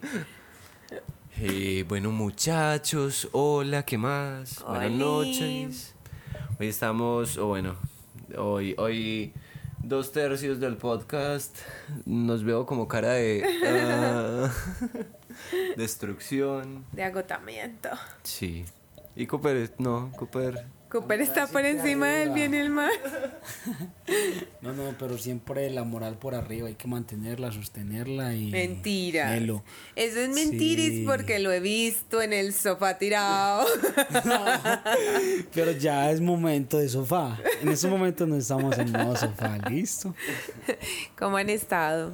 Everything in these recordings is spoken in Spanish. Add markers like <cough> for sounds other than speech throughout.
<laughs> Eh, bueno, muchachos, hola, ¿qué más? Buenas noches. Hoy estamos, o bueno, hoy, hoy dos tercios del podcast nos veo como cara de ah, <laughs> destrucción. De agotamiento. Sí. Y Cooper, no, Cooper. Cooper está por encima del bien y el mal. <laughs> No, no, pero siempre la moral por arriba, hay que mantenerla, sostenerla y... Mentira. Melo. Eso es mentiris Sí. porque lo he visto en el sofá tirado. <laughs> Pero ya es momento de sofá. En ese momento no estamos en modo sofá, listo. ¿Cómo han estado?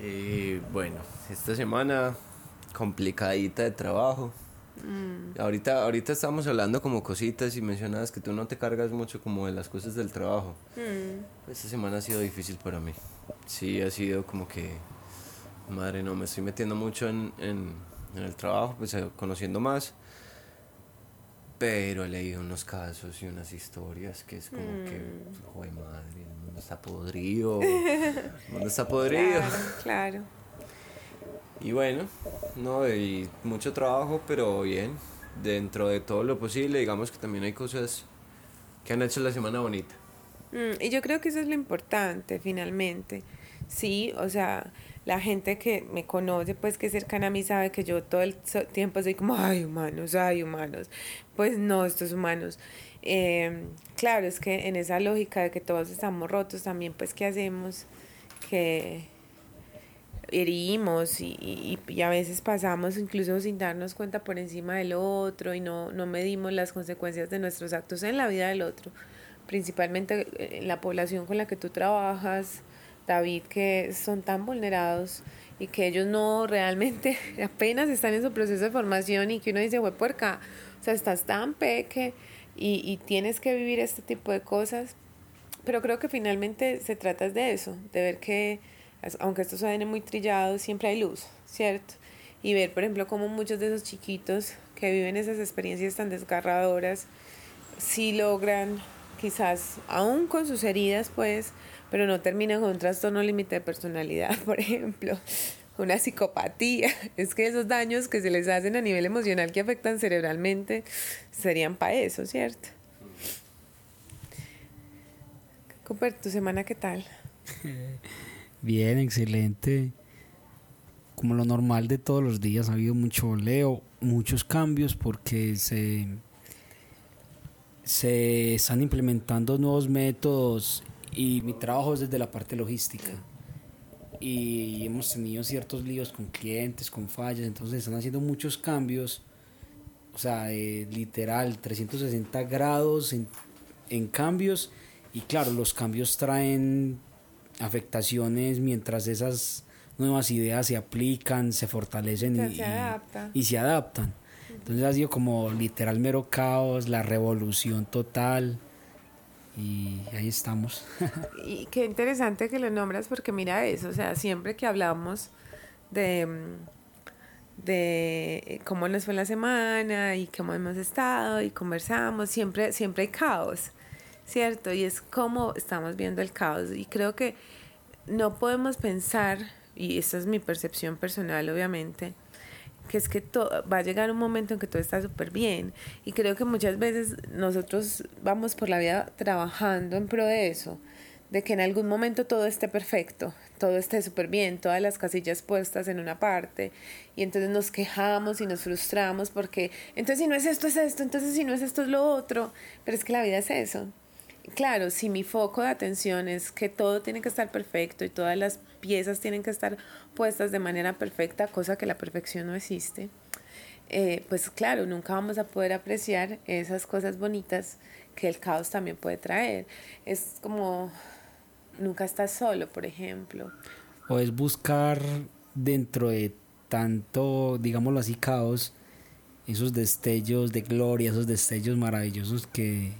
Eh, bueno, esta semana complicadita de trabajo. Ahorita, ahorita estamos hablando como cositas y mencionabas que tú no te cargas mucho como de las cosas del trabajo. Esta semana ha sido difícil para mí. Sí, ha sido como que, madre, no, me estoy metiendo mucho en, en, en el trabajo, pues eh, conociendo más. Pero he leído unos casos y unas historias que es como que, joder, madre, el mundo está podrido. <laughs> El mundo está podrido. Claro, claro. Y bueno, no, y mucho trabajo, pero bien. Dentro de todo lo posible, digamos que también hay cosas que han hecho la semana bonita. Mm, y yo creo que eso es lo importante, finalmente. Sí, o sea, la gente que me conoce, pues que es cercana a mí, sabe que yo todo el tiempo soy como, ay, humanos, ay, humanos. Pues no, estos humanos. Eh, claro, es que en esa lógica de que todos estamos rotos, también, pues, ¿qué hacemos? Que herimos y, y, y a veces pasamos incluso sin darnos cuenta por encima del otro y no, no medimos las consecuencias de nuestros actos en la vida del otro, principalmente eh, en la población con la que tú trabajas, David, que son tan vulnerados y que ellos no <laughs> realmente apenas están en su proceso de formación y que uno dice, güey, puerca, o sea, estás tan peque y, y tienes que vivir este tipo de cosas. Pero creo que finalmente se trata de eso, de ver que, aunque esto suene muy trillado, siempre hay luz, ¿cierto? Y ver, por ejemplo, cómo muchos de esos chiquitos que viven esas experiencias tan desgarradoras, sí logran, quizás, aún con sus heridas, pues, pero no terminan con un trastorno límite de personalidad, <laughs> por ejemplo, una psicopatía. Es que esos daños que se les hacen a nivel emocional que afectan cerebralmente serían para eso, ¿cierto? Cooper, ¿tu semana qué tal? <laughs> Bien, excelente. Como lo normal de todos los días, ha habido mucho leo, muchos cambios porque se, se están implementando nuevos métodos y mi trabajo es desde la parte logística. Y hemos tenido ciertos líos con clientes, con fallas, entonces están haciendo muchos cambios, o sea, eh, literal, 360 grados en, en cambios. Y claro, los cambios traen afectaciones mientras esas nuevas ideas se aplican, se fortalecen y, se adapta. y se adaptan. Entonces ha sido como literal mero caos, la revolución total y ahí estamos. <laughs> Y qué interesante que lo nombras porque mira eso, o sea, siempre que hablamos de, de cómo nos fue la semana y cómo hemos estado y conversamos, siempre, siempre hay caos, ¿cierto? Y es como estamos viendo el caos y creo que no podemos pensar, y esta es mi percepción personal obviamente, que es que to- va a llegar un momento en que todo está súper bien. Y creo que muchas veces nosotros vamos por la vida trabajando en pro de eso, de que en algún momento todo esté perfecto, todo esté súper bien, todas las casillas puestas en una parte. Y entonces nos quejamos y nos frustramos porque, entonces si no es esto, es esto, entonces si no es esto, es lo otro. Pero es que la vida es eso. Claro, si mi foco de atención es que todo tiene que estar perfecto y todas las piezas tienen que estar puestas de manera perfecta, cosa que la perfección no existe, eh, pues claro, nunca vamos a poder apreciar esas cosas bonitas que el caos también puede traer. Es como, nunca estás solo, por ejemplo. o es buscar dentro de tanto, digámoslo así, caos, esos destellos de gloria, esos destellos maravillosos que,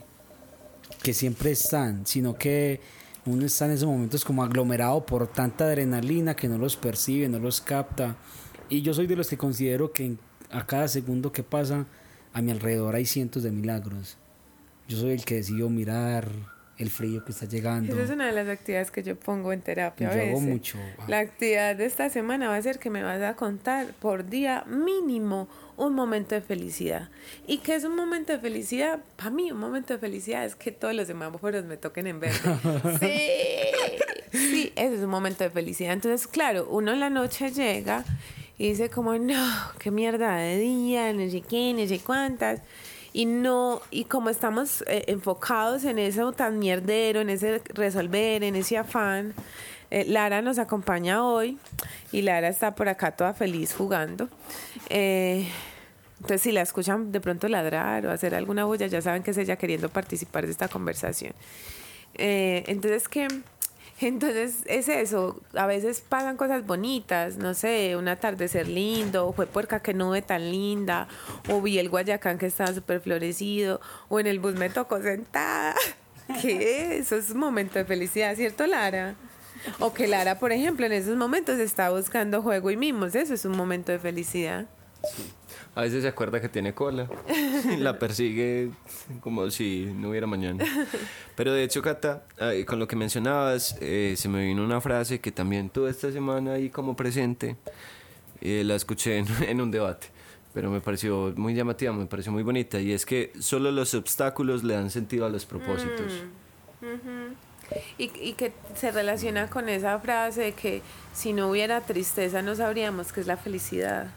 que siempre están, sino que uno está en esos momentos como aglomerado por tanta adrenalina que no los percibe, no los capta. Y yo soy de los que considero que a cada segundo que pasa a mi alrededor hay cientos de milagros. Yo soy el que decidió mirar el frío que está llegando. Esa es una de las actividades que yo pongo en terapia. a Yo hago veces. mucho. La actividad de esta semana va a ser que me vas a contar por día mínimo un momento de felicidad. ¿Y qué es un momento de felicidad? Para mí, un momento de felicidad es que todos los semáforos me toquen en verde. <laughs> sí, sí, eso es un momento de felicidad. Entonces, claro, uno en la noche llega y dice como, no, qué mierda de día, no sé qué, no sé cuántas. Y no, y como estamos eh, enfocados en eso tan mierdero, en ese resolver, en ese afán, eh, Lara nos acompaña hoy y Lara está por acá toda feliz jugando. Eh, entonces, si la escuchan de pronto ladrar o hacer alguna bulla, ya saben que es ella queriendo participar de esta conversación. Entonces, ¿qué? Entonces es eso, a veces pasan cosas bonitas, no sé, un atardecer lindo, fue puerca que nube tan linda, o vi el Guayacán que estaba súper florecido, o en el bus me tocó sentada. <laughs> ¿Qué? Eso es un momento de felicidad, ¿cierto, Lara? O que Lara, por ejemplo, en esos momentos está buscando juego y mimos, eso es un momento de felicidad. A veces se acuerda que tiene cola <laughs> y la persigue como si no hubiera mañana. Pero de hecho, Cata, con lo que mencionabas, eh, se me vino una frase que también tuve esta semana ahí como presente. eh, la escuché en, <laughs> en un debate, pero me pareció muy llamativa, me pareció muy bonita. Y es que solo los obstáculos le dan sentido a los propósitos. Y, y que se relaciona con esa frase de que si no hubiera tristeza no sabríamos qué es la felicidad.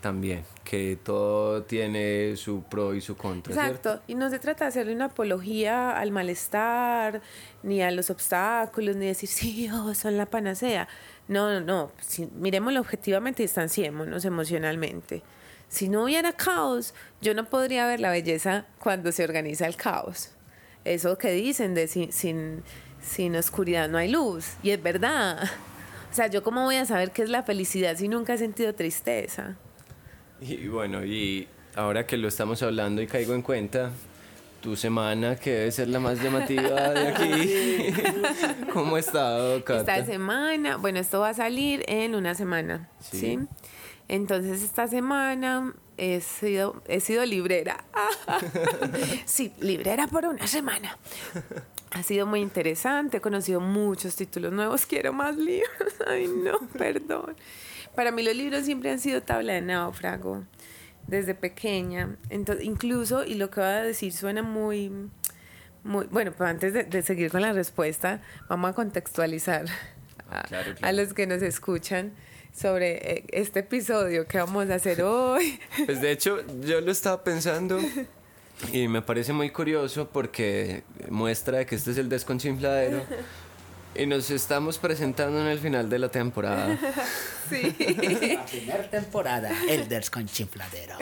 También, que todo tiene su pro y su contra. Exacto, y no se trata de hacerle una apología al malestar, ni a los obstáculos, ni decir, <laughs> sí, oh, son la panacea. No, no, no, miremoslo objetivamente y distanciémonos emocionalmente. Si no hubiera caos, yo no podría ver la belleza cuando se organiza el caos. Eso que dicen de sin, sin, sin oscuridad no hay luz, y es verdad. <laughs> O sea, yo cómo voy a saber qué es la felicidad si nunca he sentido tristeza. Y bueno, y ahora que lo estamos hablando y caigo en cuenta, tu semana que debe ser la más llamativa de <laughs> aquí. <laughs> ¿Cómo ha estado, Cata? Esta semana, bueno, esto va a salir en una semana, Sí. ¿sí? Entonces esta semana he sido, he sido librera. <laughs> sí, librera por una semana. Ha sido muy interesante, he conocido muchos títulos nuevos, quiero más libros. Ay, no, perdón. Para mí los libros siempre han sido tabla de náufrago, desde pequeña. Entonces, incluso, y lo que voy a decir suena muy... Muy, bueno, pero antes de, de seguir con la respuesta, vamos a contextualizar a, Claro, a claro. los que nos escuchan sobre eh, este episodio que vamos a hacer hoy. <laughs> Pues de hecho, yo lo estaba pensando y me parece muy curioso porque muestra que este es el desconchinfladero y nos estamos presentando en el final de la temporada. <laughs> Sí. La primera temporada, el desconchinfladero.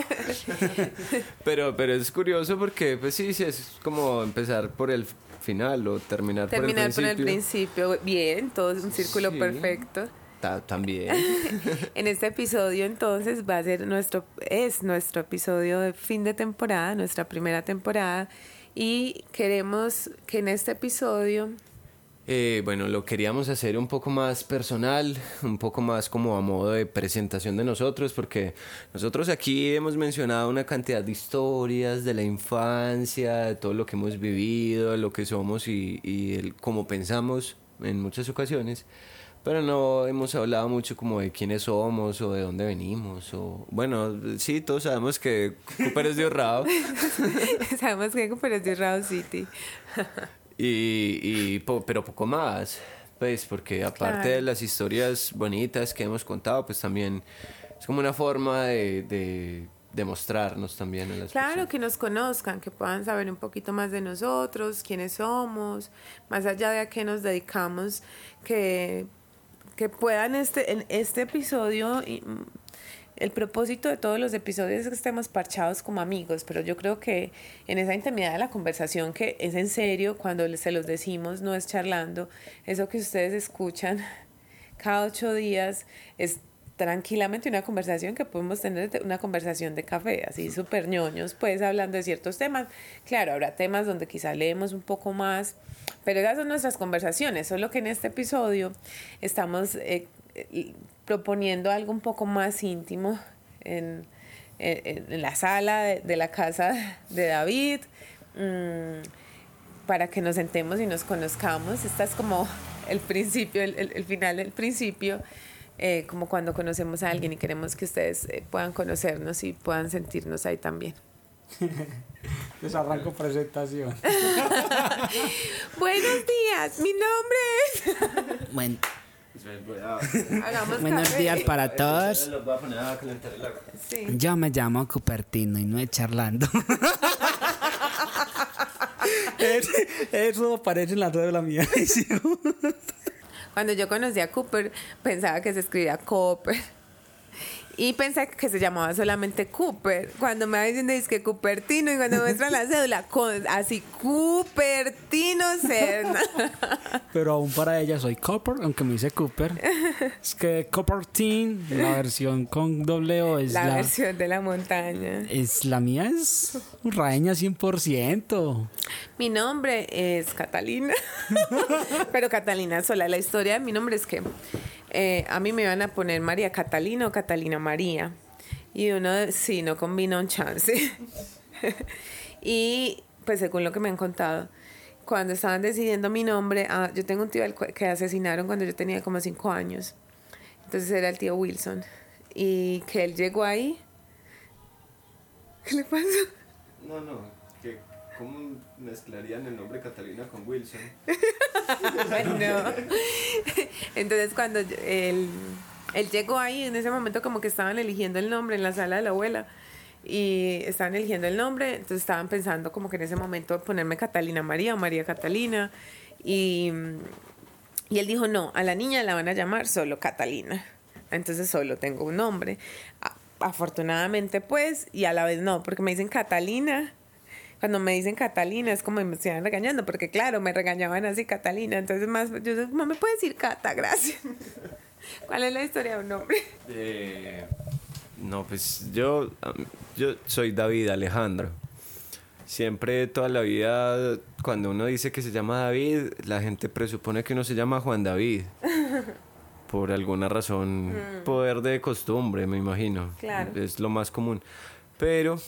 <laughs> Pero, pero es curioso porque, pues sí, sí, es como empezar por el final o terminar, Terminar por el principio. principio. Bien, todo es un círculo Sí. perfecto. Ta- también. <laughs> En este episodio entonces va a ser nuestro, es nuestro episodio de fin de temporada, nuestra primera temporada. Y queremos que en este episodio Eh, bueno, lo queríamos hacer un poco más personal, un poco más como a modo de presentación de nosotros, porque nosotros aquí hemos mencionado una cantidad de historias de la infancia, de todo lo que hemos vivido, de lo que somos y, y el, cómo pensamos en muchas ocasiones, pero no hemos hablado mucho como de quiénes somos o de dónde venimos, o bueno, sí, todos sabemos que Cooper es de Orrao. <laughs> sabemos que pero es de Rao City. <laughs> Y, y po- pero poco más, pues, porque aparte Claro. de las historias bonitas que hemos contado, pues también es como una forma de, de, de mostrarnos también a las Claro, personas. que nos conozcan, que puedan saber un poquito más de nosotros, quiénes somos, más allá de a qué nos dedicamos, que, que puedan este, en este episodio, el propósito de todos los episodios es que estemos parchados como amigos, pero yo creo que en esa intimidad de la conversación, que es en serio, cuando se los decimos, no es charlando, eso que ustedes escuchan <laughs> cada ocho días es tranquilamente una conversación que podemos tener, una conversación de café, así súper ñoños, pues hablando de ciertos temas. Claro, habrá temas donde quizá leemos un poco más, pero esas son nuestras conversaciones, solo que en este episodio estamos eh, eh, proponiendo algo un poco más íntimo en, en- en la sala de, de la casa de David. mm, para que nos sentemos y nos conozcamos. Esta es como el principio, el, el, el final del principio. Eh, como cuando conocemos a alguien y queremos que ustedes eh, puedan conocernos y puedan sentirnos ahí también. <laughs> Les arranco presentación. <laughs> Buenos días, mi nombre es. Bueno, buenos café. días para todos. Yo me llamo Cupertino y no es charlando. <laughs> Eso parece la de la mía. Cuando yo conocí a Cooper, pensaba que se escribía Cooper. Y pensé que se llamaba solamente Cooper. Cuando me va diciendo es que Cupertino y cuando me muestra la cédula, con, así Cupertino Serna. <laughs> Pero aún para ella soy Copper, aunque me dice Cooper. Es que Copper Teen, la versión con doble O, es La la, versión de la montaña. es la mía es raeña 100%. Mi nombre es Catalina. <laughs> Pero Catalina sola. La historia de mi nombre es que eh, a mí me iban a poner María Catalina o Catalina María. Y uno, sí, no combina un chance. <laughs> y pues según lo que me han contado, cuando estaban decidiendo mi nombre, ah, yo tengo un tío que asesinaron cuando yo tenía como cinco años. Entonces era el tío Wilson. Y que él llegó ahí. ¿Qué le pasó? No, no, ¿cómo mezclarían el nombre Catalina con Wilson? no. Entonces cuando él, él llegó ahí, en ese momento como que estaban eligiendo el nombre en la sala de la abuela y estaban eligiendo el nombre, entonces estaban pensando como que en ese momento ponerme Catalina María o María Catalina y, y él dijo, no, a la niña la van a llamar solo Catalina, entonces solo tengo un nombre. Afortunadamente pues, y a la vez no, porque me dicen Catalina cuando me dicen Catalina es como me estuvieran regañando, porque claro, me regañaban así Catalina, entonces más, yo "Mamá, me puedes decir Cata, gracias. <laughs> ¿Cuál es la historia de un nombre? Eh, no, pues yo, yo soy David Alejandro. Siempre, toda la vida, cuando uno dice que se llama David, la gente presupone que uno se llama Juan David. <laughs> Por alguna razón, poder de costumbre, me imagino. Claro. Es lo más común. Pero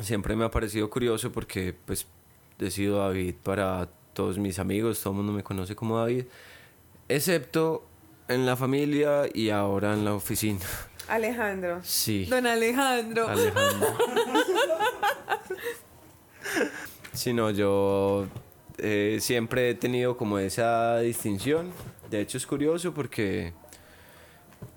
siempre me ha parecido curioso porque, pues, he sido David para todos mis amigos, todo el mundo me conoce como David, excepto en la familia y ahora en la oficina. Alejandro. Sí. Don Alejandro. Alejandro. <laughs> Sí, no, yo eh, siempre he tenido como esa distinción. De hecho es curioso porque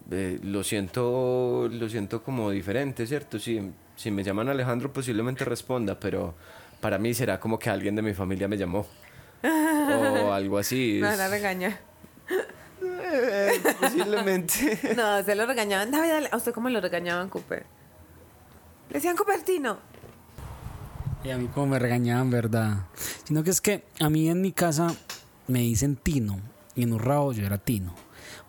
eh, lo siento lo siento como diferente, ¿cierto? Si, si me llaman Alejandro posiblemente responda, pero para mí será como que alguien de mi familia me llamó. o algo así. <laughs> Me es- van a regañar. Eh, <laughs> posiblemente. <laughs> No, se lo regañaban. David, ¿a usted cómo lo regañaban, Cooper? Le decían Cupertino. Y a mí como me regañaban, ¿verdad? Sino que es que a mí en mi casa me dicen Tino y en Urrao yo era Tino.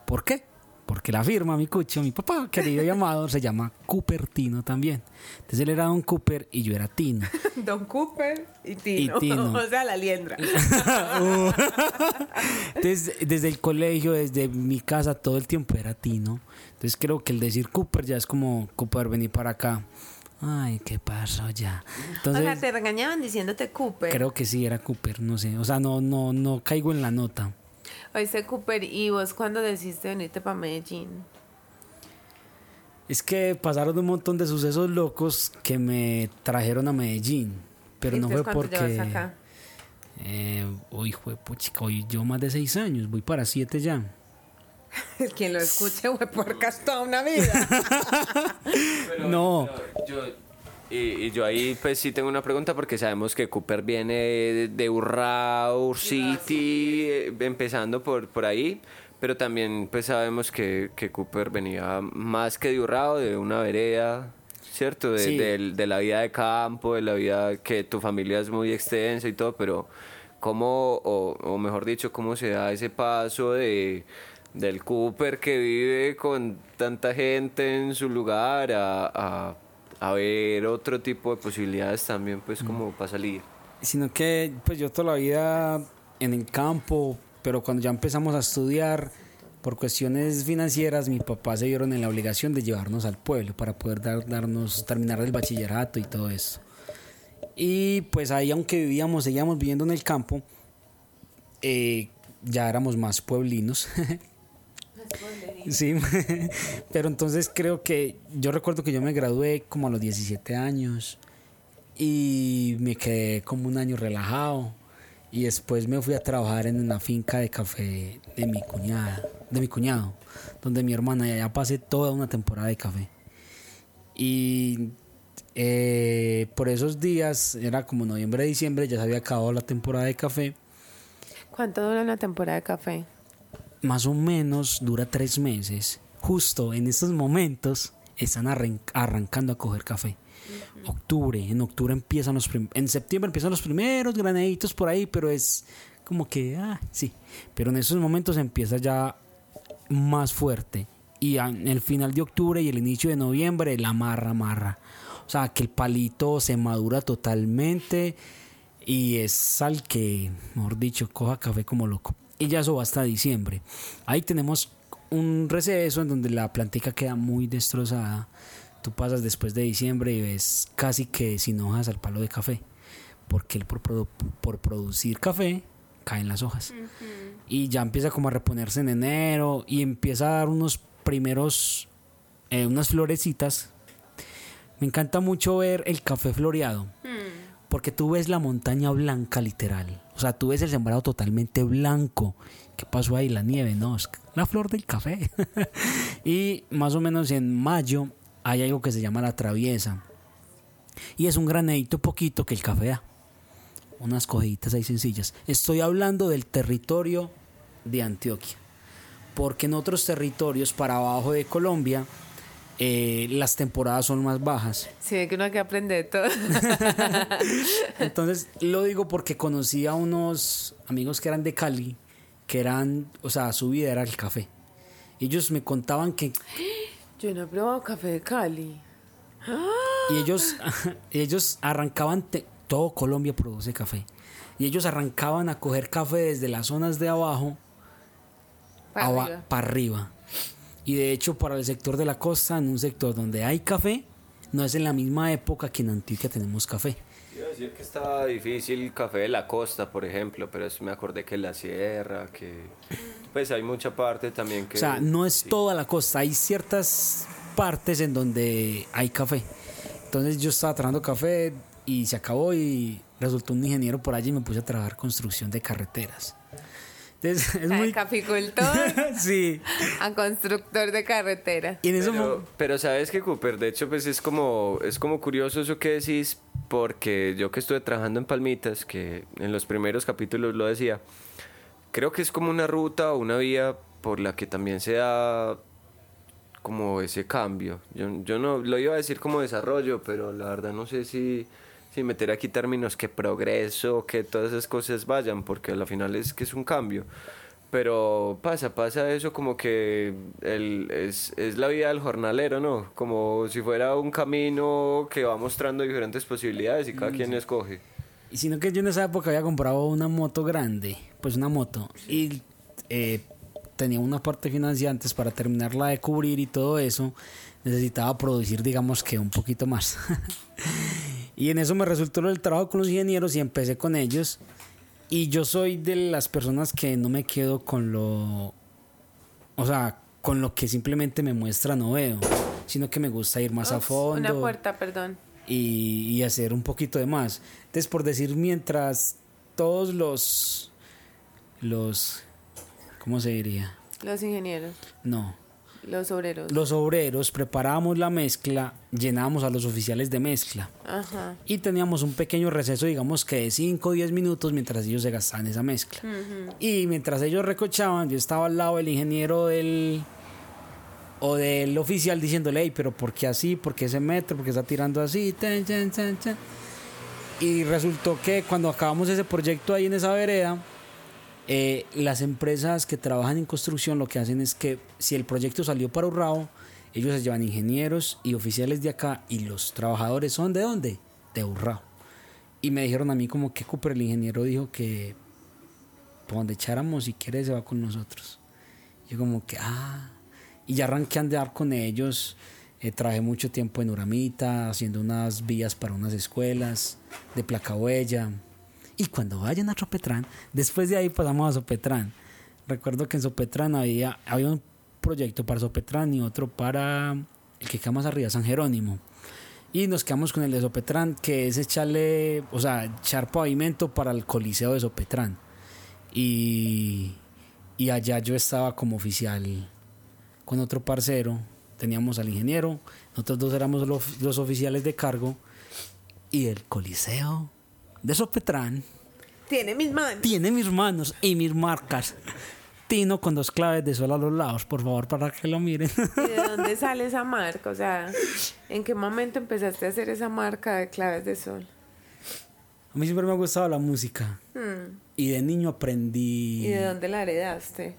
¿Por qué? Porque la firma, mi cucho, mi papá, querido y amado, se llama Cupertino también. Entonces él era Don Cooper y yo era Tino. <laughs> Don Cooper y Tino. Y Tino. <laughs> o sea, la liendra. <laughs> Entonces, desde el colegio, desde mi casa, todo el tiempo era Tino. Entonces creo que el decir Cooper ya es como Cooper, vení para acá. Ay, ¿qué pasó ya? o sea, Entonces, te regañaban diciéndote Cooper. creo que sí era Cooper, no sé. O sea, no, no, no caigo en la nota. Oíste, Cooper, ¿y vos cuándo decidiste venirte para Medellín? Es que pasaron un montón de sucesos locos que me trajeron a Medellín. Pero no fue Entonces, ¿cuánto porque. acá? Eh, hoy fue puchica, hoy yo más de seis años, voy para siete ya. <laughs> Quien lo escuche, güey, porcas toda una vida. <laughs> Pero, No. pero yo, y, y yo ahí pues sí tengo una pregunta porque sabemos que Cooper viene de, Urrao City, eh, empezando por, por ahí, pero también pues sabemos que, que Cooper venía más que de Urrao, de una vereda, ¿cierto? De, Sí. de la vida de campo, de la vida que tu familia es muy extensa y todo, pero ¿cómo, o, o mejor dicho, cómo se da ese paso de del Cooper que vive con tanta gente en su lugar a, a, a ver otro tipo de posibilidades también pues como para salir. Sino que pues yo toda la vida en el campo, pero cuando ya empezamos a estudiar, por cuestiones financieras, mi papá se vieron en la obligación de llevarnos al pueblo para poder dar- darnos, terminar el bachillerato y todo eso. Y pues ahí, aunque vivíamos, seguíamos viviendo en el campo, eh, ya éramos más pueblinos. <laughs> sí, <laughs> pero entonces creo que yo recuerdo que yo me gradué como a los 17 años y me quedé como un año relajado y después me fui a trabajar en una finca de café de mi cuñada, de mi cuñado, donde mi hermana y allá pasé toda una temporada de café. Y eh, por esos días, era como noviembre, diciembre, ya se había acabado la temporada de café. ¿Cuánto dura una temporada de café? Más o menos dura tres meses. Justo en estos momentos están arrancando a coger café. Octubre, en octubre empiezan los en septiembre empiezan los primeros granaditos por ahí, pero es como que, ah, sí. Pero en esos momentos empieza ya más fuerte. Y en el final de octubre y el inicio de noviembre, la marra, marra. O sea, que el palito se madura totalmente y es al que, mejor dicho, coja café como loco. Y ya eso va hasta diciembre. Ahí tenemos un receso en donde la plantica queda muy destrozada. Tú pasas después de diciembre y ves casi que sin hojas al palo de café. Porque él por, por producir café caen las hojas. Y ya empieza como a reponerse en enero y empieza a dar unos primeros, eh, unas florecitas me encanta mucho ver el café floreado. Hmm. Porque tú ves la montaña blanca literal. O sea, tú ves el sembrado totalmente blanco. ¿Qué pasó ahí? La nieve, no, la flor del café. <laughs> y más o menos en mayo hay algo que se llama la traviesa. Y es un granedito poquito que el café da. Unas cogiditas ahí sencillas. Estoy hablando del territorio de Antioquia. Porque en otros territorios para abajo de Colombia eh, las temporadas son más bajas. Sí, que uno hay que aprender todo. <laughs> Entonces, lo digo porque conocí a unos amigos que eran de Cali, que eran, o sea, su vida era el café. Ellos me contaban que... Yo no he probado café de Cali. Y ellos, <laughs> ellos arrancaban, todo Colombia produce café. Y ellos arrancaban a coger café desde las zonas de abajo para arriba. Y de hecho para el sector de la costa, en un sector donde hay café, no es en la misma época que en Antioquia tenemos café. Iba a decir que estaba difícil el café de la costa, por ejemplo, pero me acordé que la sierra, que pues hay mucha parte también que... O sea, no es toda la costa, hay ciertas partes en donde hay café. Entonces yo estaba trabajando café y se acabó y resultó un ingeniero por allí y me puse a trabajar construcción de carreteras. Entonces, <laughs> es muy... caficultor <laughs> sí. a constructor de carretera. pero, sabes que Cooper, de hecho, pues es como, es como curioso eso que decís, porque yo que estuve trabajando en Palmitas, que en los primeros capítulos lo decía, creo que es como una ruta o una vía por la que también se da como ese cambio. Yo, yo no lo iba a decir como desarrollo, pero la verdad no sé si sin meter aquí términos que progreso, que todas esas cosas vayan, porque al final es que es un cambio. Pero pasa, pasa eso como que el, es, es la vida del jornalero, ¿no? Como si fuera un camino que va mostrando diferentes posibilidades y cada mm, quien escoge. Y sino que yo en esa época había comprado una moto grande, pues una moto, y eh, tenía una parte financiante para terminarla de cubrir y todo eso, necesitaba producir, digamos que un poquito más. <laughs> Y en eso me resultó el trabajo con los ingenieros y empecé con ellos. Y yo soy de las personas que no me quedo con lo. O sea, con lo que simplemente me muestra no veo. Sino que me gusta ir más a fondo. Una puerta, perdón. Y, y hacer un poquito de más. Entonces, por decir, mientras todos los. Los. ¿Cómo se diría? Los ingenieros. No. Los obreros. Los obreros preparábamos la mezcla, llenábamos a los oficiales de mezcla. Ajá. Y teníamos un pequeño receso, digamos que de 5 o 10 minutos mientras ellos se gastaban esa mezcla. Y mientras ellos recochaban, yo estaba al lado del ingeniero del o del oficial diciéndole, hey, pero ¿por qué así? ¿Por qué ese metro? ¿Por qué está tirando así? y resultó que cuando acabamos ese proyecto ahí en esa vereda, eh, las empresas que trabajan en construcción lo que hacen es que si el proyecto salió para Urrao, ellos se llevan ingenieros y oficiales de acá y los trabajadores son de dónde? De Urrao. Y me dijeron a mí como que Cooper, el ingeniero, dijo que por donde echáramos, si quiere, se va con nosotros. Yo como que, ah, y ya arranqué a andar con ellos. Eh, trabajé mucho tiempo en Uramita, haciendo unas vías para unas escuelas de placa huella. Y cuando vayan a Sopetrán, después de ahí pasamos a Sopetrán. Recuerdo que en Sopetrán había, había un proyecto para Sopetrán y otro para el que queda más arriba, San Jerónimo. Y nos quedamos con el de Sopetrán, que es echarle, o sea, echar pavimento para el Coliseo de Sopetrán. Y, y allá yo estaba como oficial con otro parcero, teníamos al ingeniero, nosotros dos éramos los, los oficiales de cargo, y el Coliseo de Sopetrán Tiene mis manos. tiene mis manos y mis marcas. Tino con dos claves de sol a los lados, por favor, para que lo miren. ¿Y de <laughs> dónde sale esa marca? O sea, ¿en qué momento empezaste a hacer esa marca de claves de sol? A mí siempre me ha gustado la música. Hmm. Y de niño aprendí. ¿Y de dónde la heredaste?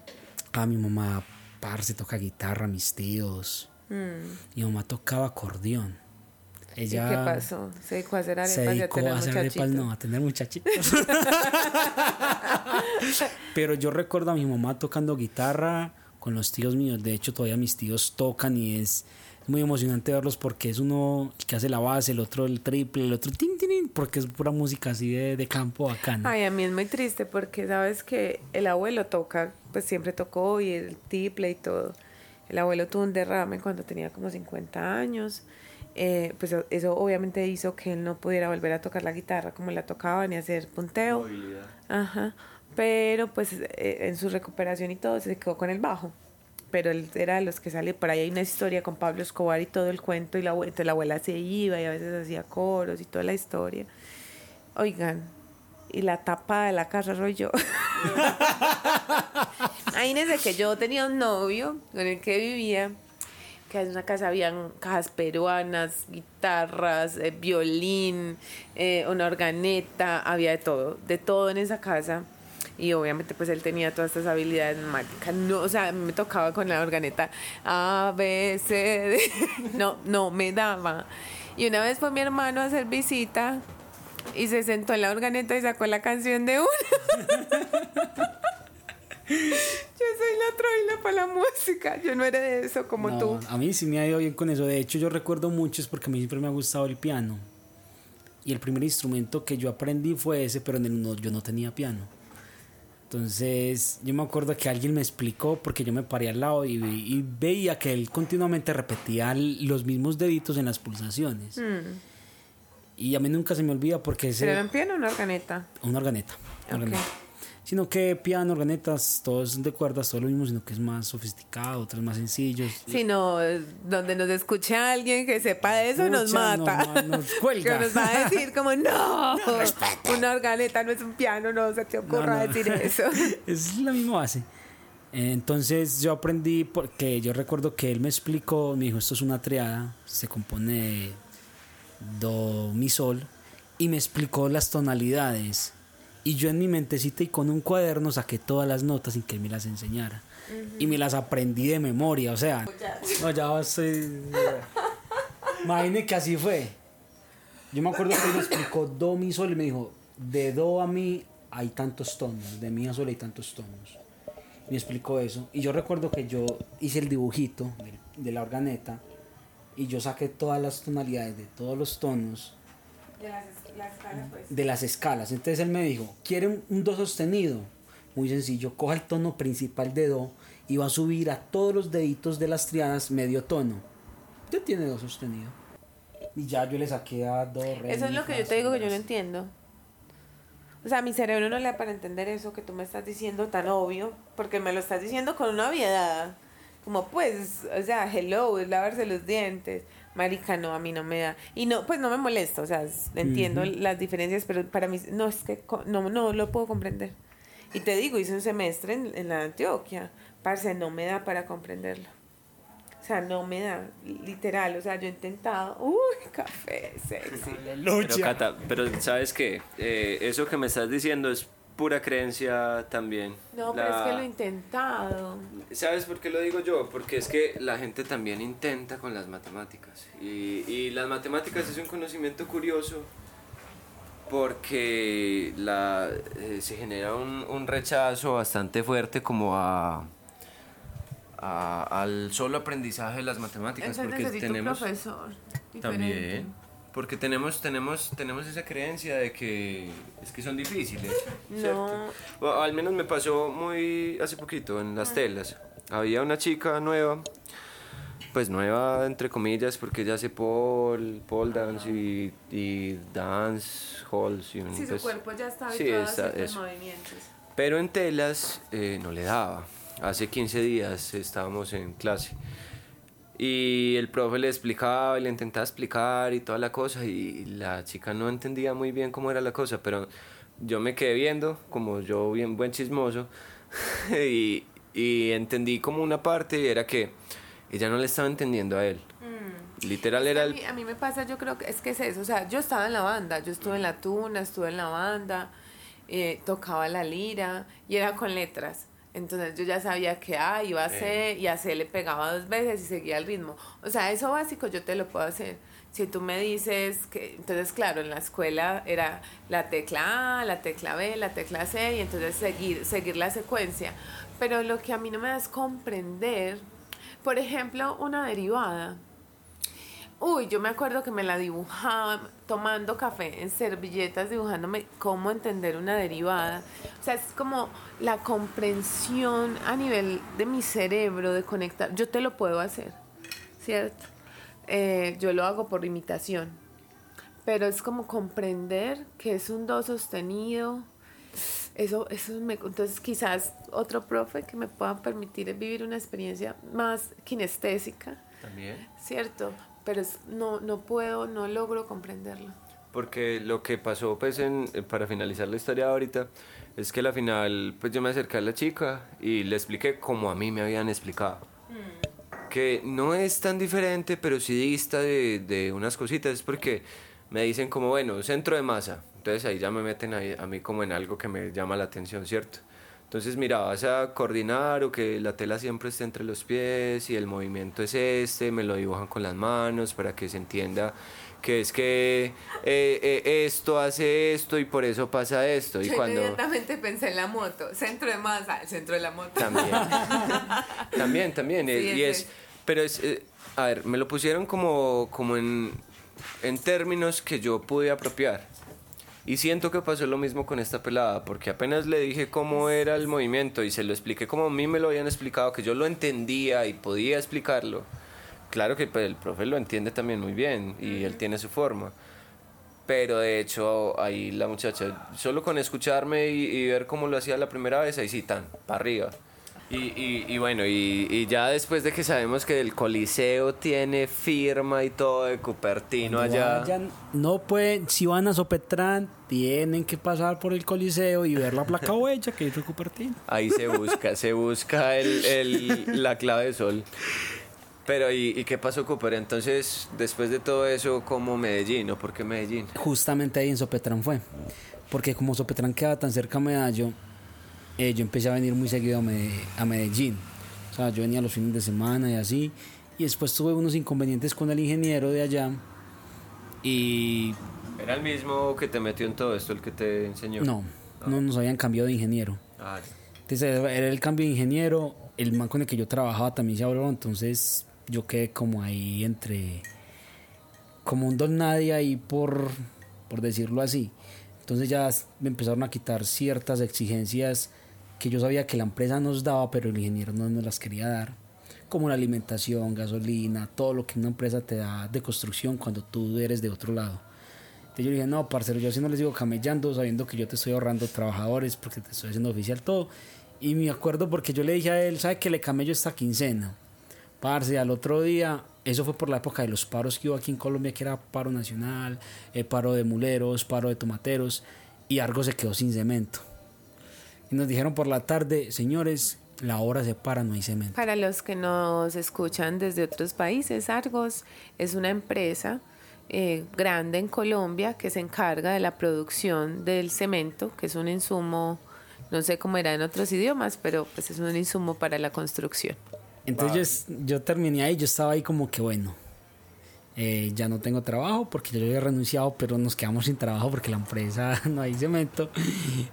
A mi mamá, parce, toca guitarra, mis tíos. Hmm. Mi mamá tocaba acordeón. Ella ¿Y qué pasó? ¿Se dedicó a hacer arepas se y a dedicó tener a hacer arepas, no, a tener muchachitos. <laughs> Pero yo recuerdo a mi mamá tocando guitarra con los tíos míos. De hecho, todavía mis tíos tocan y es muy emocionante verlos porque es uno el que hace la base, el otro el triple, el otro tin, tin, tin, porque es pura música así de, de campo bacana. Ay, a mí es muy triste porque sabes que el abuelo toca, pues siempre tocó y el tiple y todo. El abuelo tuvo un derrame cuando tenía como 50 años. Eh, pues eso obviamente hizo que él no pudiera volver a tocar la guitarra como la tocaba ni hacer punteo. Ajá. Pero pues eh, en su recuperación y todo se quedó con el bajo. Pero él era de los que sale por ahí hay una historia con Pablo Escobar y todo el cuento y la, abue- entonces la abuela se iba y a veces hacía coros y toda la historia. Oigan, y la tapa de la casa soy yo. Ahí desde que yo tenía un novio con el que vivía, que en una casa habían cajas peruanas, guitarras, eh, violín, eh, una organeta, había de todo, de todo en esa casa. Y obviamente pues él tenía todas estas habilidades mágicas. No, o sea, me tocaba con la organeta A, B, C, D. <laughs> No, no, me daba. Y una vez fue mi hermano a hacer visita y se sentó en la organeta y sacó la canción de una. <laughs> Yo soy la troila para la música. Yo no era de eso como No, tú. A mí sí me ha ido bien con eso. De hecho, yo recuerdo mucho es porque a mí siempre me ha gustado el piano. Y el primer instrumento que yo aprendí fue ese, pero en el no- yo no tenía piano. Entonces, yo me acuerdo que alguien me explicó porque yo me paré al lado y, veía que él continuamente repetía los mismos deditos en las pulsaciones. Y a mí nunca se me olvida porque ese ¿Pero era en piano o una organeta? una organeta. una organeta. Sino que piano, organetas, todos de cuerdas, todo lo mismo, sino que es más sofisticado, otros más sencillos. Si no, eh, donde nos escuche alguien que sepa de eso, nos mata. nos <laughs> cuelga. Que nos va a decir como, no, <laughs> una organeta no es un piano, no se te ocurra No, no. decir eso. <laughs> es la misma base. Entonces yo aprendí porque yo recuerdo que él me explicó, me dijo, esto es una triada, se compone de do, mi, sol, y me explicó las tonalidades. Y yo en mi mentecita y con un cuaderno saqué todas las notas sin que él me las enseñara. Y me las aprendí de memoria, o sea, no, ya estoy... Imagine que así fue. Yo me acuerdo que él me explicó do, mi, sol y me dijo, de do a mi hay tantos tonos, de mi a sol hay tantos tonos. Me explicó eso. Y yo recuerdo que yo hice el dibujito de, de la organeta y yo saqué todas las tonalidades de todos los tonos De pues. de las escalas. Entonces él me dijo, ¿quiere un, un do sostenido? Muy sencillo, coja el tono principal de do y va a subir a todos los deditos de las triadas medio tono. Ya tiene do sostenido. Y ya yo le saqué a do, re, Eso es lo que yo te digo que yo no entiendo. O sea, mi cerebro no le da para entender eso que tú me estás diciendo tan obvio, porque me lo estás diciendo con una obviedad. Como pues, o sea, hello, es lavarse los dientes. Marica, no, a mí no me da. Y no, pues no me molesta, o sea, entiendo las diferencias, pero para mí, no, es que no, no lo puedo comprender. Y te digo, hice un semestre en, en la Antioquia. Parce, no me da para comprenderlo. O sea, no me da, literal. O sea, yo he intentado. Uy, café, sexy. Pero Cata, pero sabes qué, Eh, eso que me estás diciendo es pura creencia también. No, pero es que lo he intentado. ¿Sabes por qué lo digo yo? Porque es que la gente también intenta con las matemáticas. Y, y las matemáticas es un conocimiento curioso porque la, eh, se genera un, un rechazo bastante fuerte como a, al solo aprendizaje de las matemáticas. porque tenemos... Un profesor También. Porque tenemos, tenemos, tenemos esa creencia de que es que son difíciles. No. al menos me pasó muy hace poquito en las telas. Había una chica nueva, pues nueva entre comillas, porque ella hace pole, pole dance y, y dance halls. Y un, sí, su pues, cuerpo ya está habituado sí, a esos movimientos. Pero en telas eh, no le daba. Hace 15 días estábamos en clase y el profe le explicaba y le intentaba explicar y toda la cosa y la chica no entendía muy bien cómo era la cosa, pero yo me quedé viendo, como yo bien buen chismoso, <laughs> y, y, entendí como una parte y era que ella no le estaba entendiendo a él. Mm. Literal era... A mí, a mí me pasa, yo creo que es que es eso, o sea, yo estaba en la banda, yo estuve en la tuna, estuve en la banda, eh, tocaba la lira y era con letras. Entonces yo ya sabía que A iba a C y a C le pegaba dos veces y seguía el ritmo. O sea, eso básico yo te lo puedo hacer. Si tú me dices que, entonces claro, en la escuela era la tecla A, la tecla B, la tecla C y entonces seguir, seguir la secuencia. Pero lo que a mí no me da es comprender, por ejemplo, una derivada. Uy, yo me acuerdo que me la dibujaba tomando café en servilletas, dibujándome cómo entender una derivada. O sea, es como la comprensión a nivel de mi cerebro, de conectar. Yo te lo puedo hacer, ¿cierto? Eh, yo lo hago por imitación. Pero es como comprender que es un do sostenido. Eso, eso me, entonces quizás otro profe que me pueda permitir vivir una experiencia más kinestésica. También. ¿Cierto? Pero no, no puedo, no logro comprenderlo. Porque lo que pasó, pues, en, para finalizar la historia ahorita, es que al final, pues yo me acerqué a la chica y le expliqué como a mí me habían explicado. Mm. Que no es tan diferente, pero sí dista de, de unas cositas, es porque me dicen como, bueno, centro de masa. Entonces ahí ya me meten a mí como en algo que me llama la atención, ¿cierto? Entonces, mira, vas a coordinar o que la tela siempre esté entre los pies y el movimiento es este, me lo dibujan con las manos para que se entienda que es que eh, eh, esto hace esto y por eso pasa esto. Y Yo cuando... inmediatamente pensé en la moto, centro de masa, el centro de la moto. También, <laughs> también, también. Eh, y es, pero es, a ver, me lo pusieron como, como en, en términos que yo pude apropiar. Y siento que pasó lo mismo con esta pelada, porque apenas le dije cómo era el movimiento y se lo expliqué como a mí me lo habían explicado, que yo lo entendía y podía explicarlo. Claro que pues, el profe lo entiende también muy bien y él tiene su forma. Pero de hecho, ahí la muchacha, solo con escucharme y, y ver cómo lo hacía la primera vez, ahí sí, tan, para arriba. Y, y, bueno, y, ya después de que sabemos que el Coliseo tiene firma y todo de Cupertino allá. no pueden, si van a Sopetrán, tienen que pasar por el Coliseo y ver la placa huella que dice Cupertino. Ahí se busca, se busca el, el, la clave de sol. Pero, ¿y, qué pasó, Cooper? Entonces, después de todo eso, ¿cómo Medellín o por qué Medellín? Justamente ahí en Sopetrán fue. Porque como Sopetrán queda tan cerca a Medallo, eh, yo empecé a venir muy seguido a, Medellín. O sea, yo venía los fines de semana y así. Y después tuve unos inconvenientes con el ingeniero de allá. Y. ¿Era el mismo que te metió en todo esto, el que te enseñó? No, ah. no, nos habían cambiado de ingeniero. Ah, entonces era el cambio de ingeniero. El man con el que yo trabajaba también se habló. Entonces yo quedé como ahí entre. Como un don nadie ahí por, por decirlo así. Entonces ya me empezaron a quitar ciertas exigencias que yo sabía que la empresa nos daba, pero el ingeniero no nos las quería dar, como la alimentación, gasolina, todo lo que una empresa te da de construcción cuando tú eres de otro lado. Entonces yo dije, no, parcero, yo así no les digo camellando, sabiendo que yo te estoy ahorrando trabajadores porque te estoy haciendo oficial todo. Y me acuerdo porque yo le dije a él, ¿sabe que le camello esta quincena? Parce, al otro día, eso fue por la época de los paros que hubo aquí en Colombia, que era paro nacional, eh, paro de muleros, paro de tomateros, y Argo se quedó sin cemento. Y nos dijeron por la tarde, señores, la hora se para, no hay cemento. Para los que nos escuchan desde otros países, Argos es una empresa eh, grande en Colombia que se encarga de la producción del cemento, que es un insumo, no sé cómo era en otros idiomas, pero pues es un insumo para la construcción. Entonces yo, yo terminé ahí, yo estaba ahí como que bueno, eh, ya no tengo trabajo porque yo había renunciado, pero nos quedamos sin trabajo porque la empresa <laughs> no hay cemento.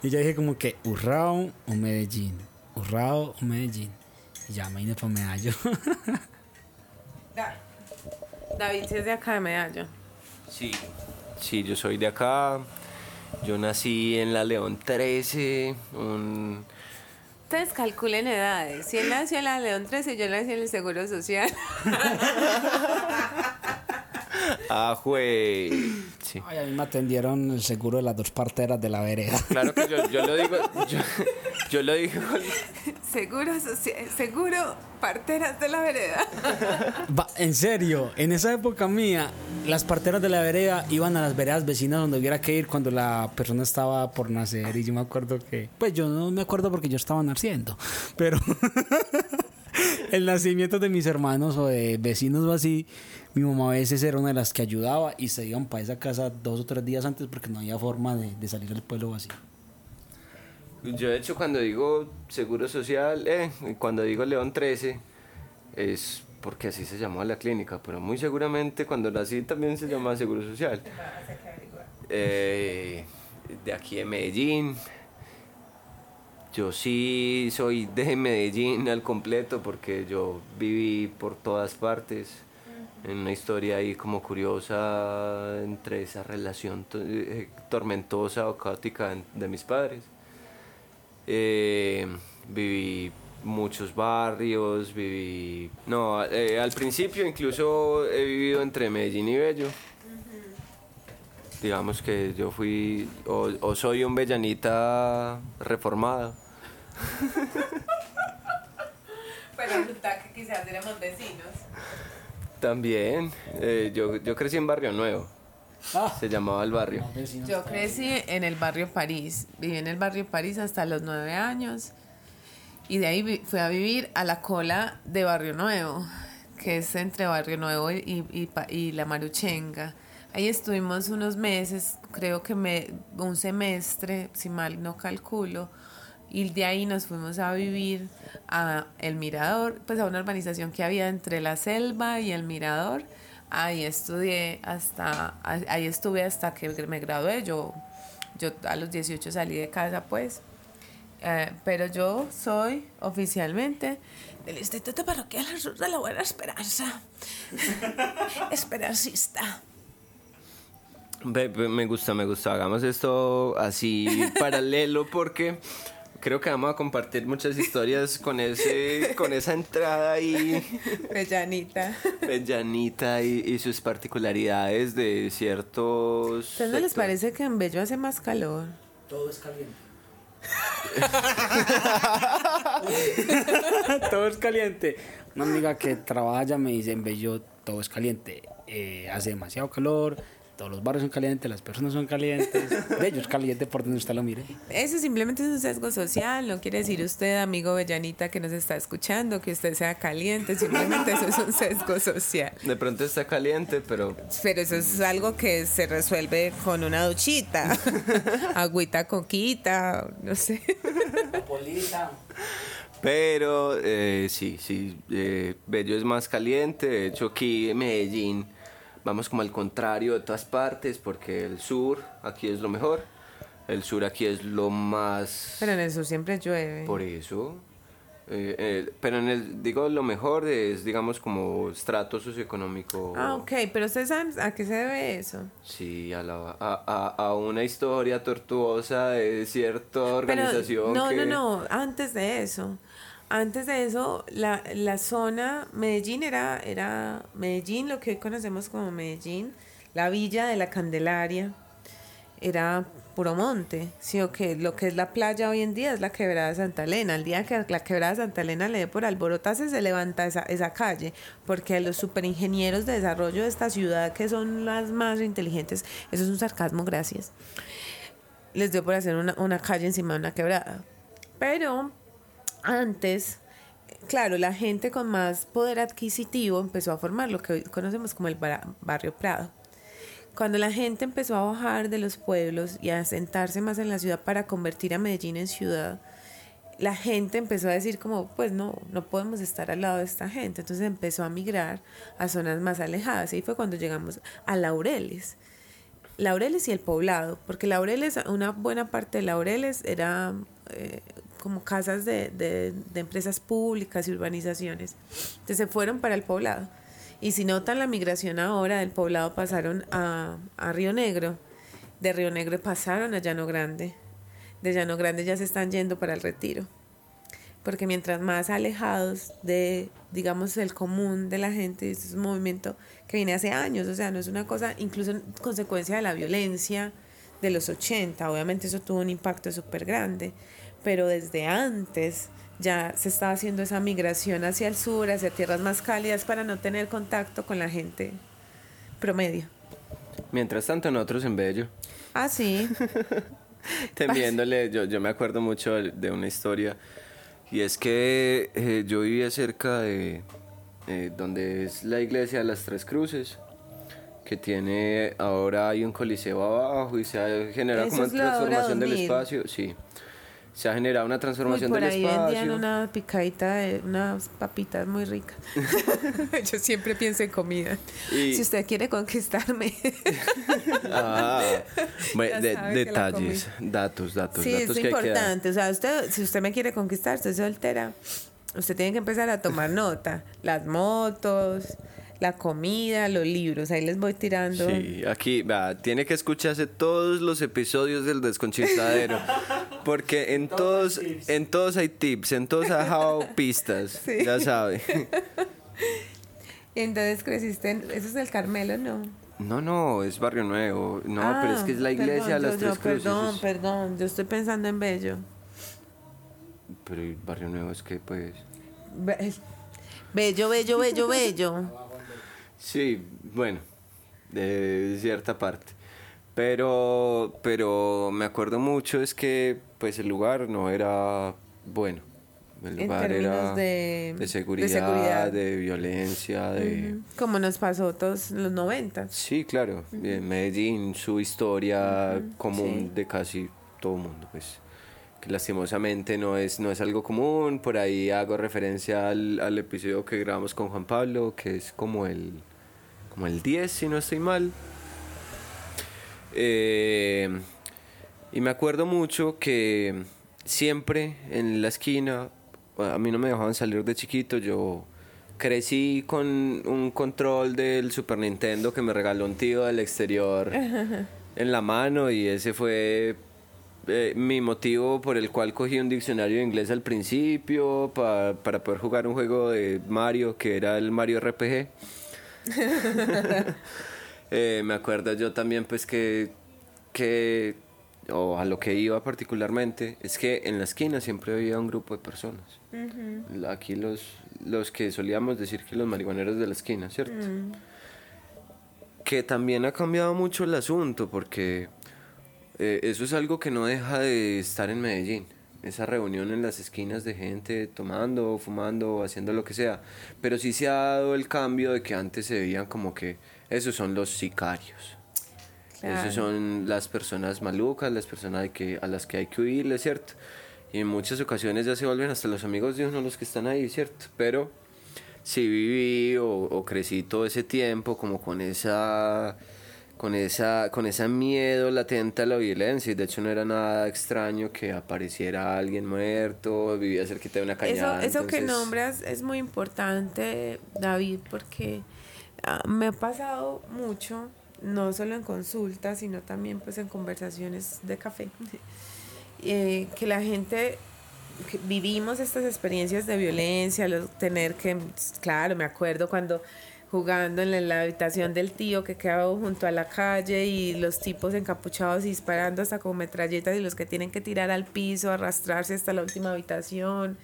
Y yo dije como que Urrao o Medellín, Urrao o Medellín. Se llama Inés Medallo. David sí es de acá de Medallo. Sí, sí, yo soy de acá. Yo nací en la León 13, un... Ustedes calculen edades. Si él nació en la León 13, yo nací en el Seguro Social. <laughs> <laughs> Ah, güey. Sí. Ay, a mí me atendieron el seguro de las dos parteras de la vereda. Claro que yo, yo lo digo, yo, <laughs> yo lo digo. Seguro seguro parteras de la vereda. <laughs> Va, en serio, en esa época mía, las parteras de la vereda iban a las veredas vecinas donde hubiera que ir cuando la persona estaba por nacer. Y yo me acuerdo que, pues yo no me acuerdo porque yo estaba naciendo, pero el nacimiento de mis hermanos o de vecinos o así, mi mamá a veces era una de las que ayudaba y se iban para esa casa dos o tres días antes porque no había forma de, salir del pueblo así. Yo de hecho cuando digo Seguro Social, eh, cuando digo León 13, es porque así se llamaba la clínica, pero muy seguramente cuando nací también se llamaba Seguro Social. Eh, de aquí de Medellín. Yo sí soy de Medellín al completo porque yo viví por todas partes en una historia ahí como curiosa entre esa relación eh, tormentosa o caótica de mis padres. Eh, viví muchos barrios, viví... No, eh, al principio incluso he vivido entre Medellín y Bello. Digamos que yo fui o, soy un bellanita reformado. <laughs> Pero resulta que quizás éramos vecinos. También, eh, yo, yo crecí en Barrio Nuevo, Ah, se llamaba el barrio. Yo crecí en el barrio París. Viví en el barrio París hasta los nueve años. Y de ahí fui a vivir a la cola de Barrio Nuevo, que es entre Barrio Nuevo y, y, y La Maruchenga. Ahí estuvimos unos meses, creo que me, un semestre, si mal no calculo. Y de ahí nos fuimos a vivir a El Mirador, pues a una urbanización que había entre la selva y El Mirador. Ahí estudié hasta, ahí estuve hasta que me gradué. Yo, yo a los 18 salí de casa, pues. Eh, pero yo soy oficialmente del Instituto Parroquial Jesús de la Buena Esperanza. <laughs> Esperancista. Me gusta, me gusta. Hagamos esto así <laughs> paralelo porque creo que vamos a compartir muchas historias con ese, con esa entrada ahí, <laughs> Bellanita. llanita y, y sus particularidades de ciertos. ¿A ustedes no les parece que en Bello hace más calor? Todo es caliente. <laughs> todo es caliente. Una amiga que trabaja me dice, en Bello todo es caliente. Eh, hace demasiado calor, todos los barrios son calientes, las personas son calientes. <laughs> Bello es caliente por donde usted lo mire. Eso simplemente es un sesgo social, no quiere decir usted, amigo Bellanita, que nos está escuchando, que usted sea caliente, simplemente eso es un sesgo social. De pronto está caliente, pero Pero eso es algo que se resuelve con una duchita, <laughs> agüita coquita, no sé. Polita. Pero eh, sí, sí, eh, Bello es más caliente. De hecho, aquí en Medellín vamos como al contrario de todas partes, porque el sur aquí es lo mejor. El sur aquí es lo más. Pero en el sur siempre llueve. Por eso. eh, eh, pero en el, digo, lo mejor es, digamos, como estrato socioeconómico. Ah, ok, pero ustedes saben a qué se debe eso. Sí, a, la- a, a, a una historia tortuosa de cierta Pero, organización. no, que... no, no, antes de eso. Antes de eso, la, la zona, Medellín era, era Medellín, lo que hoy conocemos como Medellín, la villa de la Candelaria, era puro monte, sí o que lo que es la playa hoy en día es la quebrada de Santa Elena. El día que la quebrada de Santa Elena le dé por alborotarse, se levanta esa, esa calle, porque los superingenieros de desarrollo de esta ciudad, que son las más inteligentes, eso es un sarcasmo, gracias les dio por hacer una, una calle encima de una quebrada. Pero antes, claro, la gente con más poder adquisitivo empezó a formar lo que hoy conocemos como el barrio Prado. Cuando la gente empezó a bajar de los pueblos y a sentarse más en la ciudad para convertir a Medellín en ciudad, la gente empezó a decir como, pues no, no podemos estar al lado de esta gente. Entonces empezó a migrar a zonas más alejadas. Y fue cuando llegamos a Laureles. Laureles y el poblado, porque Laureles, una buena parte de Laureles era eh, como casas de, de, de empresas públicas y urbanizaciones. Entonces se fueron para el poblado. Y si notan la migración ahora del poblado pasaron a, a Río Negro, de Río Negro pasaron a Llano Grande, de Llano Grande ya se están yendo para el retiro. Porque mientras más alejados de, digamos, el común de la gente, es un movimiento que viene hace años, o sea, no es una cosa, incluso en consecuencia de la violencia de los 80, obviamente eso tuvo un impacto súper grande, pero desde antes ya se estaba haciendo esa migración hacia el sur, hacia tierras más cálidas para no tener contacto con la gente promedio. Mientras tanto, nosotros en Bello. Ah, sí. <laughs> Temiéndole, yo, yo me acuerdo mucho de una historia, y es que eh, yo vivía cerca de eh, donde es la iglesia de las Tres Cruces, que tiene, ahora hay un coliseo abajo y se ha generado como una transformación del 2000. espacio, sí. Se ha generado una Uy, transformación por del ahí espacio. vendían una picadita de unas papitas muy ricas. <laughs> Yo siempre pienso en comida. Y- Si usted quiere conquistarme. <laughs> Ah, bueno, de- detalles, datos, datos, sí, datos es que importante. O sea, usted, si usted me quiere conquistar, usted es soltera, usted tiene que empezar a tomar nota. Las motos, la comida, los libros. Ahí les voy tirando. Sí, aquí, vea, tiene que escucharse todos los episodios del desconchistadero. <laughs> Porque en todos, en todos hay tips, en todos ha dejado <laughs> pistas, Sí. ya sabe. Y <laughs> entonces creciste en... Eso es el Carmelo, ¿no? No, no, es Barrio Nuevo. No, pero es que es la Ah, iglesia de perdón, las yo- Tres yo- Cruces. Perdón. Yo estoy pensando en Bello. Pero el Barrio Nuevo es que, pues... Be- Bello, bello, bello, bello. Sí, bueno, de cierta parte. Pero, pero me acuerdo mucho es que, pues el lugar no era bueno. El En lugar términos era de- de de seguridad, de, violencia, de... Como nos pasó todos en los noventas. Sí, claro. En Medellín, su historia común sí. de casi todo el mundo, pues que lastimosamente no es, no es algo común. Por ahí hago referencia al, al episodio que grabamos con Juan Pablo, que es como el, como el 10, si no estoy mal. Eh, y me acuerdo mucho que siempre en la esquina, a mí no me dejaban salir de chiquito, yo crecí con un control del Super Nintendo que me regaló un tío del exterior <laughs> en la mano y ese fue eh, mi motivo por el cual cogí un diccionario de inglés al principio pa- para poder jugar un juego de Mario que era el Mario RPG. <laughs> Eh, me acuerdo yo también pues que, que, o a lo que iba particularmente, es que en la esquina siempre había un grupo de personas. Aquí los, los que solíamos decir que los marihuaneros de la esquina, ¿cierto? Que también ha cambiado mucho el asunto porque eh, eso es algo que no deja de estar en Medellín. Esa reunión en las esquinas de gente tomando, fumando, haciendo lo que sea. Pero sí se ha dado el cambio de que antes se veían como que esos son los sicarios. Claro. Esos son las personas malucas, las personas que, a las que hay que huirle, ¿cierto? Y en muchas ocasiones ya se vuelven hasta los amigos de uno los que están ahí, ¿cierto? Pero sí viví o, o crecí todo ese tiempo como con esa con esa con ese miedo latente a la violencia y de hecho no era nada extraño que apareciera alguien muerto vivía cerquita de una Eso, cañada eso que entonces- nombras es muy importante, David, porque ah, me ha pasado mucho, no solo en consultas, sino también pues en conversaciones de café, <laughs> eh, que la gente que vivimos estas experiencias de violencia, los, tener que, claro, me acuerdo cuando jugando en la, habitación del tío que quedaba junto a la calle y los tipos encapuchados disparando hasta con metralletas y los que tienen que tirar al piso, arrastrarse hasta la última habitación.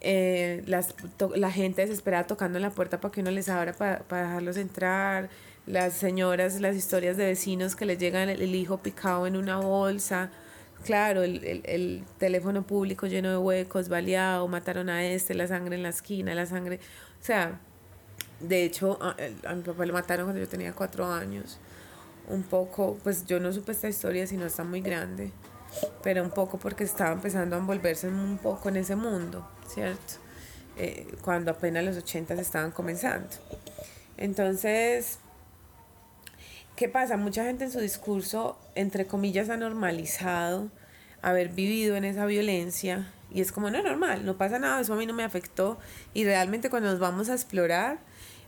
Eh, las, to- la gente desesperada tocando en la puerta para que uno les abra para dejarlos entrar. Las señoras, las historias de vecinos que les llegan el, el hijo picado en una bolsa. Claro, el, el, el teléfono público lleno de huecos, baleado, mataron a este, la sangre en la esquina, la sangre. O sea, de hecho, a, a mi papá lo mataron cuando yo tenía cuatro años. Un poco, pues yo no supe esta historia, sino está muy grande. Pero un poco porque estaba empezando a envolverse un poco en ese mundo, ¿cierto? Eh, cuando apenas los ochentas estaban comenzando. Entonces, ¿qué pasa? Mucha gente en su discurso, entre comillas, ha normalizado haber vivido en esa violencia Y es como, no, normal, no pasa nada, eso a mí no me afectó. Y realmente cuando nos vamos a explorar,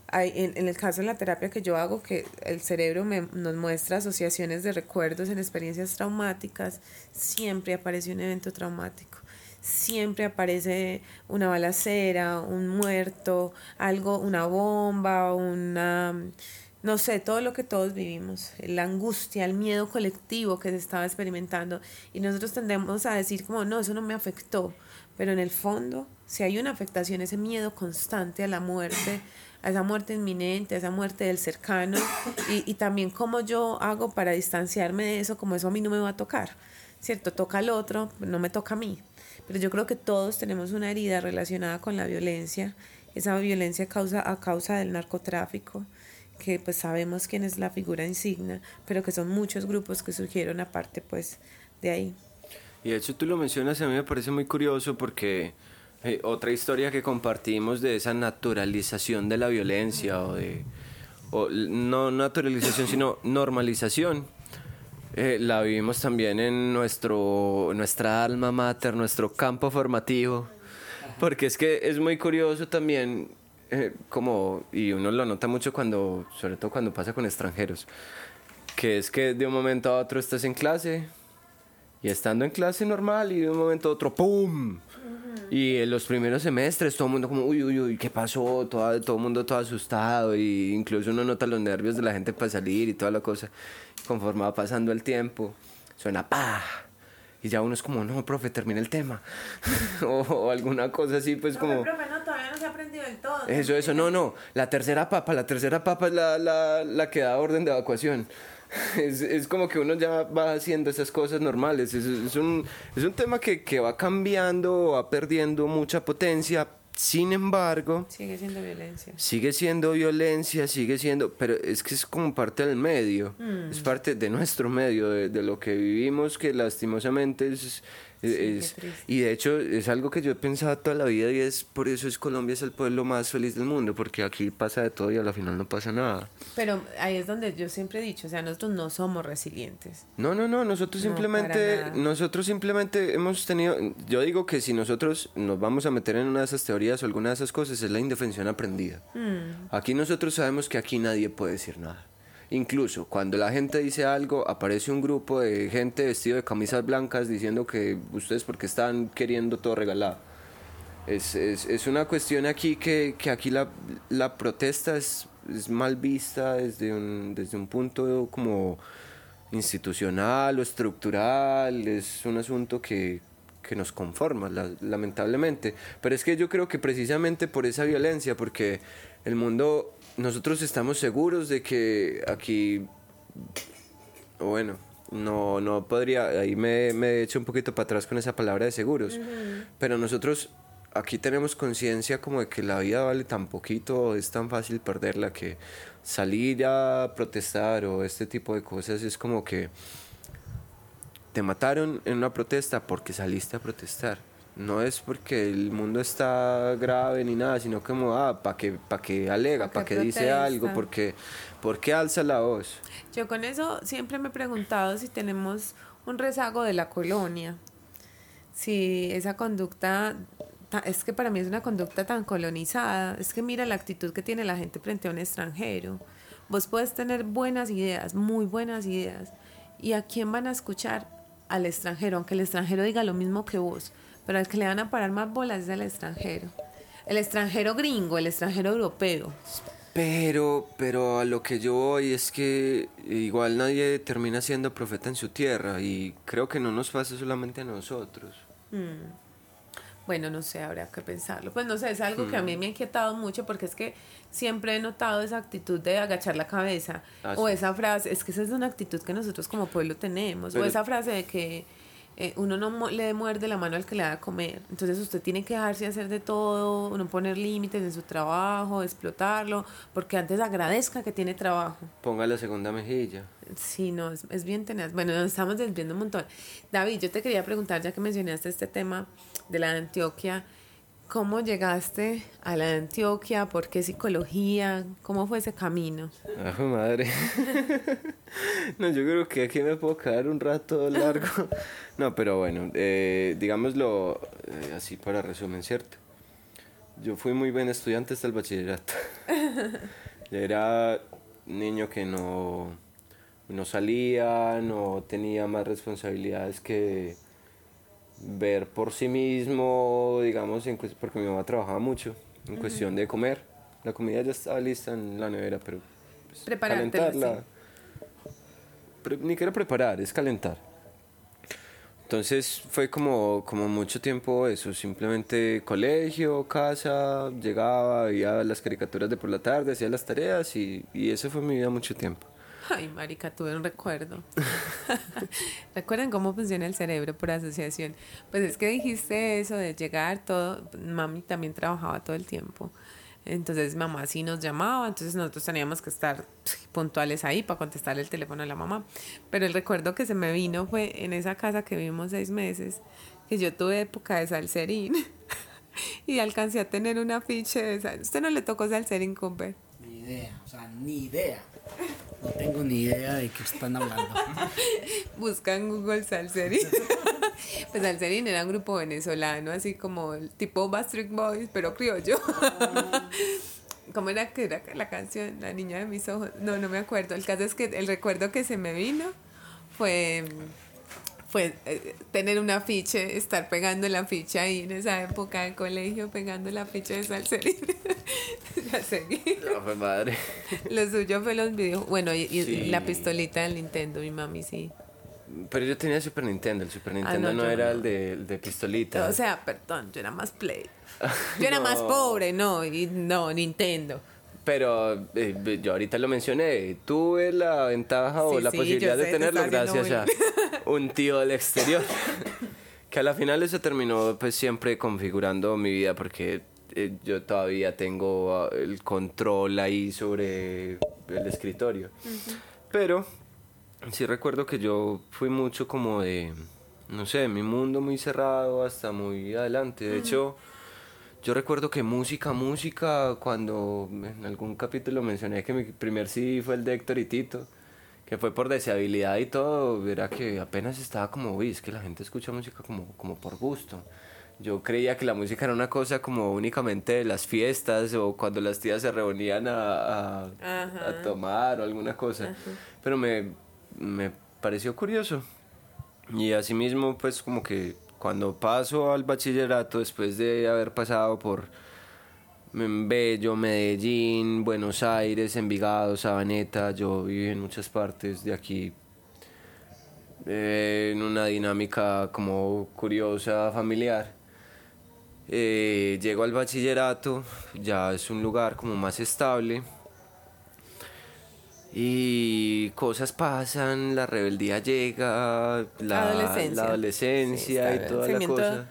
hay, en, en, el caso de la terapia que yo hago, que el cerebro me, nos muestra asociaciones de recuerdos en experiencias traumáticas, siempre aparece un evento traumático. Siempre aparece una balacera, un muerto, algo, una bomba, una no sé, todo lo que todos vivimos, la angustia, el miedo colectivo que se estaba experimentando. Y nosotros tendemos a decir como, no, eso no me afectó. Pero en el fondo, si hay una afectación, ese miedo constante a la muerte, a esa muerte inminente, a esa muerte del cercano, <coughs> y, y también cómo yo hago para distanciarme de eso, como eso a mí no me va a tocar, ¿cierto? Toca al otro, no me toca a mí. Pero yo creo que todos tenemos una herida relacionada con la violencia, esa violencia causa, a causa del narcotráfico, que pues sabemos quién es la figura insignia, pero que son muchos grupos que surgieron aparte pues de ahí. Y de hecho tú lo mencionas, a mí me parece muy curioso porque eh, otra historia que compartimos de esa naturalización de la violencia o de, no naturalización, sino normalización, eh, la vivimos también en nuestro, nuestra alma mater, nuestro campo formativo, porque es que es muy curioso también eh, como, y uno lo nota mucho cuando, sobre todo cuando pasa con extranjeros, que es que de un momento a otro estás en clase y estando en clase normal y de un momento a otro, ¡pum! Y en los primeros semestres todo el mundo como, uy, uy, uy, ¿qué pasó? Todo, todo el mundo todo asustado y incluso uno nota los nervios de la gente para salir y toda la cosa. Conforme va pasando el tiempo, suena ¡pa! Y ya uno es como, no, profe, termina el tema. <laughs> o, o, alguna cosa así, pues no, como... Profe, no, todavía no se ha aprendido del todo. Eso, eso, no, no. La tercera papa, la tercera papa es la, la, la que da orden de evacuación. <laughs> Es, es, como que uno ya va haciendo esas cosas normales. Es, es, un, es un tema que, que va cambiando, va perdiendo mucha potencia, sin embargo, sigue siendo violencia. Sigue siendo violencia, sigue siendo, pero es que es como parte del medio, mm. es parte de nuestro medio, de, de, lo que vivimos, que lastimosamente es, es, y de hecho es algo que yo he pensado toda la vida y es por eso es Colombia es el pueblo más feliz del mundo porque aquí pasa de todo y a la final no pasa nada. Pero ahí es donde yo siempre he dicho o sea nosotros no somos resilientes. No no no nosotros no, simplemente nosotros simplemente hemos tenido yo digo que si nosotros nos vamos a meter en una de esas teorías o alguna de esas cosas es la indefensión aprendida. Mm. aquí nosotros sabemos que aquí nadie puede decir nada Incluso cuando la gente dice algo, aparece un grupo de gente vestido de camisas blancas diciendo que ustedes porque están queriendo todo regalado. Es, es, es una cuestión aquí que, que aquí la, la protesta es, es, mal vista desde un, desde un punto como institucional o estructural, es un asunto que, que nos conforma, la, lamentablemente. Pero es que yo creo que precisamente por esa violencia, porque el mundo nosotros estamos seguros de que aquí, bueno, no, no podría, ahí me, me he hecho un poquito para atrás con esa palabra de seguros, uh -huh. pero nosotros aquí tenemos conciencia como de que la vida vale tan poquito, es tan fácil perderla que salir a protestar o este tipo de cosas es como que te mataron en una protesta porque saliste a protestar no es porque el mundo está grave ni nada, sino como, ah, para que, pa que alega, para que, que dice algo, porque, porque alza la voz. Yo con eso siempre me he preguntado si tenemos un rezago de la colonia, si esa conducta, es que para mí es una conducta tan colonizada, es que mira la actitud que tiene la gente frente a un extranjero. Vos puedes tener buenas ideas, muy buenas ideas, y a quién van a escuchar al extranjero, aunque el extranjero diga lo mismo que vos pero al que le van a parar más bolas es el extranjero. El extranjero gringo, el extranjero europeo. Pero, pero a lo que yo voy es que igual nadie termina siendo profeta en su tierra y creo que no nos pasa solamente a nosotros. Mm. Bueno, no sé, habría que pensarlo. Pues no sé, es algo mm. que a mí me ha inquietado mucho porque es que siempre he notado esa actitud de agachar la cabeza ah, o sí. esa frase, es que esa es una actitud que nosotros como pueblo tenemos, pero, o esa frase de que eh, uno no le muerde la mano al que le da a comer. Entonces usted tiene que dejarse hacer de todo, no poner límites en su trabajo, explotarlo, porque antes agradezca que tiene trabajo. Ponga la segunda mejilla. Sí, no, es, es bien tenaz. Bueno, nos estamos desviando un montón. David, yo te quería preguntar, ya que mencionaste este tema de la de Antioquia, ¿Cómo llegaste a la Antioquia? ¿Por qué psicología? ¿Cómo fue ese camino? Ah, madre. <laughs> no, yo creo que aquí me puedo quedar un rato largo. <laughs> no, pero bueno, eh, digámoslo eh, así para resumen, ¿cierto? Yo fui muy buen estudiante hasta el bachillerato. <laughs> yo era niño que no, no salía, no tenía más responsabilidades que ver por sí mismo, digamos, porque mi mamá trabajaba mucho, en cuestión de comer. La comida ya estaba lista en la nevera, pero pues, calentarla. ni quiero preparar, es calentar. Entonces fue como, como mucho tiempo eso, simplemente colegio, casa, llegaba, veía las caricaturas de por la tarde, hacía las tareas y, y eso fue mi vida mucho tiempo. Ay, marica, tuve un recuerdo. <laughs> ¿Recuerdan cómo funciona el cerebro por asociación? Pues es que dijiste eso de llegar todo, mami también trabajaba todo el tiempo. Entonces mamá sí nos llamaba, entonces nosotros teníamos que estar puntuales ahí para contestar el teléfono a la mamá. Pero el recuerdo que se me vino fue en esa casa que vivimos seis meses, que yo tuve época de salserín <laughs> y alcancé a tener un afiche de sal. ¿Usted no le tocó salserín, Cooper? Ni idea, o sea, ni idea. No tengo ni idea de qué están hablando. <laughs> Buscan Google Salserín. <laughs> pues Salserín era un grupo venezolano, así como el tipo Bastric Boys, pero criollo. <laughs> ¿Cómo era que era la canción? La niña de mis ojos. No, no me acuerdo. El caso es que el recuerdo que se me vino fue fue eh, tener un afiche, estar pegando la ficha ahí en esa época de colegio, pegando la ficha de Salserín. <laughs> ya seguí. No, fue madre. Lo suyo fue los videos. Bueno, y, la pistolita del Nintendo, mi mami sí. Pero yo tenía Super Nintendo, el Super ah, Nintendo no, era El, de, de pistolita. O sea, perdón, yo era más Play. <laughs> Yo era más pobre, no, y no, Nintendo. Pero eh, yo ahorita lo mencioné, tuve la ventaja o la posibilidad de tenerlo gracias a un tío del exterior. <laughs> que a la final eso terminó pues siempre configurando mi vida porque eh, yo todavía tengo ah, el control ahí sobre el escritorio. Pero sí recuerdo que yo fui mucho como de, no sé, mi mundo muy cerrado hasta muy adelante. De hecho yo recuerdo que música, música, cuando en algún capítulo mencioné que mi primer CD fue el de Héctor y Tito, que fue por deseabilidad y todo, era que apenas estaba como, uy, es que la gente escucha música como, como por gusto. Yo creía que la música era una cosa como únicamente de las fiestas o cuando las tías se reunían a, a, tomar o alguna cosa. Pero me, me pareció curioso. Y asimismo, pues como que cuando paso al bachillerato, después de haber pasado por Bello, Medellín, Buenos Aires, Envigado, Sabaneta, yo viví en muchas partes de aquí eh, en una dinámica como curiosa, familiar. Eh, llego al bachillerato, ya es un lugar como más estable y cosas pasan, la rebeldía llega, la, adolescencia, y toda la cosa.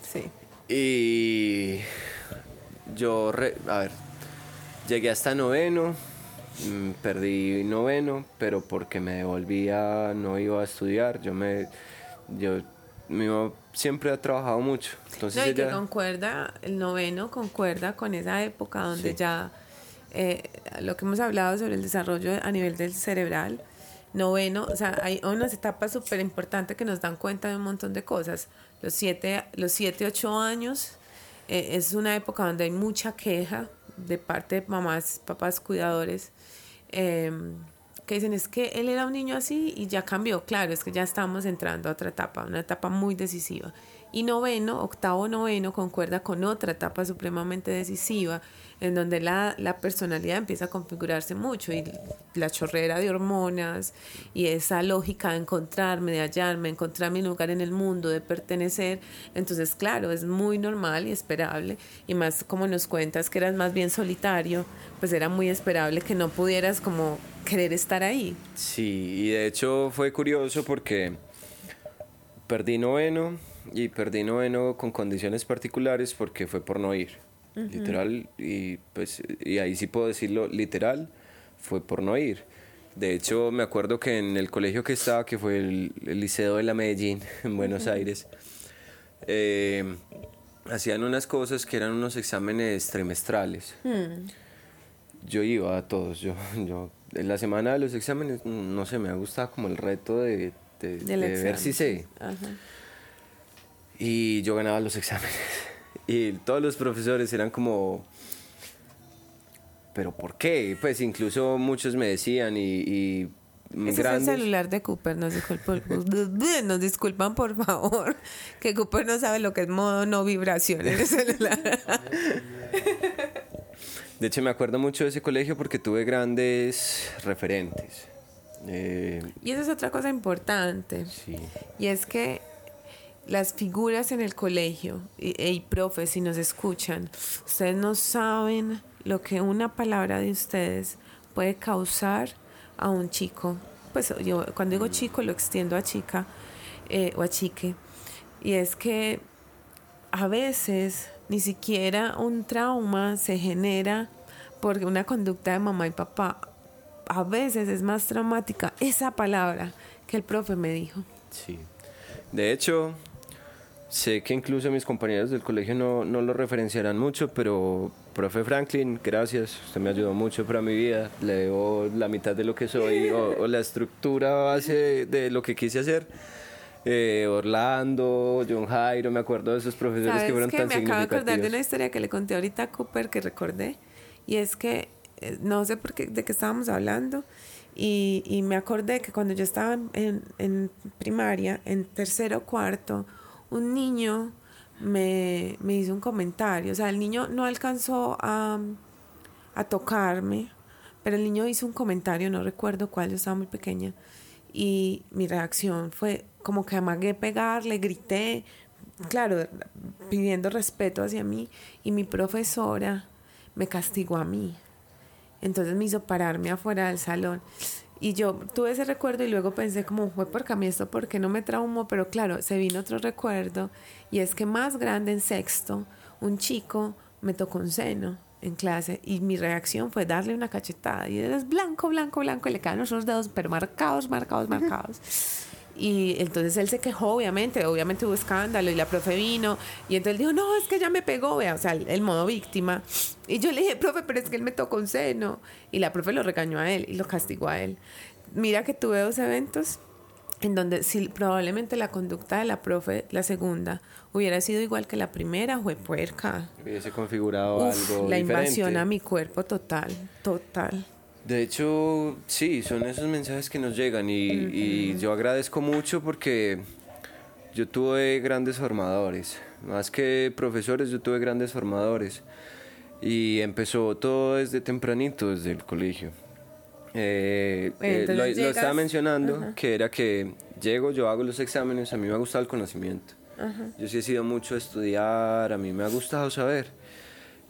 Sí. Y yo, a ver, llegué hasta noveno, mm, perdí noveno, pero porque me devolvía, no iba a estudiar, yo me, yo, mi mamá siempre ha trabajado mucho. Entonces no, y que concuerda, el noveno concuerda con esa época donde ya eh, lo que hemos hablado sobre el desarrollo a nivel del cerebral. Noveno, o sea, hay unas etapas súper importantes que nos dan cuenta de un montón de cosas. Los siete, los siete ocho años eh, es una época donde hay mucha queja de parte de mamás, papás, cuidadores, em, que dicen es que él era un niño así y ya cambió. Claro, es que ya estamos entrando a otra etapa, una etapa muy decisiva. Y noveno, octavo, noveno, concuerda con otra etapa supremamente decisiva, en donde la, la, personalidad empieza a configurarse mucho y la chorrera de hormonas y esa lógica de encontrarme, de hallarme, encontrar mi lugar en el mundo, de pertenecer. Entonces, claro, es muy normal y esperable. Y más como nos cuentas que eras más bien solitario, pues era muy esperable que no pudieras como querer estar ahí. Sí, y de hecho fue curioso porque perdí noveno y perdí noveno con condiciones particulares porque fue por no ir literal, y pues y ahí sí puedo decirlo literal, fue por no ir. De hecho, me acuerdo que en el colegio que estaba, que fue el, Liceo de la Medellín, <laughs> en Buenos Aires, eh, hacían unas cosas que eran unos exámenes trimestrales. Hmm. Yo iba a todos, yo, <laughs> yo, en la semana de los exámenes, no sé, me ha gustado como el reto de, de, ver si sé. Ajá. Y yo ganaba los exámenes. <laughs> Y todos los profesores eran como, ¿pero por qué? Pues incluso muchos me decían y, y Ese es el celular de Cooper, nos disculpan, <laughs> nos disculpan por favor, que Cooper no sabe lo que es modo no vibración en el celular. <laughs> De hecho, me acuerdo mucho de ese colegio porque tuve grandes referentes. Eh, Y esa es otra cosa importante, sí. y es que las figuras en el colegio, y, y profes, si nos escuchan, ustedes no saben lo que una palabra de ustedes puede causar a un chico. Pues yo cuando digo chico lo extiendo a chica eh, o a chique. Y es que a veces ni siquiera un trauma se genera por una conducta de mamá y papá. A veces es más traumática esa palabra que el profe me dijo. Sí. De hecho, sé que incluso mis compañeros del colegio no, no lo referenciarán mucho, pero profe Franklin, gracias, usted me ayudó mucho para mi vida, le debo la mitad de lo que soy o, o la estructura base de, lo que quise hacer. Eh, Orlando, John Jairo, me acuerdo de esos profesores ¿Sabes que fueron qué? tan Me acabo de acordar de una significativos. historia que le conté ahorita a Cooper que recordé. Y es que eh, no sé por qué, de qué estábamos hablando. Y, y me acordé que cuando yo estaba en, en- en primaria, en tercero o cuarto, un niño me, me hizo un comentario. O sea, el niño no alcanzó a, a tocarme, pero el niño hizo un comentario, no recuerdo cuál, yo estaba muy pequeña. Y mi reacción fue como que amagué pegarle, grité, claro, pidiendo respeto hacia mí. Y mi profesora me castigó a mí. Entonces me hizo pararme afuera del salón. Y yo tuve ese recuerdo y luego pensé como fue porque a mí esto porque no me traumó, pero claro, se vino otro recuerdo y es que más grande en sexto, un chico me tocó un seno en clase y mi reacción fue darle una cachetada y él es blanco, blanco, blanco y le caen los dos dedos pero marcados, marcados, marcados. Y entonces él se quejó, obviamente, obviamente hubo escándalo y la profe vino y entonces él dijo, no, es que ya me pegó, vea, o sea, el, el modo víctima. Y yo le dije, profe, pero es que él me tocó un seno. Y la profe lo regañó a él y lo castigó a él. Mira que tuve dos eventos en donde si probablemente la conducta de la profe, la segunda, hubiera sido igual que la primera, fue puerca. Hubiese configurado Uf, algo la diferente. invasión a mi cuerpo total, total. De hecho, sí, son esos mensajes que nos llegan y, y yo agradezco mucho porque yo tuve grandes formadores, más que profesores, yo tuve grandes formadores y empezó todo desde tempranito, desde el colegio. Eh, Bueno, eh, lo, estaba mencionando, que era que llego, yo hago los exámenes, a mí me ha gustado el conocimiento. Yo sí he sido mucho a estudiar, a mí me ha gustado saber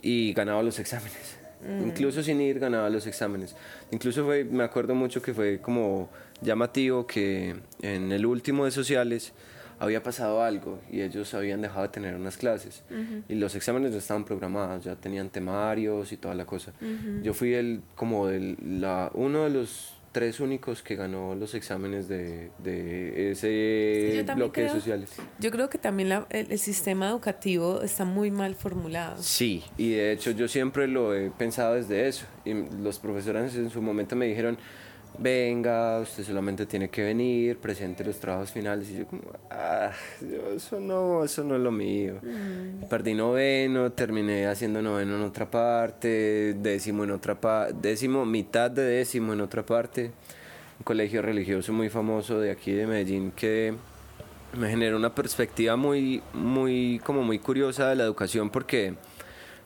y ganaba los exámenes. Incluso sin ir ganaba los exámenes. Incluso fue, me acuerdo mucho que fue como llamativo que en el último de sociales había pasado algo y ellos habían dejado de tener unas clases y los exámenes ya estaban programados, ya tenían temarios y toda la cosa. Yo fui el como el, la, uno de los tres únicos que ganó los exámenes de, de ese también bloque de sociales. Yo creo que también la- el, el sistema educativo está muy mal formulado. Sí, y de hecho yo siempre lo he pensado desde eso. Y los profesores en su momento me dijeron, venga, usted solamente tiene que venir, presente los trabajos finales. Y yo como, ah, yo, eso no, eso no es lo mío. Perdí noveno, terminé haciendo noveno en otra parte, décimo en otra parte, décimo, mitad de décimo en otra parte. Un colegio religioso muy famoso de aquí de Medellín que me generó una perspectiva muy, muy, como muy curiosa de la educación porque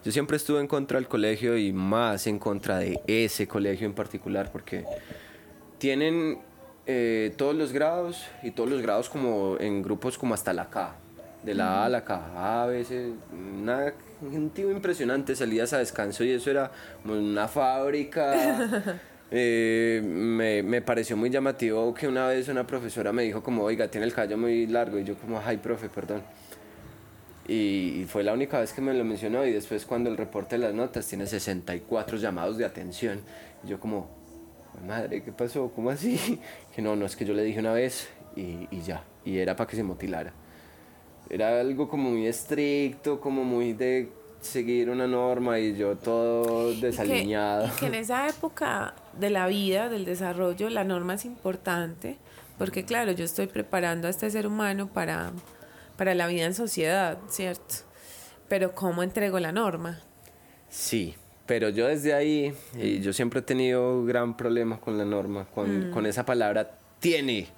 yo siempre estuve en contra del colegio y más en contra de ese colegio en particular porque tienen eh, todos los grados y todos los grados como en grupos como hasta la K, de la A a la K, a veces una un tío impresionante, salidas a descanso y eso era como una fábrica. <laughs> Eh, me, me pareció muy llamativo que una vez una profesora me dijo como, oiga, tiene el cabello muy largo y yo como, ay, profe, perdón. Y, y fue la única vez que me lo mencionó y después cuando el reporte de las notas tiene 64 llamados de atención. Y yo como, madre, ¿qué pasó? ¿Cómo así? <laughs> Que no, no, es que yo le dije una vez y, y ya, y era para que se motilara. era algo como muy estricto, como muy de seguir una norma y yo todo desalineado. Y que, en esa época de la vida, del desarrollo, la norma es importante, porque claro, yo estoy preparando a este ser humano para, para la vida en sociedad, ¿cierto? Pero ¿cómo entrego la norma? Sí, pero yo desde ahí, y yo siempre he tenido gran problema con la norma, con, mm. con esa palabra tiene.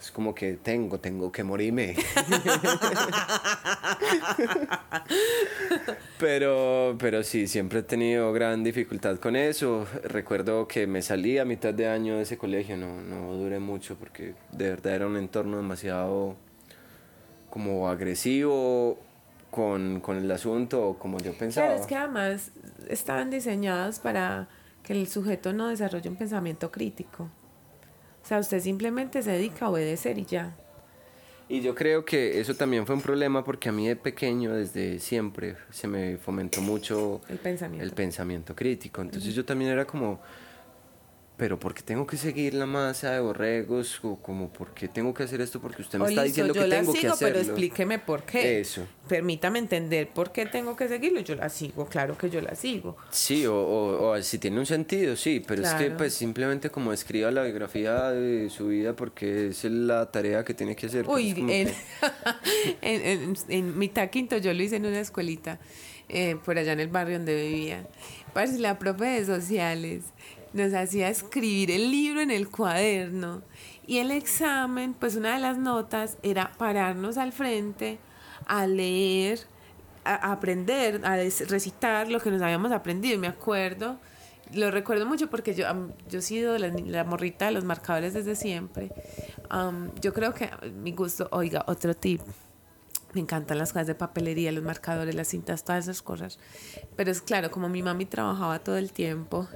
Es como que tengo, tengo que morirme. <laughs> pero, pero sí, siempre he tenido gran dificultad con eso. Recuerdo que me salí a mitad de año de ese colegio, no, no duré mucho porque de verdad era un entorno demasiado como agresivo con, con el asunto, como yo pensaba. Claro, es que además estaban diseñados para que el sujeto no desarrolle un pensamiento crítico. O sea, usted simplemente se dedica a obedecer y ya. Y yo creo que eso también fue un problema porque a mí de pequeño, desde siempre, se me fomentó mucho el pensamiento, el pensamiento crítico. Entonces yo también era como, pero ¿por qué tengo que seguir la masa de borregos? O como, ¿por qué tengo que hacer esto? Porque usted me está diciendo que tengo que hacerlo. pero explíqueme por qué. Eso. Permítame entender por qué tengo que seguirlo. Yo la sigo, claro que yo la sigo. Sí, o, o, si tiene un sentido, sí, pero es que pues simplemente como escriba la biografía de su vida porque es la tarea que tiene que hacer. Uy, <laughs> en, en, en, mi taquinto yo lo hice en una escuelita, eh, por allá en el barrio donde vivía. Parece la profe de sociales nos hacía escribir el libro en el cuaderno y el examen, pues una de las notas era pararnos al frente a leer, a aprender, a recitar lo que nos habíamos aprendido. Me acuerdo, lo recuerdo mucho porque yo, yo he sido la, morrita de los marcadores desde siempre. yo creo que mi gusto, oiga, otro tip. Me encantan las cosas de papelería, los marcadores, las cintas, todas esas cosas. Pero es claro, como mi mami trabajaba todo el tiempo,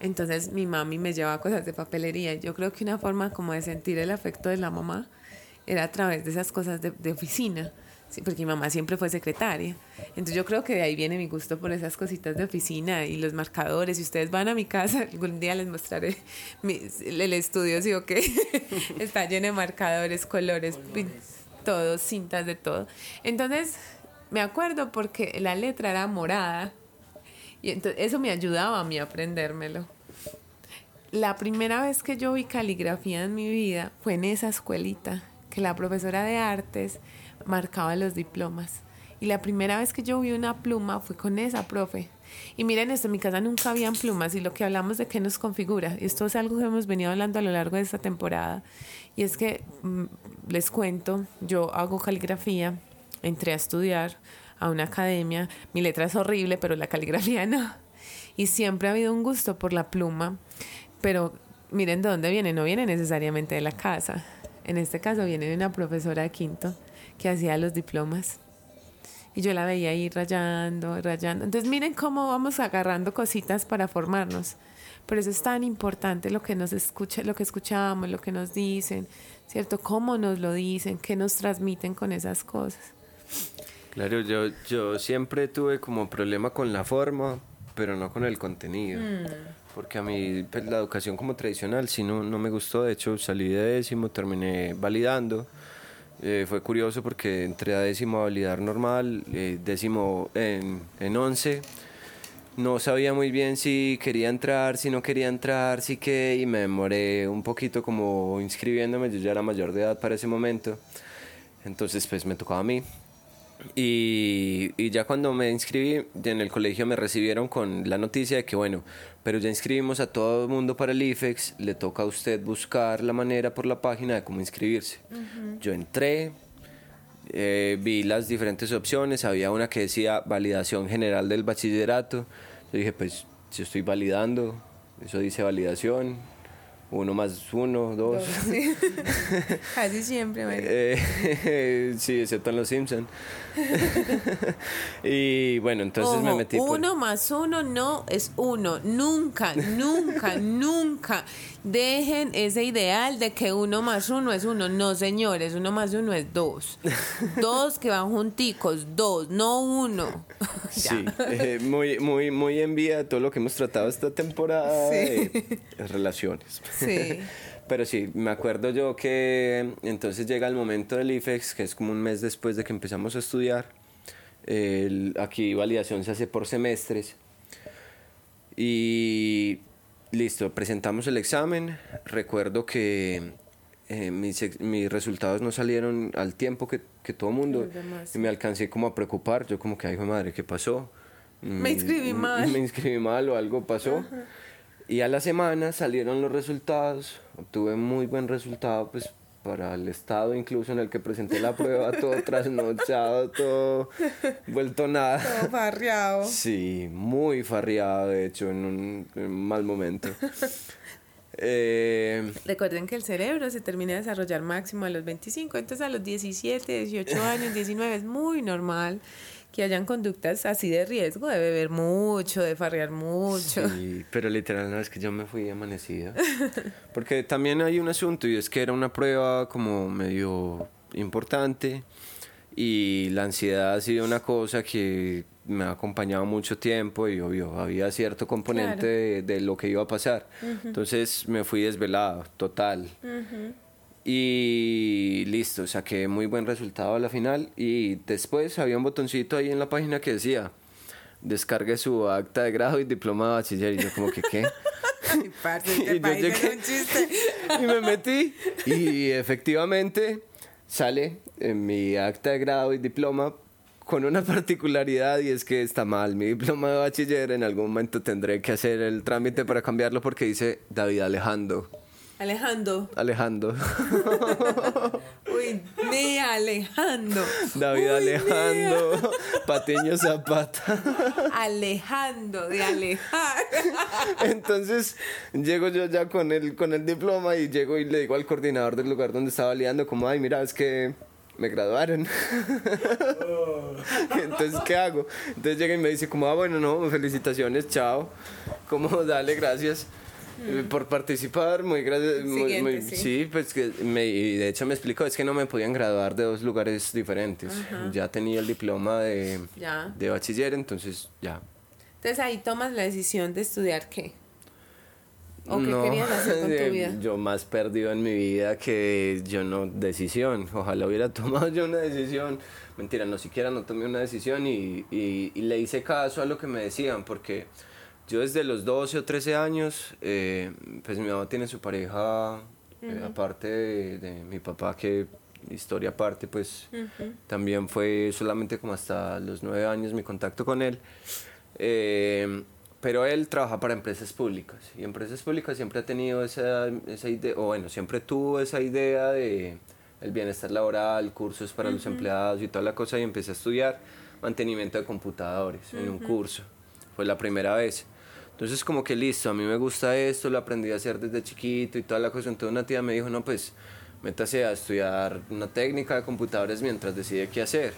entonces mi mami me llevaba cosas de papelería. Yo creo que una forma como de sentir el afecto de la mamá era a través de esas cosas de, de oficina. Sí, porque mi mamá siempre fue secretaria. Entonces yo creo que de ahí viene mi gusto por esas cositas de oficina y los marcadores. Si ustedes van a mi casa, <laughs> algún día les mostraré el estudio, sí o qué. <laughs> Está lleno de marcadores, colores, todo, cintas de todo. Entonces me acuerdo porque la letra era morada y entonces eso me ayudaba a mí a aprendérmelo. La primera vez que yo vi caligrafía en mi vida fue en esa escuelita, que la profesora de artes marcaba los diplomas. Y la primera vez que yo vi una pluma fue con esa profe. Y miren esto, en mi casa nunca habían plumas y lo que hablamos de qué nos configura. Esto es algo que hemos venido hablando a lo largo de esta temporada. Y es que, mm, les cuento, yo hago caligrafía, entré a estudiar a una academia. Mi letra es horrible, pero la caligrafía no. Y siempre ha habido un gusto por la pluma, pero miren de dónde viene, no viene necesariamente de la casa. En este caso viene de una profesora de quinto que hacía los diplomas. Y yo la veía ahí rayando, rayando. Entonces miren cómo vamos agarrando cositas para formarnos. Por eso es tan importante lo que nos escucha, lo que escuchamos, lo que nos dicen, ¿cierto? Cómo nos lo dicen, qué nos transmiten con esas cosas. Claro, yo, yo siempre tuve como problema con la forma, pero no con el contenido. Mm. Porque a mí pues, la educación como tradicional sí no, no me gustó. De hecho, salí de décimo, terminé validando. Eh, fue curioso porque entré a décimo a validar normal, eh, décimo en, en once. No sabía muy bien si quería entrar, si no quería entrar, sí que, y me demoré un poquito como inscribiéndome. Yo ya era mayor de edad para ese momento. Entonces, pues me tocaba a mí. Y, y, ya cuando me inscribí en el colegio me recibieron con la noticia de que bueno, pero ya inscribimos a todo el mundo para el IFEX, le toca a usted buscar la manera por la página de cómo inscribirse. Yo entré, eh, vi las diferentes opciones, había una que decía validación general del bachillerato. Yo dije, pues si estoy validando, eso dice validación, uno más uno, dos. <laughs> Casi siempre, eh, <laughs> sí, excepto en los Simpsons. <laughs> y bueno, entonces me metí. Uno más uno no es uno. Nunca, nunca, nunca dejen ese ideal de que uno más uno es uno. No, señores, uno más uno es dos. <laughs> dos que van junticos, dos, no uno. <laughs> sí, eh, muy, muy, muy en vía todo lo que hemos tratado esta temporada de relaciones. Sí. <laughs> Pero sí, me acuerdo yo que entonces llega el momento del IFEX, que es como un mes después de que empezamos a estudiar. El- aquí validación se hace por semestres. Y listo, presentamos el examen. Recuerdo que eh, mis, mis resultados no salieron al tiempo que, que todo mundo. Y me alcancé como a preocupar. Yo como que, ay, madre, ¿qué pasó? Me inscribí Mm, mal. <laughs> Me inscribí mal o algo pasó. Y a la semana salieron los resultados. Obtuve muy buen resultado, pues para el estado incluso en el que presenté la prueba, todo <laughs> trasnochado, todo vuelto nada. Todo barriado. Sí, muy farriado, de hecho, en un, en un mal momento. <laughs> Eh, Recuerden que el cerebro se termina de desarrollar máximo a los 25, entonces a los 17, 18 años, 19 es muy normal que hayan conductas así de riesgo, de beber mucho, de farrear mucho. sí, pero literal, no es que yo me fui amanecido. <laughs> Porque también hay un asunto y es que era una prueba como medio importante y la ansiedad ha sido una cosa que me ha acompañado mucho tiempo y obvio, había cierto componente Claro. de, de lo que iba a pasar. Entonces me fui desvelado, total. Y listo, saqué muy buen resultado a la final. Y después había un botoncito ahí en la página que decía descargue su acta de grado y diploma de bachiller. Y yo como que qué <laughs> parce, este <laughs> Y yo país llegué- un chiste. <laughs> y me metí y efectivamente sale en mi acta de grado y diploma con una particularidad y es que está mal mi diploma de bachiller en algún momento tendré que hacer el trámite para cambiarlo porque dice David Alejandro Alejandro. Alejandro <laughs> Uy, ni Alejandro. David Uy, Alejandro Patiño Zapata Alejandro, de Alejar. Entonces llego yo ya con el, con el diploma y llego y le digo al coordinador del lugar donde estaba liando como, ay, mira, es que me graduaron. <laughs> Entonces, ¿qué hago? Entonces llega y me dice como, ah, bueno, no, felicitaciones, chao. Como, dale, gracias. Eh, Por participar, muy gracias. muy- muy- sí. sí, pues que me, y de hecho me explicó, es que no me podían graduar de dos lugares diferentes. Ya tenía el diploma de, Ya. de bachiller, entonces ya, Entonces ahí tomas la decisión de estudiar qué. ¿O qué querías hacer con tu <laughs> vida? Yo más perdido en mi vida que yo no decisión. Ojalá hubiera <laughs> tomado yo una decisión. Mentira, no siquiera no tomé una decisión y, y- y le hice caso a lo que me decían porque yo desde los 12 o 13 años, eh, pues mi mamá tiene su pareja, eh, aparte de, de mi papá que historia aparte, pues también fue solamente como hasta los 9 años mi contacto con él. Eh, pero él trabaja para empresas públicas y empresas públicas siempre ha tenido esa, esa idea, o bueno, siempre tuvo esa idea de el bienestar laboral, cursos para los empleados y toda la cosa y empecé a estudiar mantenimiento de computadores en un curso. Fue la primera vez. Entonces como que listo, a mí me gusta esto, lo aprendí a hacer desde chiquito y toda la cosa. Entonces una tía me dijo, no, pues métase a estudiar una técnica de computadores mientras decide qué hacer.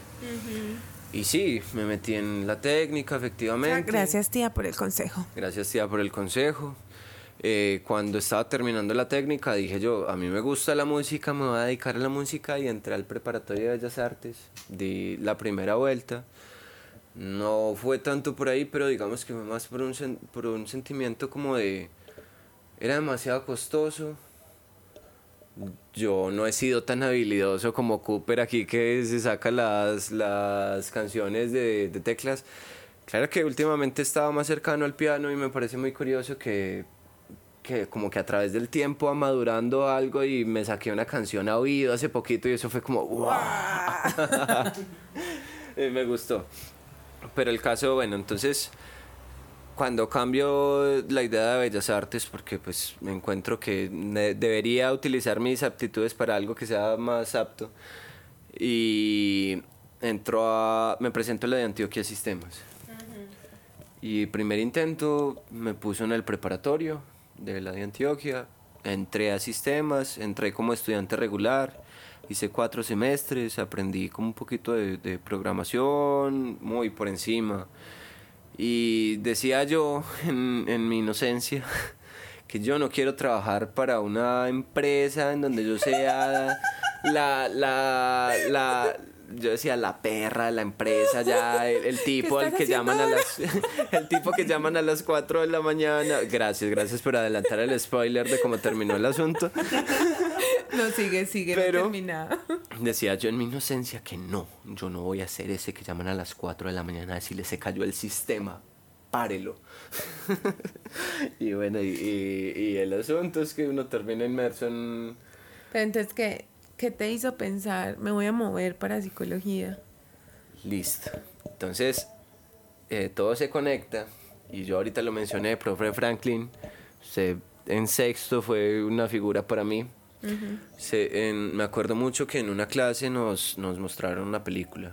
Y sí, me metí en la técnica, efectivamente. Gracias tía por el consejo. Gracias tía por el consejo. Eh, cuando estaba terminando la técnica dije yo, a mí me gusta la música, me voy a dedicar a la música y entré al preparatorio de Bellas Artes, di la primera vuelta. No fue tanto por ahí, pero digamos que fue más por un, sen- por un sentimiento como de... Era demasiado costoso. Yo no he sido tan habilidoso como Cooper aquí que se saca las, las canciones de, de teclas. Claro que últimamente estaba más cercano al piano y me parece muy curioso que, que como que a través del tiempo va madurando algo y me saqué una canción a oído hace poquito y eso fue como ¡wow! <laughs> <laughs> Eh, me gustó. Pero el caso, bueno, entonces cuando cambio la idea de Bellas Artes, porque pues me encuentro que debería utilizar mis aptitudes para algo que sea más apto, y entro a, me presento a la de Antioquia Sistemas. Y primer intento me puso en el preparatorio de la de Antioquia, entré a sistemas, entré como estudiante regular, hice cuatro semestres, aprendí como un poquito de, programación, muy por encima. Y decía yo <laughs> en, mi inocencia <laughs> que yo no quiero trabajar para una empresa en donde yo sea la, la, yo decía la perra, la empresa, ya el, <laughs> tipo al que llaman a las <laughs> el tipo que llaman a las 4 de la mañana. Gracias, gracias por adelantar el spoiler de cómo terminó el asunto. No, sigue, sigue, Pero- no terminado. Decía yo en mi inocencia que no, yo no voy a ser ese que llaman a las 4 de la mañana a decirle se cayó el sistema, párelo. <laughs> y bueno, y, y- y el asunto es que uno termina inmerso en... Pero entonces, ¿qué, ¿qué te hizo pensar? Me voy a mover para psicología. Listo. Entonces, eh, todo se conecta. Y yo ahorita lo mencioné, profe Franklin. Se, en sexto fue una figura para mí. Se- en- me acuerdo mucho que en una clase nos, nos mostraron una película.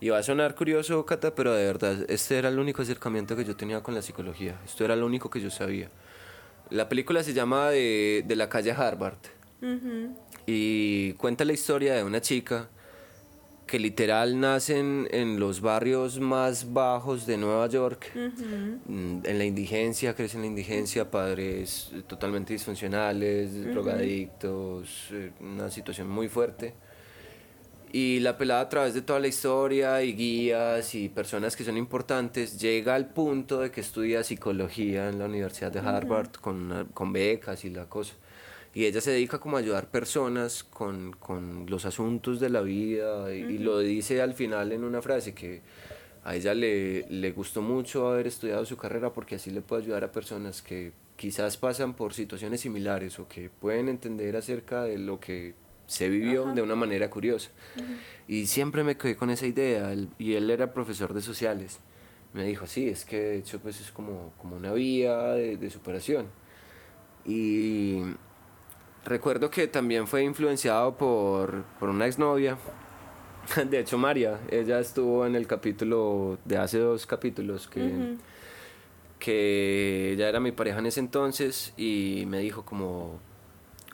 Y va a sonar curioso, Cata, pero de verdad, este era el único acercamiento que yo tenía con la psicología. Esto era lo único que yo sabía. La película se llama de, de la calle Harvard. Y cuenta la historia de una chica que literal nace en, los barrios más bajos de Nueva York, Mm, en la indigencia, crece en la indigencia, padres totalmente disfuncionales, drogadictos, eh, una situación muy fuerte. Y la pelada a través de toda la historia y guías y personas que son importantes llega al punto de que estudia psicología en la Universidad de Harvard con, una- con becas y la cosa. Y ella se dedica como a ayudar personas con, con los asuntos de la vida y, y lo dice al final en una frase que a ella le, le gustó mucho haber estudiado su carrera porque así le puede ayudar a personas que quizás pasan por situaciones similares o que pueden entender acerca de lo que se vivió de una manera curiosa. Y siempre me quedé con esa idea, él- y él era profesor de sociales. Me dijo, sí, es que de hecho pues es como, como una vía de, de superación. Y recuerdo que también fue influenciado por, por una exnovia. <laughs> De hecho, María, ella estuvo en el capítulo de hace dos capítulos que, que ella era mi pareja en ese entonces y me dijo como,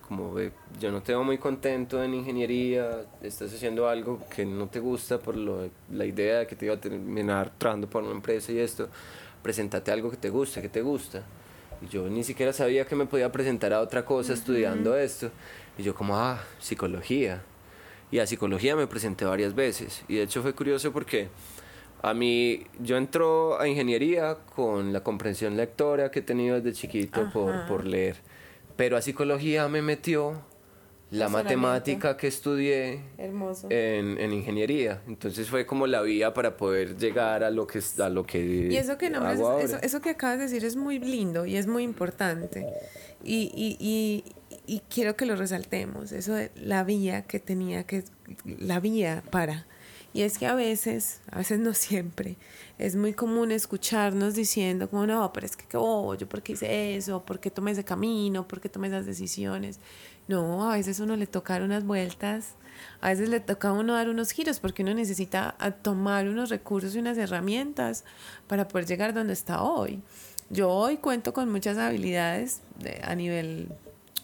como "Ve, yo no te veo muy contento en ingeniería, estás haciendo algo que no te gusta por lo, la idea de que te iba a terminar trabajando por una empresa y esto, presentate algo que te guste, que te gusta. Y yo ni siquiera sabía que me podía presentar a otra cosa estudiando esto. Y yo como, ah, psicología. Y a psicología me presenté varias veces. Y de hecho fue curioso porque a mí, yo entro a ingeniería con la comprensión lectora que he tenido desde chiquito por, por leer. Pero a psicología me metió la matemática que estudié Hermoso. en, en ingeniería. Entonces fue como la vía para poder llegar a lo que, a lo que Y eso que eso, que acabas de decir es muy lindo y es muy importante. Y, y, y, y quiero que lo resaltemos, eso de la vía que tenía que, la vía para. Y es que a veces, a veces no siempre, es muy común escucharnos diciendo como no, pero es que qué bobo, yo por qué hice eso, por qué tomé ese camino, por qué tomé esas decisiones. No, a veces uno le toca dar unas vueltas, a veces le toca a uno dar unos giros porque uno necesita a tomar unos recursos y unas herramientas para poder llegar donde está hoy. Yo hoy cuento con muchas habilidades de- a nivel,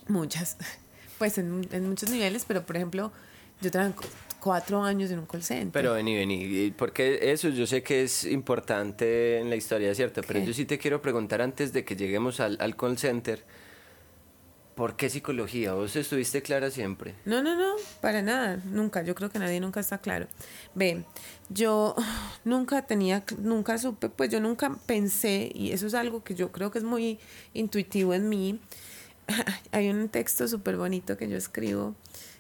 muchas, <laughs> pues en, en muchos niveles, pero por ejemplo, yo trabajé cu- cuatro años en un call center. Pero vení, vení, y porque eso yo sé que es importante en la historia, ¿cierto? Pero yo sí te quiero preguntar antes de que lleguemos al, al call center, ¿por qué psicología? ¿Vos estuviste clara siempre? No, no, no, para nada, nunca. Yo creo que nadie nunca está claro. Ve, yo <sighs> nunca tenía, nunca supe, pues yo nunca pensé, y eso es algo que yo creo que es muy intuitivo en mí. <laughs> Hay un texto súper bonito que yo escribo.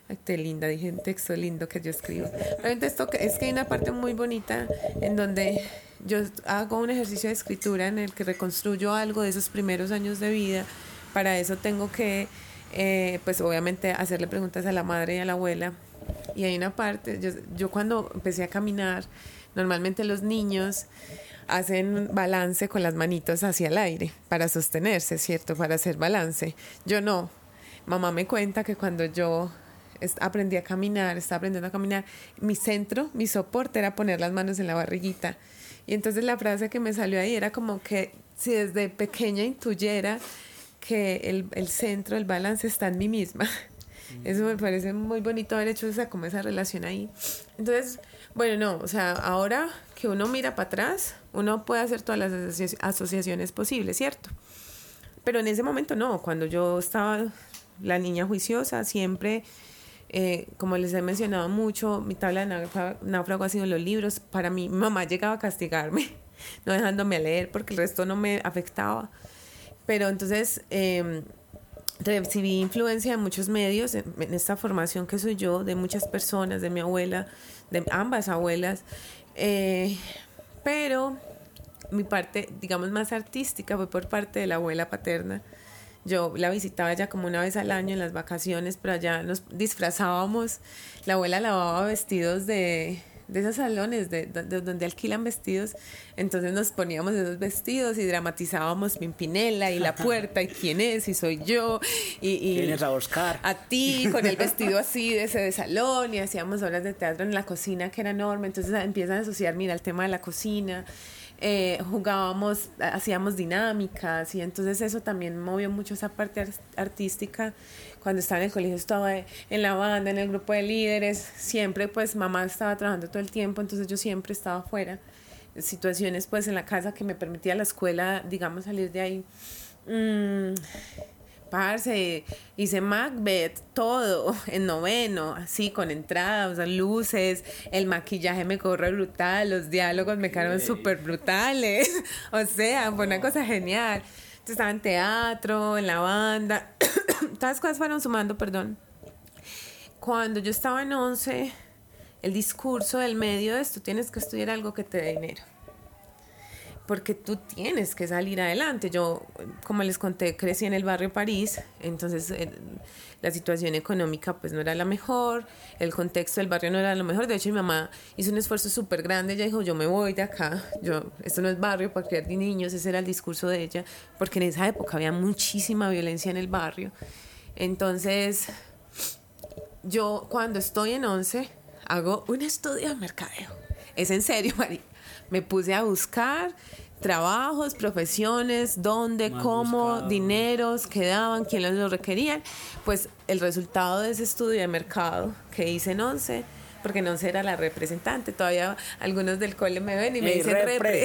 Ay, qué linda, dije un texto lindo que yo escribo. Pero un texto que es que hay una parte muy bonita en donde yo hago un ejercicio de escritura en el que reconstruyo algo de esos primeros años de vida. Para eso tengo que, eh, pues obviamente, hacerle preguntas a la madre y a la abuela. Y hay una parte, yo, yo cuando empecé a caminar, normalmente los niños hacen balance con las manitos hacia el aire para sostenerse, ¿cierto? Para hacer balance. Yo no. Mamá me cuenta que cuando yo aprendí a caminar, estaba aprendiendo a caminar, mi centro, mi soporte era poner las manos en la barriguita. Y entonces la frase que me salió ahí era como que si desde pequeña intuyera que el, el centro, el balance está en mí misma. <laughs> Eso me parece muy bonito haber hecho esa, como esa relación ahí. Entonces, bueno, no, o sea, ahora que uno mira para atrás, uno puede hacer todas las asocia- asociaciones posibles, ¿cierto? Pero en ese momento no, cuando yo estaba la niña juiciosa, siempre Eh, como les he mencionado mucho, mi tabla de náufrago ha sido los libros. Para mí, mi mamá llegaba a castigarme, <laughs> no dejándome leer porque el resto no me afectaba. Pero entonces eh, recibí influencia de muchos medios en, esta formación que soy yo, de muchas personas, de mi abuela, de ambas abuelas. Eh, pero mi parte, digamos, más artística fue por parte de la abuela paterna. Yo la visitaba ya como una vez al año en las vacaciones, pero allá nos disfrazábamos. La abuela lavaba vestidos de, de esos salones de, donde alquilan vestidos. Entonces nos poníamos esos vestidos y dramatizábamos Pimpinela y la <laughs> puerta y quién es y soy yo. Y, y a buscar? A ti con el <laughs> vestido así de ese de salón y hacíamos obras de teatro en la cocina que era enorme. Entonces empiezan a asociar, mira, el tema de la cocina. Eh, jugábamos, hacíamos dinámicas y entonces eso también movió mucho esa parte artística. Cuando estaba en el colegio estaba en la banda, en el grupo de líderes, siempre pues mamá estaba trabajando todo el tiempo, entonces yo siempre estaba afuera. Situaciones pues en la casa que me permitía la escuela, digamos, salir de ahí. Mm, Parce, hice Macbeth, todo <laughs> en noveno, así con entradas, luces, el maquillaje me corre brutal, los diálogos me quedaron súper brutales. <laughs> o sea, fue una cosa genial. Estaba en teatro, en la banda, <coughs> todas las cosas fueron sumando, perdón. Cuando yo estaba en 11, el discurso del medio es, tú tienes que estudiar algo que te dé dinero porque tú tienes que salir adelante. Yo, como les conté, crecí en el barrio París, entonces eh, la situación económica pues no era la mejor, el contexto del barrio no era lo mejor. De hecho, mi mamá hizo un esfuerzo súper grande, ella dijo, yo me voy de acá, yo, esto no es barrio para criar niños, ese era el discurso de ella, porque en esa época había muchísima violencia en el barrio. Entonces, yo cuando estoy en 11, hago un estudio de mercadeo. Es en serio, <laughs> María me puse a buscar trabajos, profesiones, dónde, cómo, dineros, qué daban, quiénes los requerían. Pues el resultado de ese estudio de mercado que hice en 11, porque en 11 era la representante, todavía algunos del cole me ven y me dicen repre.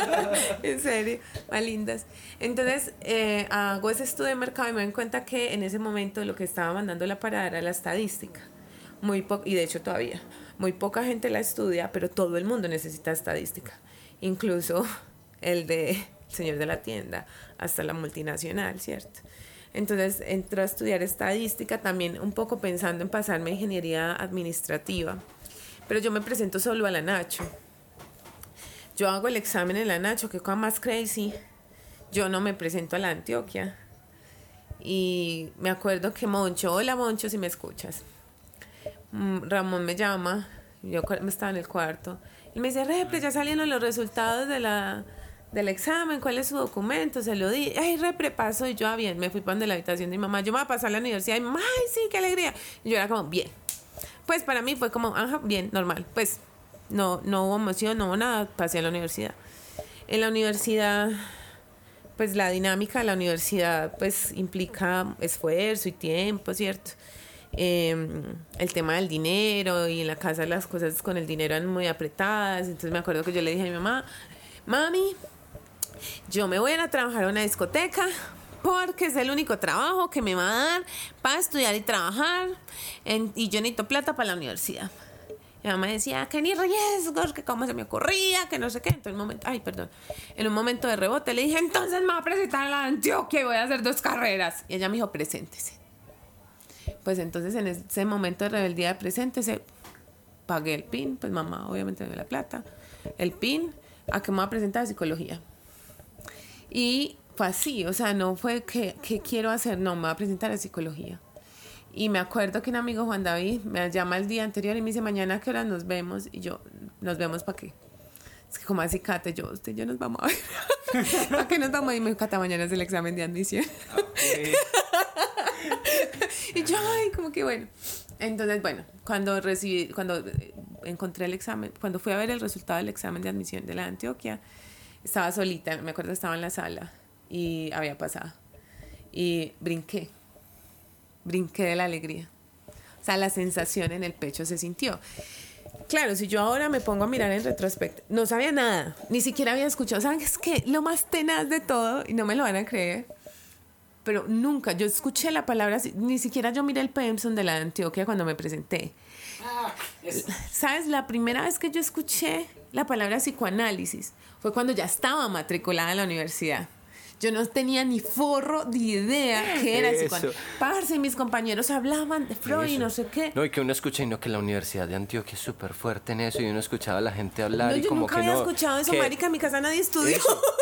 <laughs> en serio, más lindas. Entonces eh, hago ese estudio de mercado y me doy cuenta que en ese momento lo que estaba mandando la parada era la estadística. Muy poco, y de hecho todavía, muy poca gente la estudia, pero todo el mundo necesita estadística. Incluso el de <laughs> señor de la tienda, hasta la multinacional, ¿cierto? Entonces entró a estudiar estadística también un poco pensando en pasarme a ingeniería administrativa, pero yo me presento solo a la Nacho. Yo hago el examen en la Nacho, que cosa más crazy. Yo no me presento a la Antioquia. Y me acuerdo que Moncho, hola Moncho, si me escuchas. Mm, Ramón me llama, yo estaba en el cuarto, y me dice, Repre, ya salieron los resultados de la, del examen, ¿cuál es su documento? Se lo di, ay, repre, paso, y yo, ah, bien, me fui para de la habitación de mi mamá, yo me voy a pasar a la universidad, y ay, sí, qué alegría. Y yo era como, bien. Pues para mí fue como, ajá, bien, normal, pues no, no hubo emoción, no hubo nada, pasé a la universidad. En la universidad, pues la dinámica de la universidad, pues implica esfuerzo y tiempo, ¿cierto? Em, el tema del dinero y en la casa las cosas con el dinero eran muy apretadas. Entonces me acuerdo que yo le dije a mi mamá, mami, yo me voy a trabajar a una discoteca porque es el único trabajo que me va a dar para estudiar y trabajar y yo necesito plata para la universidad. Mi mamá decía que ni riesgos, que cómo se me ocurría, que no sé qué. En un momento de rebote le dije, entonces me voy a presentar la Antioquia y voy a hacer dos carreras. Y ella me dijo, preséntese. Pues entonces en ese momento de rebeldía presente se pagué el PIN, pues mamá obviamente me dio la plata, el PIN, a que me voy a presentar a psicología. Y fue así, o sea, no fue que, ¿qué quiero hacer? No, me voy a presentar a psicología. Y me acuerdo que un amigo Juan David me llama el día anterior y me dice, mañana a qué hora nos vemos. Y yo, ¿nos vemos para qué? Es que como así, Cate, yo, usted y yo nos vamos a ver. <laughs> ¿Para qué nos vamos? Y me dijo, Cata, mañana es el examen de admisión. <laughs> y yo, ay, como que bueno. Entonces, bueno, cuando recibí, cuando eh, encontré el examen, cuando fui a ver el resultado del examen de admisión de la Antioquia, estaba solita, me acuerdo estaba en la sala y había pasado. Y brinqué, brinqué de la alegría. O sea, la sensación en el pecho se sintió. Claro, si yo ahora me pongo a mirar en retrospecto, no sabía nada, ni siquiera había escuchado. ¿Saben? Es que lo más tenaz de todo, y no me lo van a creer, pero nunca, yo escuché la palabra, ni siquiera yo miré el PEMSON de la Antioquia cuando me presenté. Ah, ¿Sabes? La primera vez que yo escuché la palabra psicoanálisis fue cuando ya estaba matriculada en la universidad. Yo no tenía ni forro de idea que era eso. Parce, mis compañeros hablaban de Freud y no sé qué. No, y que uno escucha y no que la Universidad de Antioquia es súper fuerte en eso y uno escuchaba a la gente hablar no, y yo como nunca que había no. escuchado eso, marica, en mi casa nadie estudió.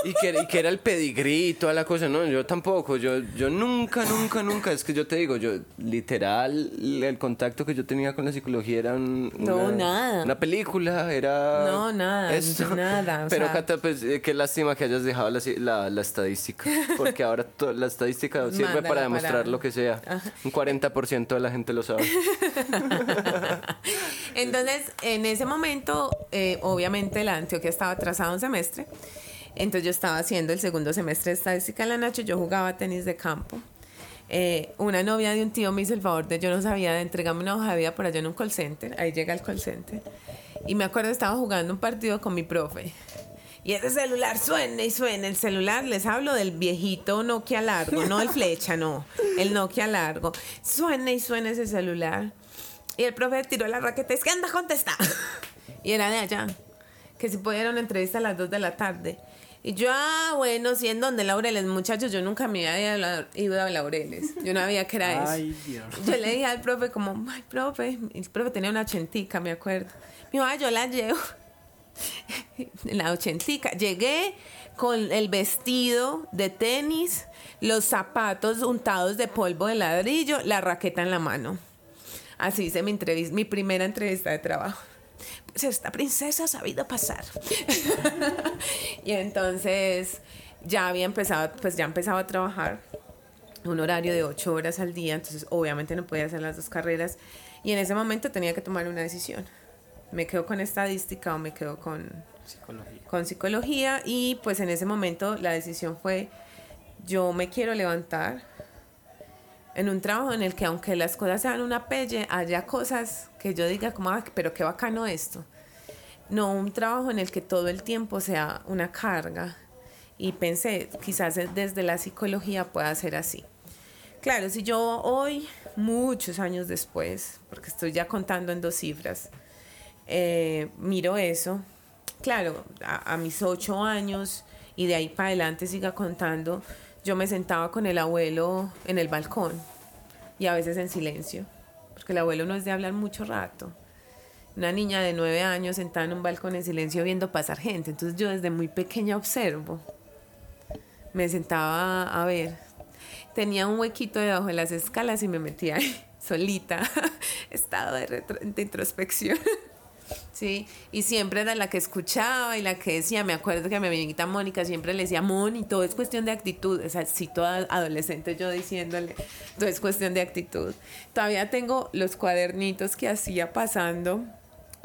y, que, y que era el pedigrí y toda la cosa, no, yo tampoco, yo, yo nunca, nunca, nunca, es que yo te digo, yo literal, el contacto que yo tenía con la psicología era un, No, nada. una película, era... No, nada, Eso. nada, Pero sea- Cata, pues eh, qué lástima que hayas dejado la, la, la estadística, <laughs> porque ahora la estadística sirve para demostrar para- lo que sea. Un 40% de la gente lo sabe. <laughs> Entonces, en ese momento, eh, obviamente la Antioquia estaba atrasada un semestre. Entonces yo estaba haciendo el segundo semestre de estadística en la noche, yo jugaba tenis de campo. Eh, una novia de un tío me hizo el favor de, yo no sabía, de entregarme una hoja de vida por allá en un call center. Ahí llega el call center. Y me acuerdo, estaba jugando un partido con mi profe. Y ese celular suena y suena. El celular, les hablo del viejito Nokia largo, no el <laughs> flecha, no. El Nokia largo. Suena y suena ese celular. Y el profe tiró la raqueta. Es que anda, contesta. <laughs> Y era de allá. Que si una entrevista a las 2 de la tarde. Y yo, ah, bueno, sí, ¿en dónde? Laureles. Muchachos, yo nunca me había ido a Laureles. Yo no sabía que era eso. Ay, Dios. Yo le dije al profe como, ay, profe, el profe tenía una ochentica, me acuerdo. Me dijo, ah, yo la llevo. <laughs> la ochentica. Llegué con el vestido de tenis, los zapatos untados de polvo de ladrillo, la raqueta en la mano. Así hice mi entrevista, mi primera entrevista de trabajo. Pues esta princesa ha sabido pasar. <laughs> y entonces ya había empezado, pues ya empezaba a trabajar un horario de ocho horas al día, entonces obviamente no podía hacer las dos carreras y en ese momento tenía que tomar una decisión. Me quedo con estadística o me quedo con, Psicología. con psicología y pues en ese momento la decisión fue yo me quiero levantar en un trabajo en el que aunque las cosas sean una pelle, haya cosas que yo diga como, "Ah, pero qué bacano esto. No un trabajo en el que todo el tiempo sea una carga. Y pensé, quizás desde la psicología pueda ser así. Claro, si yo hoy, muchos años después, porque estoy ya contando en dos cifras, eh, miro eso, claro, a, a mis ocho años y de ahí para adelante siga contando, yo me sentaba con el abuelo en el balcón y a veces en silencio, porque el abuelo no es de hablar mucho rato. Una niña de nueve años sentada en un balcón en silencio viendo pasar gente, entonces yo desde muy pequeña observo. Me sentaba a ver. Tenía un huequito debajo de las escalas y me metía ahí <laughs> solita, <laughs> estado de, de introspección. <laughs> Sí, y siempre era la que escuchaba y la que decía, me acuerdo que a mi amiguita Mónica siempre le decía, Moni, todo es cuestión de actitud, o sea, sí, toda adolescente yo diciéndole, todo es cuestión de actitud. Todavía tengo los cuadernitos que hacía pasando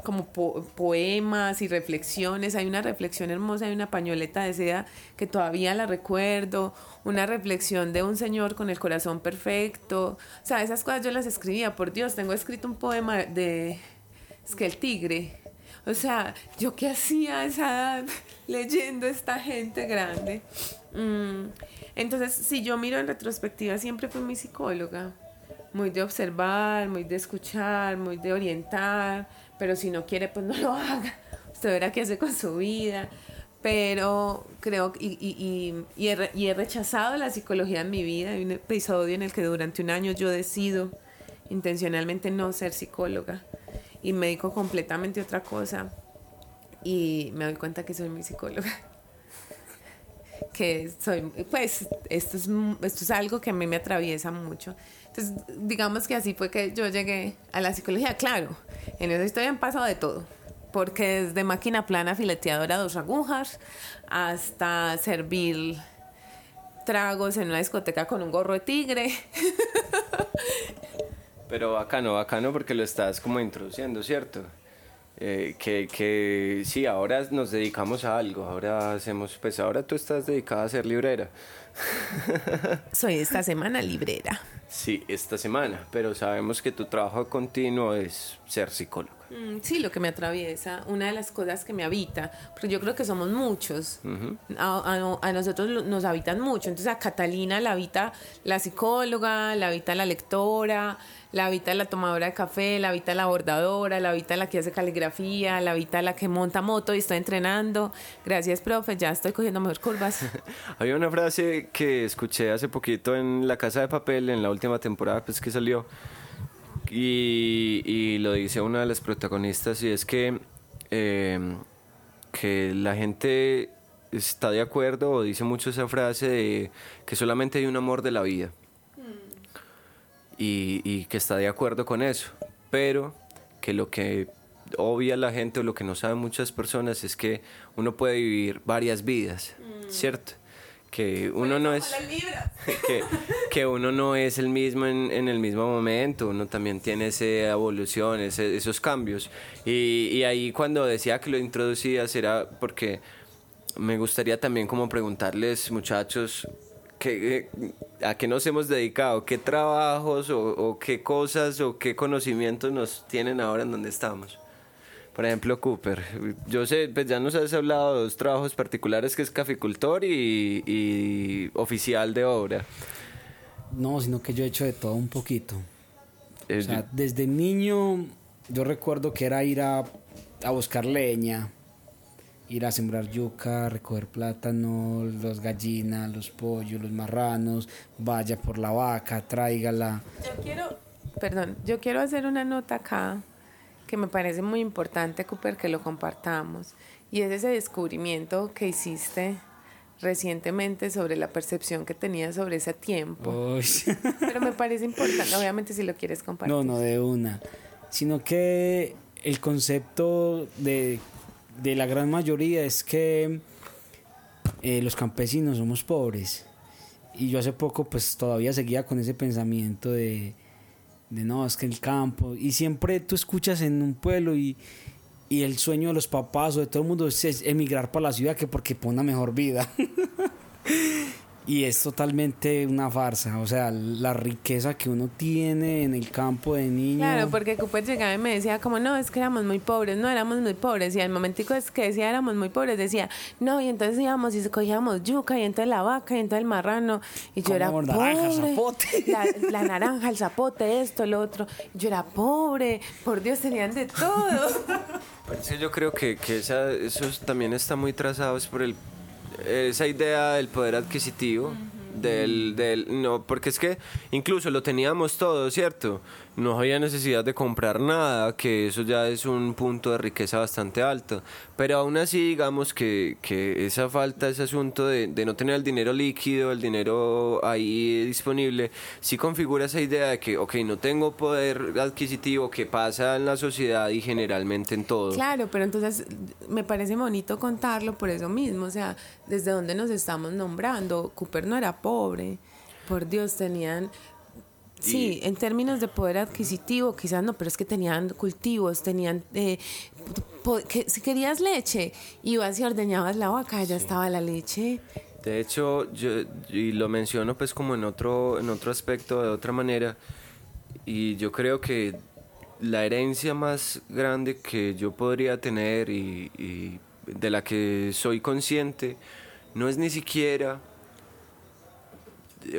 como po- poemas y reflexiones. Hay una reflexión hermosa, hay una pañoleta de seda que todavía la recuerdo, una reflexión de un señor con el corazón perfecto. O sea, esas cosas yo las escribía, por Dios, tengo escrito un poema de... Es que el tigre. O sea, yo qué hacía a esa edad <laughs> leyendo esta gente grande. Mm, Entonces, si yo miro en retrospectiva, siempre fue mi psicóloga. Muy de observar, muy de escuchar, muy de orientar. Pero si no quiere, pues <laughs> no lo haga. Usted verá qué hace con su vida. Pero creo y, y, y, he, y he rechazado la psicología en mi vida. Hay un episodio en el que durante un año yo decido intencionalmente no ser psicóloga y me dedico completamente a otra cosa y me doy cuenta que soy mi psicóloga. <laughs> Que soy, pues, esto es, esto es algo que a mí me atraviesa mucho. Entonces, digamos que así fue que yo llegué a la psicología. Claro, en esa historia han pasado de todo. Porque desde máquina plana fileteadora dos agujas hasta servir tragos en una discoteca con un gorro de tigre. <laughs> Pero bacano, bacano porque lo estás como introduciendo, ¿cierto? Eh, que, que sí, ahora nos dedicamos a algo, ahora hacemos, pues ahora tú estás dedicada a ser librera. <laughs> Soy esta semana librera. Sí, esta semana, pero sabemos que tu trabajo continuo es ser psicólogo. Mm, sí, lo que me atraviesa, una de las cosas que me habita, porque yo creo que somos muchos, a, a, nosotros nos habitan mucho, entonces a Catalina la habita la psicóloga, la habita la lectora, la habita la tomadora de café, la habita la bordadora, la habita la que hace caligrafía, la habita la que monta moto y está entrenando. Gracias, profe, ya estoy cogiendo mejor curvas. <laughs> Había una frase que escuché hace poquito en La Casa de Papel, en la última temporada pues, que salió, y, y lo dice una de las protagonistas, y es que, eh, que la gente está de acuerdo o dice mucho esa frase de que solamente hay un amor de la vida. Y, y, que está de acuerdo con eso, pero que lo que obvia la gente o lo que no saben muchas personas es que uno puede vivir varias vidas, ¿cierto? Que uno no es <laughs> que, que, uno no es el mismo en, en, el mismo momento uno también tiene esa evolución ese, esos cambios. Y, y, ahí cuando decía que lo introducías era porque me gustaría también como preguntarles muchachos ¿qué, a qué nos hemos dedicado qué trabajos o, o qué cosas o qué conocimientos nos tienen ahora en donde estamos por ejemplo, Cooper. Yo sé, pues ya nos has hablado de dos trabajos particulares que es caficultor y, y oficial de obra. No, sino que yo he hecho de todo un poquito. o sea, desde niño yo recuerdo que era ir a, a buscar leña, ir a sembrar yuca, recoger plátano, las gallinas, los pollos, los marranos, vaya por la vaca, tráigala. Yo quiero, perdón, yo quiero hacer una nota acá que me parece muy importante, Cooper, que lo compartamos. Y es ese descubrimiento que hiciste recientemente sobre la percepción que tenías sobre ese tiempo. <laughs> Pero me parece importante, obviamente si lo quieres compartir. No, no, de una. Sino que el concepto de, de la gran mayoría es que eh, los campesinos somos pobres. Y yo hace poco pues todavía seguía con ese pensamiento de de no, es que el campo, y siempre tú escuchas en un pueblo y, y el sueño de los papás o de todo el mundo es emigrar para la ciudad que porque pone una mejor vida. <laughs> y es totalmente una farsa, o sea, la riqueza que uno tiene en el campo de niño. Claro, porque Cooper llegaba y me decía como, no, es que éramos muy pobres, no éramos muy pobres, y al momentico es que decía éramos muy pobres, decía, no, y entonces íbamos y cogíamos yuca, y entonces la vaca, y entonces el marrano, y yo era pobre, naranja, zapote. <laughs> La, la, naranja, el zapote, esto, lo otro, yo era pobre, por Dios, tenían de todo. yo creo que, que esa, eso también está muy trazado es por el esa idea del poder adquisitivo, del, del, no, porque es que incluso lo teníamos todo, ¿cierto? No había necesidad de comprar nada, que eso ya es un punto de riqueza bastante alto. Pero aún así, digamos que, que esa falta, ese asunto de, de, no tener el dinero líquido, el dinero ahí disponible, sí configura esa idea de que, ok, no tengo poder adquisitivo que pasa en la sociedad y generalmente en todo. Claro, pero entonces me parece bonito contarlo por eso mismo, o sea, desde donde nos estamos nombrando, Cooper no era pobre, por Dios, tenían Sí, en términos de poder adquisitivo, quizás no, pero es que tenían cultivos, tenían... Eh, que, si querías leche, ibas y ordeñabas la vaca, ya estaba la leche. De hecho, yo y lo menciono pues como en otro, en otro aspecto, de otra manera, y yo creo que la herencia más grande que yo podría tener y, y de la que soy consciente no es ni siquiera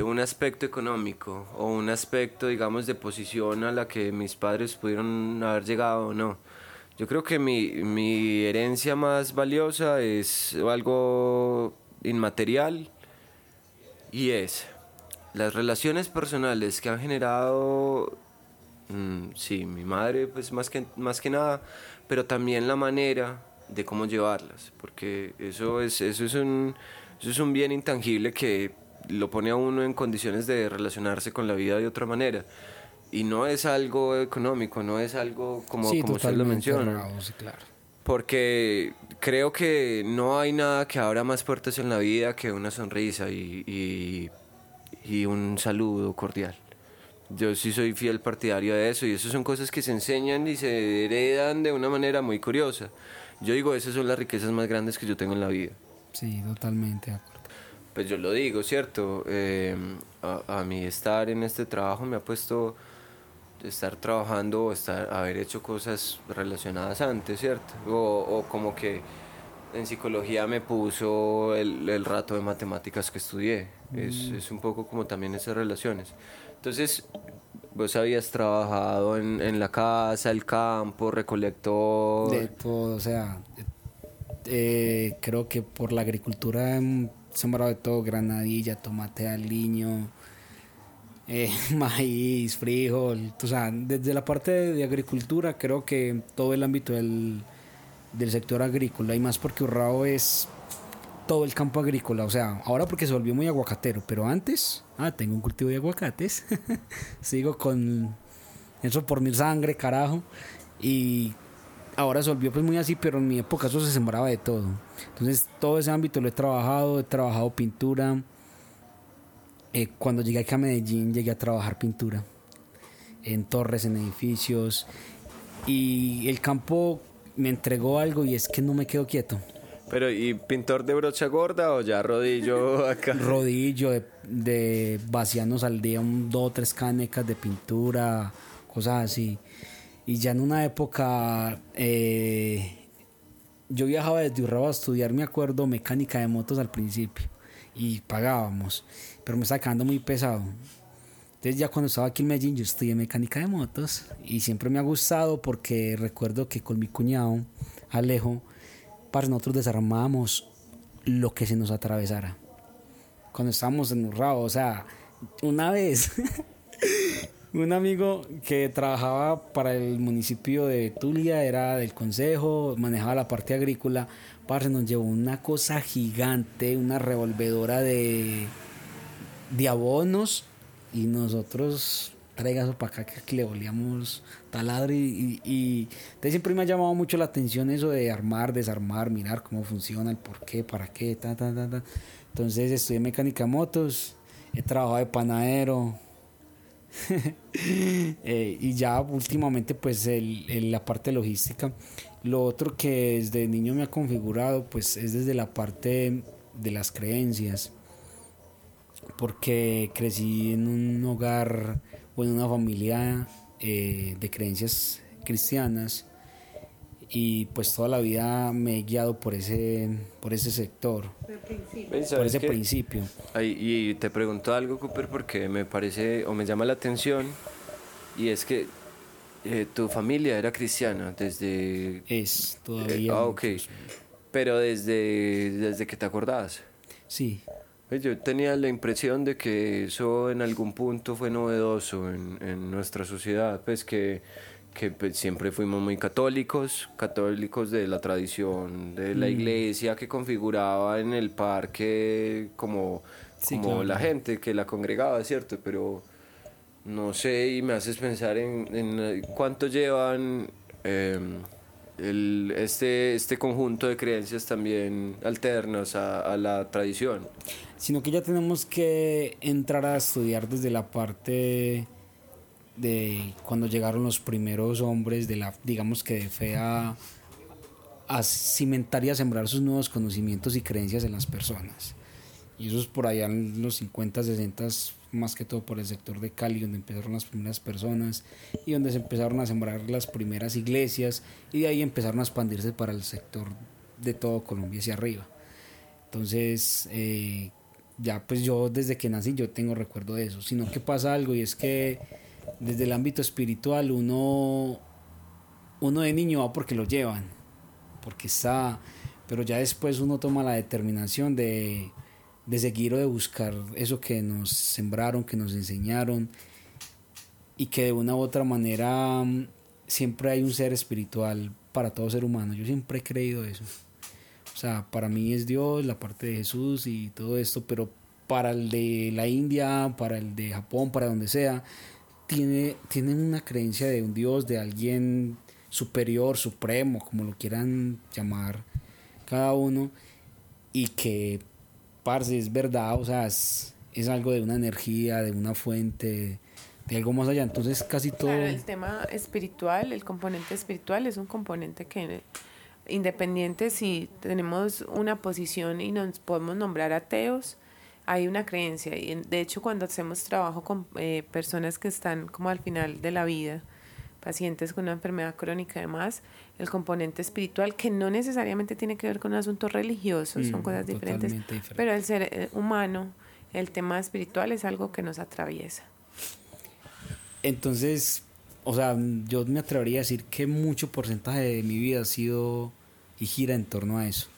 un aspecto económico o un aspecto, digamos, de posición a la que mis padres pudieron haber llegado o no. Yo creo que mi, mi herencia más valiosa es algo inmaterial y es las relaciones personales que han generado, mm, sí, mi madre, pues más que, más que nada, pero también la manera de cómo llevarlas, porque eso es, eso es, un, eso es un bien intangible que lo pone a uno en condiciones de relacionarse con la vida de otra manera. Y no es algo económico, no es algo como, como usted lo menciona. claro. Porque creo que no hay nada que abra más puertas en la vida que una sonrisa y, y, y un saludo cordial. Yo sí soy fiel partidario de eso y eso son cosas que se enseñan y se heredan de una manera muy curiosa. Yo digo, esas son las riquezas más grandes que yo tengo en la vida. Sí, totalmente pues yo lo digo, ¿cierto? Eh, a, a mí estar en este trabajo me ha puesto estar trabajando o estar, haber hecho cosas relacionadas antes, ¿cierto? O, o como que en psicología me puso el, el rato de matemáticas que estudié. Es, es, un poco como también esas relaciones. Entonces, vos habías trabajado en, en la casa, el campo, recolector. De todo, o sea, eh, creo que por la agricultura he sembrado de todo, granadilla, tomate aliño, eh, <laughs> maíz, frijol, o sea, desde la parte de, agricultura creo que todo el ámbito del, del sector agrícola y más porque Urrao es todo el campo agrícola, o sea, ahora porque se volvió muy aguacatero, pero antes, ah, tengo un cultivo de aguacates, <laughs> sigo con eso por mi sangre, carajo, y ahora se volvió pues muy así, pero en mi época eso se sembraba de todo. Entonces todo ese ámbito lo he trabajado, he trabajado pintura. Eh, cuando llegué aquí a Medellín llegué a trabajar pintura en torres, en edificios y el campo me entregó algo y es que no me quedo quieto. Pero, ¿y pintor de brocha gorda o ya rodillo <laughs> acá? rodillo, de, de vaciarnos al día un, dos o tres canecas de pintura, cosas así. Y ya en una época, eh, yo viajaba desde Urrao a estudiar, me acuerdo, mecánica de motos al principio. Y pagábamos, pero me estaba quedando muy pesado. Entonces ya cuando estaba aquí en Medellín yo estudié mecánica de motos y siempre me ha gustado porque recuerdo que con mi cuñado Alejo, para nosotros desarmábamos lo que se nos atravesara. Cuando estábamos en Urrao, o sea, una vez <laughs> un amigo que trabajaba para el municipio de Tulia, era del consejo, manejaba la parte agrícola, parce, nos llevó una cosa gigante, una revolvedora de, de abonos y nosotros traiga para acá que le volvíamos taladro y, y, y siempre me ha llamado mucho la atención eso de armar, desarmar, mirar cómo funciona, el por qué, para qué, ta, ta, ta, ta. Entonces estudié mecánica motos, he trabajado de panadero, <laughs> eh, y ya últimamente pues el, el, la parte logística. Lo otro que desde niño me ha configurado pues es desde la parte de las creencias. Porque crecí en un hogar o en una familia eh, de creencias cristianas y pues toda la vida me he guiado por ese por ese sector por ese principio. Y te pregunto algo Cooper porque me parece o me llama la atención y es que eh, tu familia era cristiana desde es todavía eh, ah, ok. pero desde desde que te acordabas sí. Pues yo tenía la impresión de que eso en algún punto fue novedoso en, en nuestra sociedad pues que que pues, siempre fuimos muy católicos, católicos de la tradición de la iglesia que configuraba en el parque como, como la gente que la congregaba, ¿cierto? Pero no sé, y me haces pensar en, en cuánto llevan eh, el, este, este conjunto de creencias también alternas a, a la tradición. Sino que ya tenemos que entrar a estudiar desde la parte de cuando llegaron los primeros hombres de la, digamos que de fe a, a cimentar y a sembrar sus nuevos conocimientos y creencias en las personas. Y eso es por allá en los 50, 60, más que todo por el sector de Cali, donde empezaron las primeras personas y donde se empezaron a sembrar las primeras iglesias y de ahí empezaron a expandirse para el sector de todo Colombia hacia arriba. Entonces, eh, ya pues yo desde que nací yo tengo recuerdo de eso, sino que pasa algo y es que desde el ámbito espiritual uno, uno de niño va porque lo llevan, porque está, pero ya después uno toma la determinación de, de seguir o de buscar eso que nos sembraron, que nos enseñaron y que de una u otra manera mm, siempre hay un ser espiritual para todo ser humano. Yo siempre he creído eso. O sea, para mí es Dios, la parte de Jesús y todo esto, pero para el de la India, para el de Japón, para donde sea, tiene, tienen una creencia de un Dios, de alguien superior, supremo, como lo quieran llamar cada uno, y que, parce, es verdad, o sea, es, algo de una energía, de una fuente, de algo más allá. Entonces, casi todo. el tema espiritual, el componente espiritual es un componente que, independiente si tenemos una posición y nos podemos nombrar ateos, hay una creencia. Y de hecho, cuando hacemos trabajo con eh, personas que están como al final de la vida, pacientes con una enfermedad crónica y demás, el componente espiritual, que no necesariamente tiene que ver con un asunto religioso, son mm, cosas diferentes, pero el ser eh, humano, el tema espiritual es algo que nos atraviesa. Entonces, o sea, yo me atrevería a decir que mucho porcentaje de mi vida ha sido y gira en torno a eso.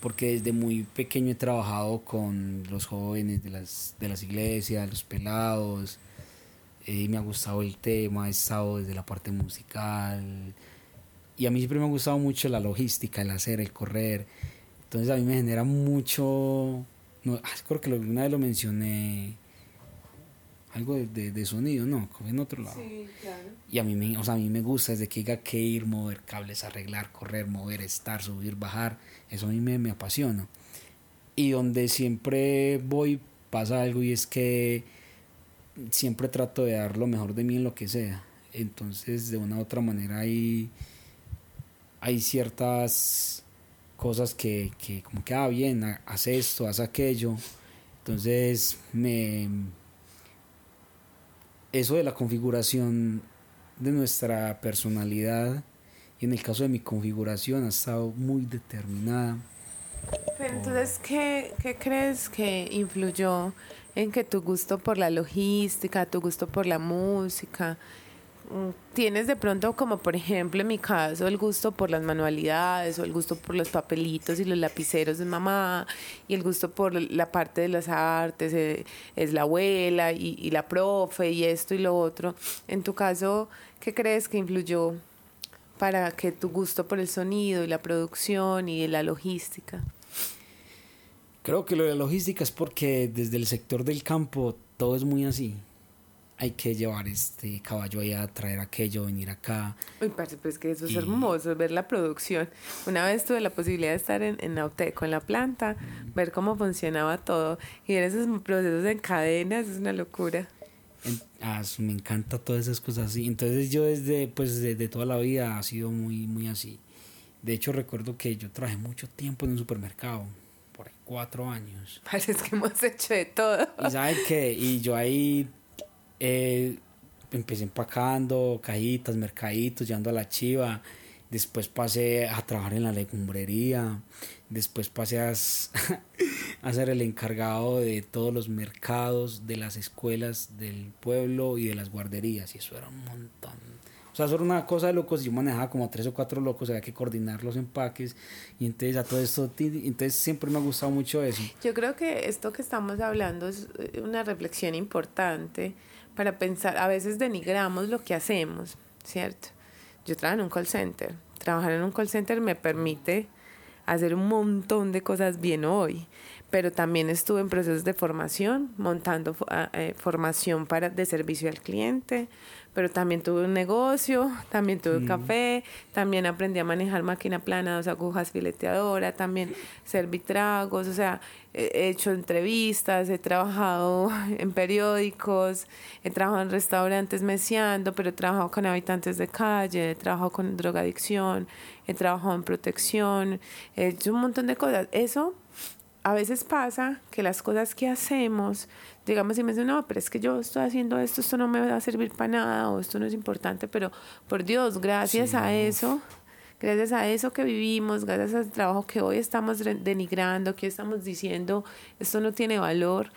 Porque desde muy pequeño he trabajado con los jóvenes de las, de las iglesias, los pelados, y eh, me ha gustado el tema, he estado desde la parte musical. Y a mí siempre me ha gustado mucho la logística, el hacer, el correr. Entonces a mí me genera mucho... No, ah, creo que una vez lo mencioné algo de, de, sonido, no, en otro lado. Sí, claro. Y a mí, me, o sea, a mí me gusta desde que haya que ir, mover cables, arreglar, correr, mover, estar, subir, bajar, eso a mí me, me apasiona. Y donde siempre voy pasa algo y es que siempre trato de dar lo mejor de mí en lo que sea. Entonces, de una u otra manera hay, hay ciertas cosas que, que como que, ah, bien, haz esto, haz aquello. Entonces, me eso de la configuración de nuestra personalidad, y en el caso de mi configuración ha estado muy determinada. Pero entonces, ¿qué, ¿qué crees que influyó en que tu gusto por la logística, tu gusto por la música, tienes de pronto como por ejemplo en mi caso el gusto por las manualidades o el gusto por los papelitos y los lapiceros de mamá y el gusto por la parte de las artes eh, es la abuela y, y, la profe y esto y lo otro. En tu caso, ¿qué crees que influyó para que tu gusto por el sonido y la producción y la logística? Creo que lo de la logística es porque desde el sector del campo todo es muy así hay que llevar este caballo allá, traer aquello, venir acá. Uy, parce, pues que eso es hermoso, ver la producción. Una vez tuve la posibilidad de estar en, en Auteco, en la planta, mm. ver cómo funcionaba todo y ver esos procesos en cadenas, es una locura. ah, me encanta todas esas cosas así. Entonces yo desde, pues desde toda la vida ha sido muy, muy así. De hecho recuerdo que yo trabajé mucho tiempo en un supermercado, por cuatro años. <laughs> Parece que hemos hecho de todo. Y sabes qué, y yo ahí eh, empecé empacando cajitas, mercaditos, llevando a la chiva. Después pasé a trabajar en la legumbrería. Después pasé <laughs> a, ser el encargado de todos los mercados, de las escuelas del pueblo y de las guarderías. Y eso era un montón. O sea, eso era una cosa de locos. Yo manejaba como tres o cuatro locos, había que coordinar los empaques. Y entonces a todo esto, entonces siempre me ha gustado mucho eso. Yo creo que esto que estamos hablando es una reflexión importante para pensar, a veces denigramos lo que hacemos, ¿cierto? Yo trabajo en un call center. Trabajar en un call center me permite hacer un montón de cosas bien hoy, pero también estuve en procesos de formación, montando ah, eh, formación para de servicio al cliente, pero también tuve un negocio, también tuve un café, también aprendí a manejar máquina plana, dos agujas fileteadora, también serví tragos, o sea, he hecho entrevistas, he trabajado <laughs> en periódicos, he trabajado en restaurantes meciando, pero he trabajado con habitantes de calle, he trabajado con drogadicción, he trabajado en protección, he hecho un montón de cosas. Eso a veces pasa que las cosas que hacemos, digamos, si me dicen, no, pero es que yo estoy haciendo esto, esto no me va a servir para nada o esto no es importante, pero por Dios, gracias a eso, gracias a eso que vivimos, gracias al trabajo que hoy estamos denigrando, que estamos diciendo, esto no tiene valor,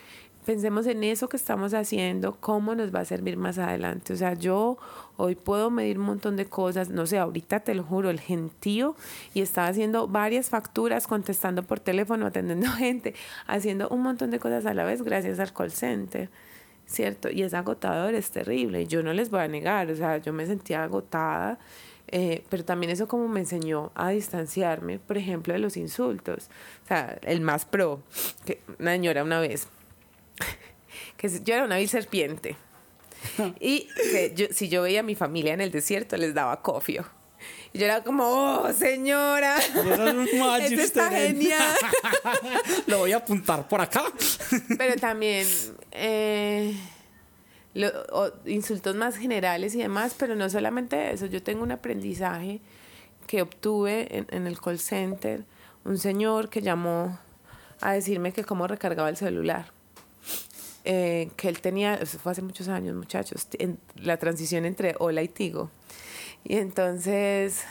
pensemos en eso que estamos haciendo, cómo nos va a servir más adelante. O sea, yo hoy puedo medir un montón de cosas, no sé, ahorita te lo juro, el gentío, y estaba haciendo varias facturas, contestando por teléfono, atendiendo <laughs> gente, haciendo un montón de cosas a la vez gracias al call center. ¿Cierto? Y es agotador, es terrible. Yo no les voy a negar, o sea, yo me sentía agotada, eh, pero también eso como me enseñó a distanciarme, por ejemplo, de los insultos. O sea, el más pro, que una señora una vez <laughs> que yo era una vil serpiente. <laughs> y que si yo veía a mi familia en el desierto, les daba cofio. Y yo era como, oh, señora, <laughs> esto está genial. Lo voy a apuntar por acá. Pero también eh, insultos más generales y demás, pero no solamente eso. Yo tengo un aprendizaje que obtuve en, en el call center. Un señor que llamó a decirme que cómo recargaba el celular eh, que él tenía, eso fue hace muchos años, muchachos, en la transición entre Hola y Tigo. Y entonces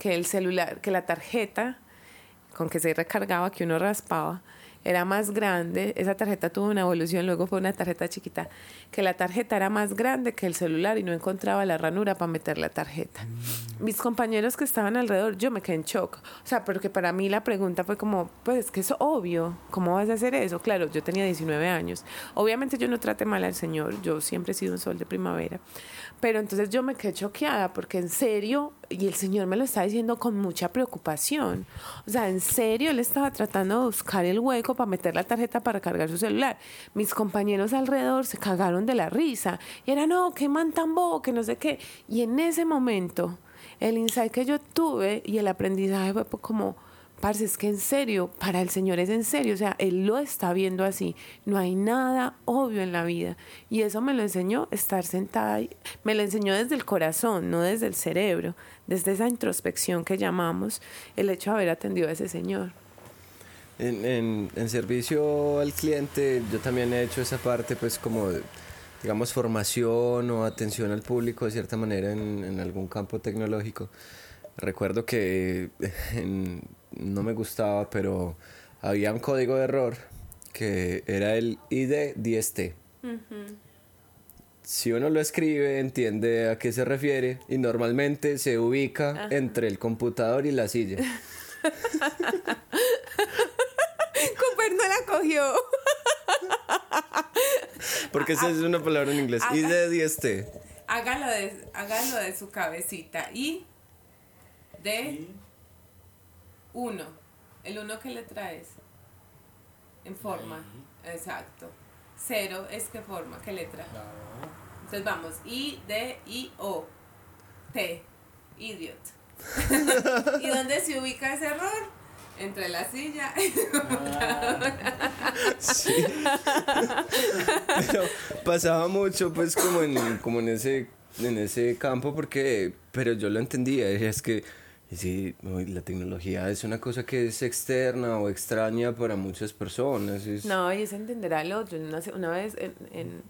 que el celular, que la tarjeta con que se recargaba, que uno raspaba, era más grande, esa tarjeta tuvo una evolución, luego fue una tarjeta chiquita, que la tarjeta era más grande que el celular y no encontraba la ranura para meter la tarjeta. Mis compañeros que estaban alrededor, yo me quedé en shock. O sea, porque para mí la pregunta fue como, pues es que es obvio, ¿cómo vas a hacer eso? Claro, yo tenía 19 años. Obviamente yo no trate mal al Señor, yo siempre he sido un sol de primavera. Pero entonces yo me quedé choqueada porque en serio, y el Señor me lo está diciendo con mucha preocupación. O sea, en serio, él estaba tratando de buscar el hueco para meter la tarjeta para cargar su celular. Mis compañeros alrededor se cagaron de la risa. Y era, no, qué man tan bobo, que no sé qué. Y en ese momento, el insight que yo tuve y el aprendizaje fue como, parce, es que en serio, para el Señor es en serio, o sea, Él lo está viendo así, no hay nada obvio en la vida. Y eso me lo enseñó estar sentada, ahí. me lo enseñó desde el corazón, no desde el cerebro, desde esa introspección que llamamos, el hecho de haber atendido a ese Señor. En, en, servicio al cliente yo también he hecho esa parte pues como digamos formación o atención al público de cierta manera en, en algún campo tecnológico. Recuerdo que <laughs> no me gustaba, pero había un código de error que era el ID 10T. Si uno lo escribe, entiende a qué se refiere y normalmente se ubica entre el computador y la silla. Cooper no la cogió. Porque esa es una palabra en inglés. ID 10T. Hágalo de, hágalo de su cabecita. Y de 1. ¿El 1 que letra es? En forma. Exacto. 0 es qué forma, qué letra. Entonces vamos. I, D, I, O. T. Idiot. <laughs> ¿Y dónde se ubica ese error? Entre la silla y sí. Pero pasaba mucho pues como en, como en ese en ese campo porque pero yo lo entendía es que Sí, la tecnología es una cosa que es externa o extraña para muchas personas. No, y es entender al otro. Una, una vez, en, en,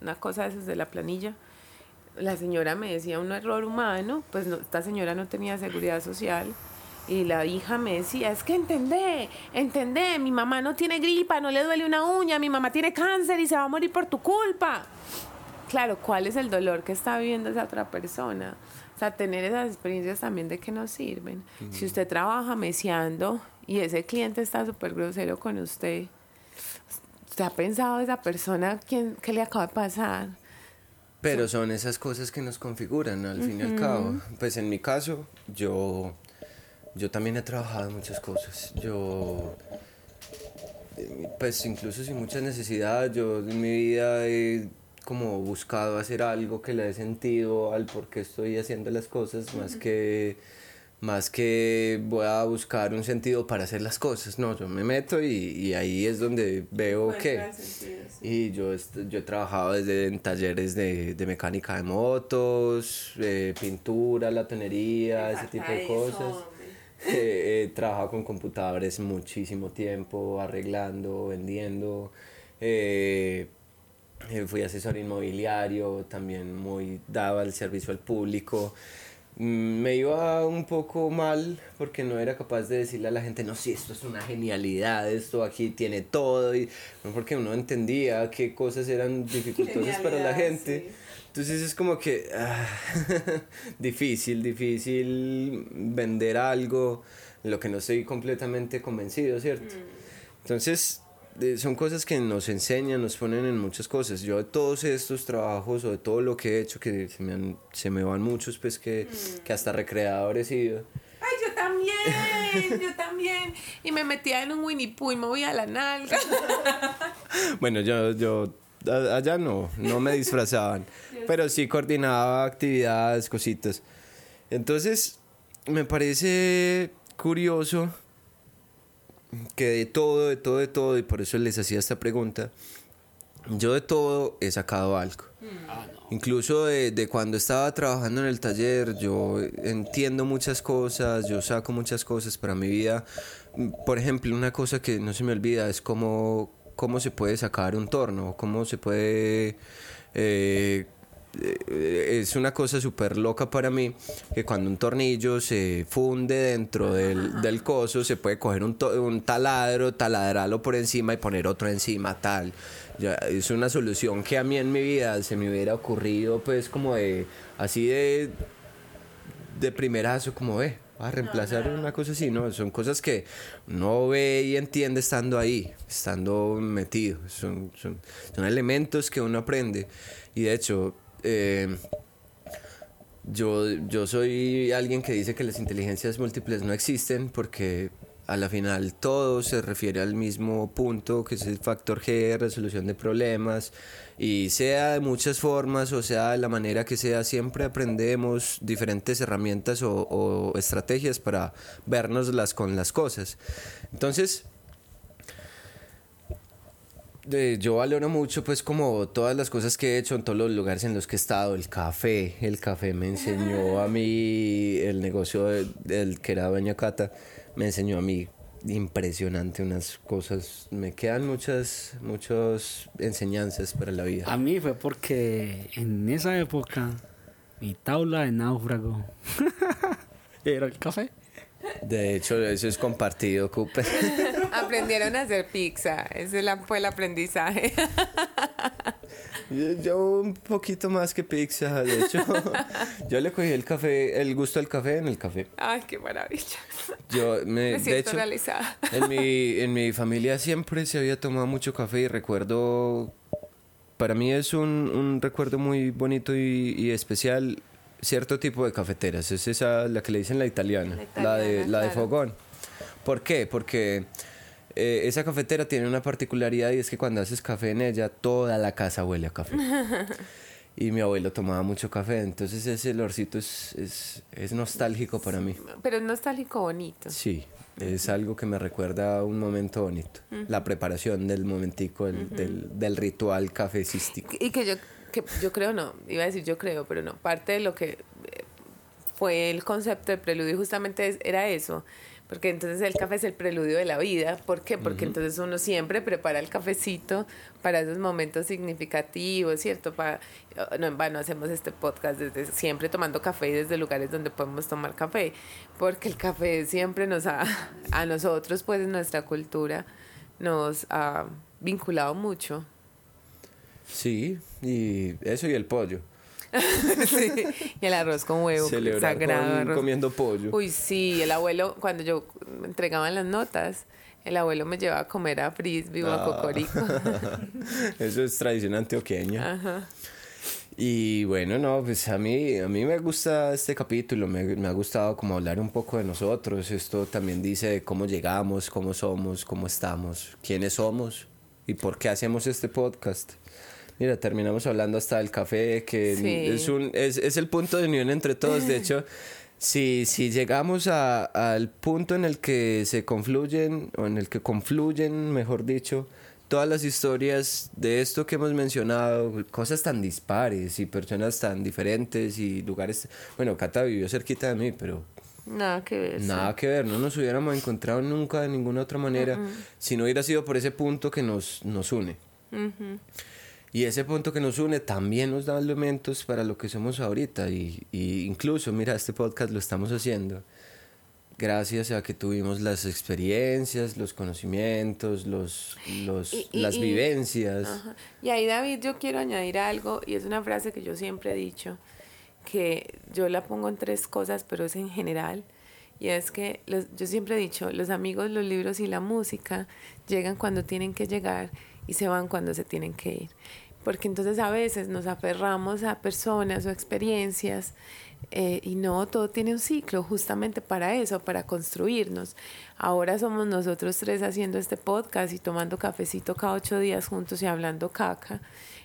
una cosa de la planilla, la señora me decía un error humano, pues no, esta señora no tenía seguridad social. Y la hija me decía, es que entendé, entendé, mi mamá no tiene gripa, no le duele una uña, mi mamá tiene cáncer y se va a morir por tu culpa. Claro, ¿cuál es el dolor que está viviendo esa otra persona? Sea, tener esas experiencias también de que nos sirven. Si usted trabaja meciando y ese cliente está súper grosero con usted, ¿usted ha pensado esa persona quién, qué le acaba de pasar? Pero son esas cosas que nos configuran al fin y al cabo. Pues en mi caso, yo, yo también he trabajado muchas cosas. Yo, pues incluso sin mucha necesidad, yo en mi vida he como buscado hacer algo que le dé sentido al por qué estoy haciendo las cosas, más que más que voy a buscar un sentido para hacer las cosas, no, yo me meto y, ahí es donde veo que... Y yo, yo he trabajado desde en talleres de, mecánica de motos, pintura, latonería, ese tipo de cosas. he trabajado con computadores muchísimo tiempo, arreglando, vendiendo. Eh, fui asesor inmobiliario, también muy daba el servicio al público. Mm, me iba un poco mal porque no era capaz de decirle a la gente, no, sí, esto es una genialidad, esto aquí tiene todo, y, porque uno entendía qué cosas eran dificultosas para la gente. Entonces es como que ah, <laughs> difícil, difícil vender algo, lo que no estoy completamente convencido, ¿cierto? Mm. Entonces son cosas que nos enseñan, nos ponen en muchas cosas. Yo de todos estos trabajos o de todo lo que he hecho, que se me, se me van muchos, pues que, mm. que hasta recreador he sido. Ay, yo también, yo también. Y me metía en un Winnie Pooh y me voy a la nalga. <laughs> bueno, yo, yo allá no, no me disfrazaban, <laughs> pero sí coordinaba actividades, cositas. Entonces, me parece curioso que de todo, de todo, de todo, y por eso les hacía esta pregunta, yo de todo he sacado algo. Ah, Incluso de, de, cuando estaba trabajando en el taller, yo entiendo muchas cosas, yo saco muchas cosas para mi vida. Por ejemplo, una cosa que no se me olvida es cómo cómo se puede sacar un torno, cómo se puede... Eh, es una cosa súper loca para mí que cuando un tornillo se funde dentro del, del coso se puede coger un, un taladro, taladrarlo por encima y poner otro encima tal. Ya, es una solución que a mí en mi vida se me hubiera ocurrido pues como de así de de primerazo como ve a reemplazar una cosa así, ¿no? Son cosas que no ve y entiende estando ahí, estando metido. Son, son, son elementos que uno aprende. Y de hecho, eh, yo, yo soy alguien que dice que las inteligencias múltiples no existen porque a la final todo se refiere al mismo punto, que es el factor G, resolución de problemas, y sea de muchas formas o sea de la manera que sea, siempre aprendemos diferentes herramientas o, estrategias para vernoslas con las cosas. Entonces, yo valoro mucho pues como todas las cosas que he hecho en todos los lugares en los que he estado, el café, el café me enseñó a mí, el negocio del que era Doña Cata, me enseñó a mí impresionante unas cosas, me quedan muchas, muchas enseñanzas para la vida. A mí fue porque en esa época mi tabla de náufrago <laughs> era el café. De hecho, eso es compartido, Cooper. <laughs> Aprendieron a hacer pizza. Ese fue el aprendizaje. Yo, un poquito más que pizza, de hecho. Yo le cogí el café, el gusto del café en el café. Ay, qué maravilla. Yo me, de hecho, realizada. En mi, en mi familia siempre se había tomado mucho café y recuerdo, para mí es un, un recuerdo muy bonito y, y especial cierto tipo de cafeteras. Es esa, la que le dicen la italiana, la, de, la de fogón. ¿Por qué? Porque eh, esa cafetera tiene una particularidad y es que cuando haces café en ella, toda la casa huele a café. <laughs> y mi abuelo tomaba mucho café, entonces ese olorcito es, es, es nostálgico para mí. Pero es nostálgico bonito. Sí, es algo que me recuerda a un momento bonito. La preparación del momentico, del, del, ritual cafecístico. Y que yo que yo creo no, iba a decir yo creo, pero no, parte de lo que eh, fue el concepto de preludio justamente era eso, porque entonces el café es el preludio de la vida, ¿por qué? Porque entonces uno siempre prepara el cafecito para esos momentos significativos, ¿cierto? Para, no en vano hacemos este podcast desde siempre tomando café y desde lugares donde podemos tomar café, porque el café siempre nos ha, a nosotros pues en nuestra cultura nos ha vinculado mucho. Sí, y eso y el pollo. <laughs> sí, y el arroz con huevo, sagrado. comiendo pollo. Uy, sí, el abuelo, cuando yo me entregaban las notas, el abuelo me llevaba a comer a frisbee o a ah. cocorico. <laughs> eso es tradición antioqueña. Ajá. Y bueno, no, pues a mí, a mí me gusta este capítulo, me, me, ha gustado como hablar un poco de nosotros. Esto también dice cómo llegamos, cómo somos, cómo estamos, quiénes somos y por qué hacemos este podcast. Mira, terminamos hablando hasta del café, que es, un, es, es, el punto de unión entre todos. De hecho, <laughs> si, si llegamos a, al punto en el que se confluyen, o en el que confluyen, mejor dicho, todas las historias de esto que hemos mencionado, cosas tan dispares y personas tan diferentes y lugares... Bueno, Cata vivió cerquita de mí, pero Nada que ver. Nada que ver, no nos hubiéramos encontrado nunca de ninguna otra manera si no hubiera sido por ese punto que nos, nos une. Y ese punto que nos une también nos da elementos para lo que somos ahorita. Y, y, incluso, mira, este podcast lo estamos haciendo gracias a que tuvimos las experiencias, los conocimientos, los, los, las vivencias. Y ahí, David, yo quiero añadir algo, y es una frase que yo siempre he dicho, que yo la pongo en tres cosas, pero es en general. Y es que los, yo siempre he dicho, los amigos, los libros y la música llegan cuando tienen que llegar y se van cuando se tienen que ir. Porque entonces a veces nos aferramos a personas o experiencias eh, y no, todo tiene un ciclo justamente para eso, para construirnos. Ahora somos nosotros tres haciendo este podcast y tomando cafecito cada ocho días juntos y hablando caca.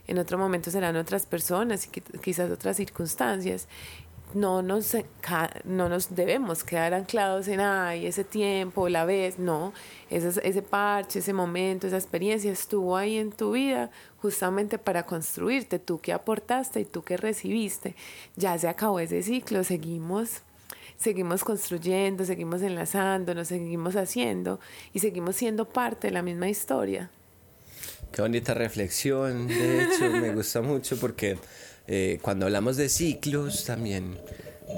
En otro momento serán otras personas y quizás otras circunstancias no nos, no nos debemos quedar anclados en, ay, ese tiempo, la vez, no, ese, ese parche, ese momento, esa experiencia estuvo ahí en tu vida justamente para construirte, tú que aportaste y tú que recibiste, ya se acabó ese ciclo, seguimos seguimos construyendo, seguimos enlazando, nos seguimos haciendo y seguimos siendo parte de la misma historia. Qué bonita reflexión, de hecho, me gusta mucho porque eh, cuando hablamos de ciclos también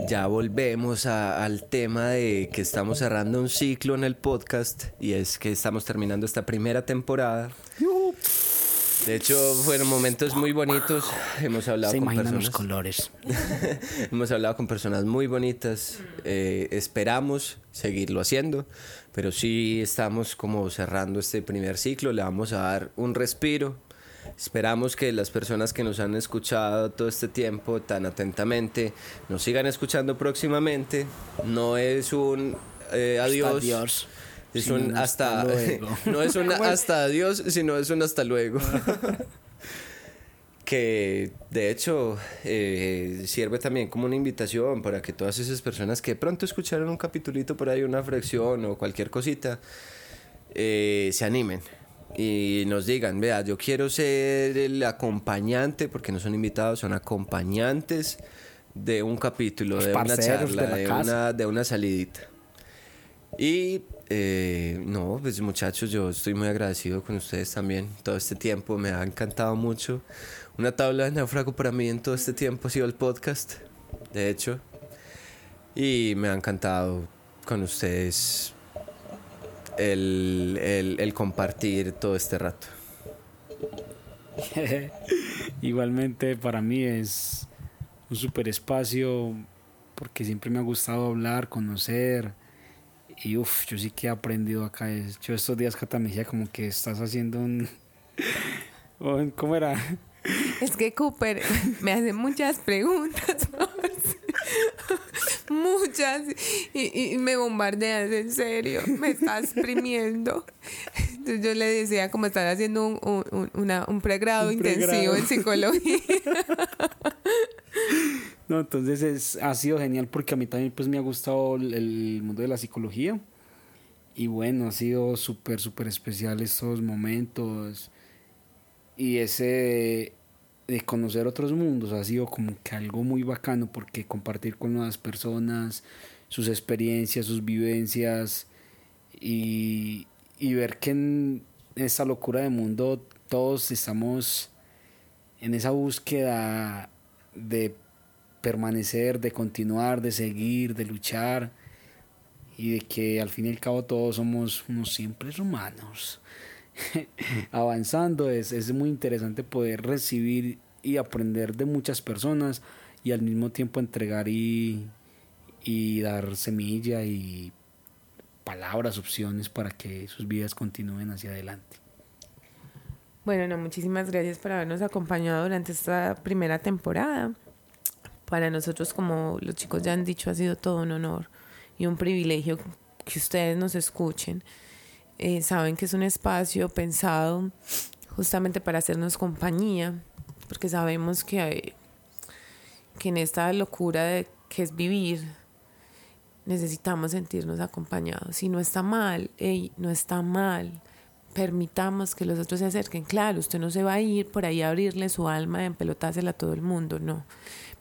ya volvemos al tema de que estamos cerrando un ciclo en el podcast y es que estamos terminando esta primera temporada. De hecho, fueron momentos muy bonitos. Hemos hablado con personas. los colores. <laughs> Hemos hablado con personas muy bonitas. Eh, esperamos seguirlo haciendo, pero sí estamos como cerrando este primer ciclo. Le vamos a dar un respiro. Esperamos que las personas que nos han escuchado todo este tiempo tan atentamente nos sigan escuchando próximamente. No es un eh, adiós. Es un hasta, <laughs> no es un <laughs> hasta adiós, sino es un hasta luego. <laughs> que de hecho eh, sirve también como una invitación para que todas esas personas que pronto escucharon un capitulito por ahí, una fracción o cualquier cosita, eh, se animen y nos digan, vea, yo quiero ser el acompañante, porque no son invitados, son acompañantes de un capítulo, de una charla, de, una, de una salidita. Y eh, no, pues muchachos, yo estoy muy agradecido con ustedes también. Todo este tiempo me ha encantado mucho. Una tabla de náufrago para mí en todo este tiempo ha sido el podcast, de hecho. Y me ha encantado con ustedes el, el compartir todo este rato. <laughs> Igualmente para mí es un super espacio porque siempre me ha gustado hablar, conocer y uff, yo sí que he aprendido acá. Yo estos días Cata me decía como que estás haciendo un... <laughs> ¿Cómo era? Es que Cooper me hace muchas preguntas, <laughs> <laughs> muchas, y, me bombardeas en serio, me estás exprimiendo. Entonces yo le decía como estás haciendo un, un pregrado intensivo en psicología. <laughs> No, entonces es, ha sido genial porque a mí también pues me ha gustado el, mundo de la psicología. Y bueno, ha sido súper, súper especial estos momentos. Y ese de, conocer otros mundos ha sido como que algo muy bacano porque compartir con nuevas personas, sus experiencias, sus vivencias y, y ver que en esta locura de mundo todos estamos en esa búsqueda de permanecer, de continuar, de seguir, de luchar y de que al fin y al cabo todos somos unos simples humanos. <laughs> Avanzando es, es muy interesante poder recibir y aprender de muchas personas y al mismo tiempo entregar y, y dar semilla y palabras, opciones para que sus vidas continúen hacia adelante. Bueno, no, muchísimas gracias por habernos acompañado durante esta primera temporada para nosotros, como los chicos ya han dicho, ha sido todo un honor y un privilegio que ustedes nos escuchen. Eh, saben que es un espacio pensado justamente para hacernos compañía, porque sabemos que, que en esta locura de que es vivir, necesitamos sentirnos acompañados. Y no está mal, no está mal. Permitamos que los otros se acerquen. Claro, usted no se va a ir por ahí a abrirle su alma y empelotársela a todo el mundo, no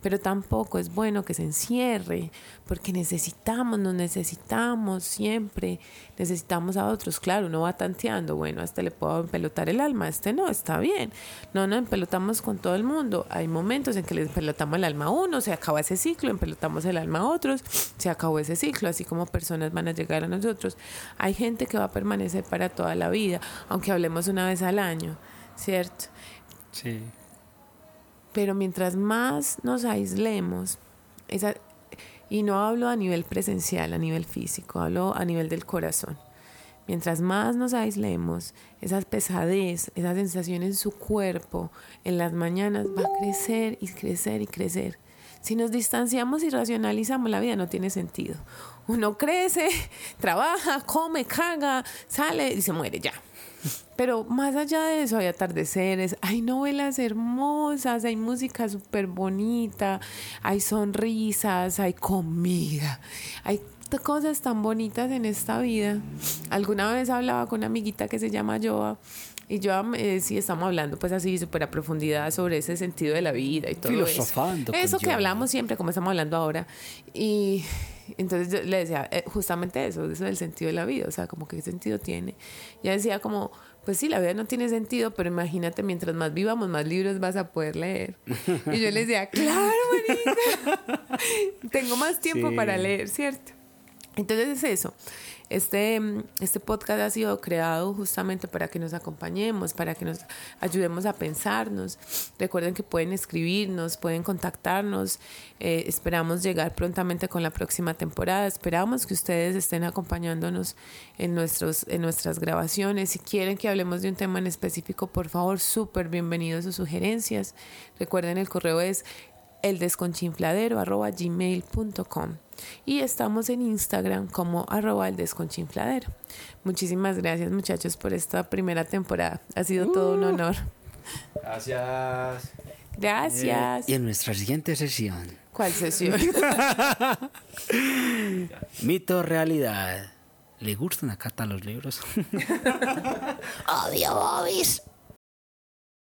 pero tampoco es bueno que se encierre, porque necesitamos, nos necesitamos siempre, necesitamos a otros. Claro, uno va tanteando, bueno, a este le puedo empelotar el alma, a este no, está bien. No nos empelotamos con todo el mundo. Hay momentos en que le empelotamos el alma a uno, se acaba ese ciclo, empelotamos el alma a otros, se acabó ese ciclo, así como personas van a llegar a nosotros. Hay gente que va a permanecer para toda la vida, aunque hablemos una vez al año, ¿cierto? Sí. Pero mientras más nos aislemos, esa, y no hablo a nivel presencial, a nivel físico, hablo a nivel del corazón. Mientras más nos aislemos, esa pesadez, esa sensación en su cuerpo, en las mañanas, va a crecer y crecer y crecer. Si nos distanciamos y racionalizamos la vida, no tiene sentido. Uno crece, <laughs> trabaja, come, caga, sale y se muere ya. Pero más allá de eso hay atardeceres, hay novelas hermosas, hay música súper bonita, hay sonrisas, hay comida, hay cosas tan bonitas en esta vida. Alguna vez hablaba con una amiguita que se llama Joa y yo eh, sí estamos hablando pues así súper a profundidad sobre ese sentido de la vida y todo Filosofando eso. Eso que hablamos siempre como estamos hablando ahora. Y Entonces yo le decía eh, justamente eso, eso del sentido de la vida, o sea, como qué sentido tiene. Ya decía como, pues sí, la vida no tiene sentido, pero imagínate, mientras más vivamos, más libros vas a poder leer. <laughs> Y yo le decía, claro, Marita, <laughs> tengo más tiempo para leer, ¿cierto? Entonces es eso. Este, este podcast ha sido creado justamente para que nos acompañemos, para que nos ayudemos a pensarnos. Recuerden que pueden escribirnos, pueden contactarnos. Eh, esperamos llegar prontamente con la próxima temporada. Esperamos que ustedes estén acompañándonos en, nuestros, en nuestras grabaciones. Si quieren que hablemos de un tema en específico, por favor, súper bienvenidos sus sugerencias. Recuerden, el correo es eldesconchinfladero.gmail.com y estamos en Instagram como arroba el desconchinfladero. Muchísimas gracias muchachos por esta primera temporada. Ha sido todo un uh. honor. Gracias. Gracias. y en nuestra siguiente sesión. ¿Cuál sesión? <laughs> Mito realidad. ¿Le gustan acá los libros? <laughs> Odio Bobis.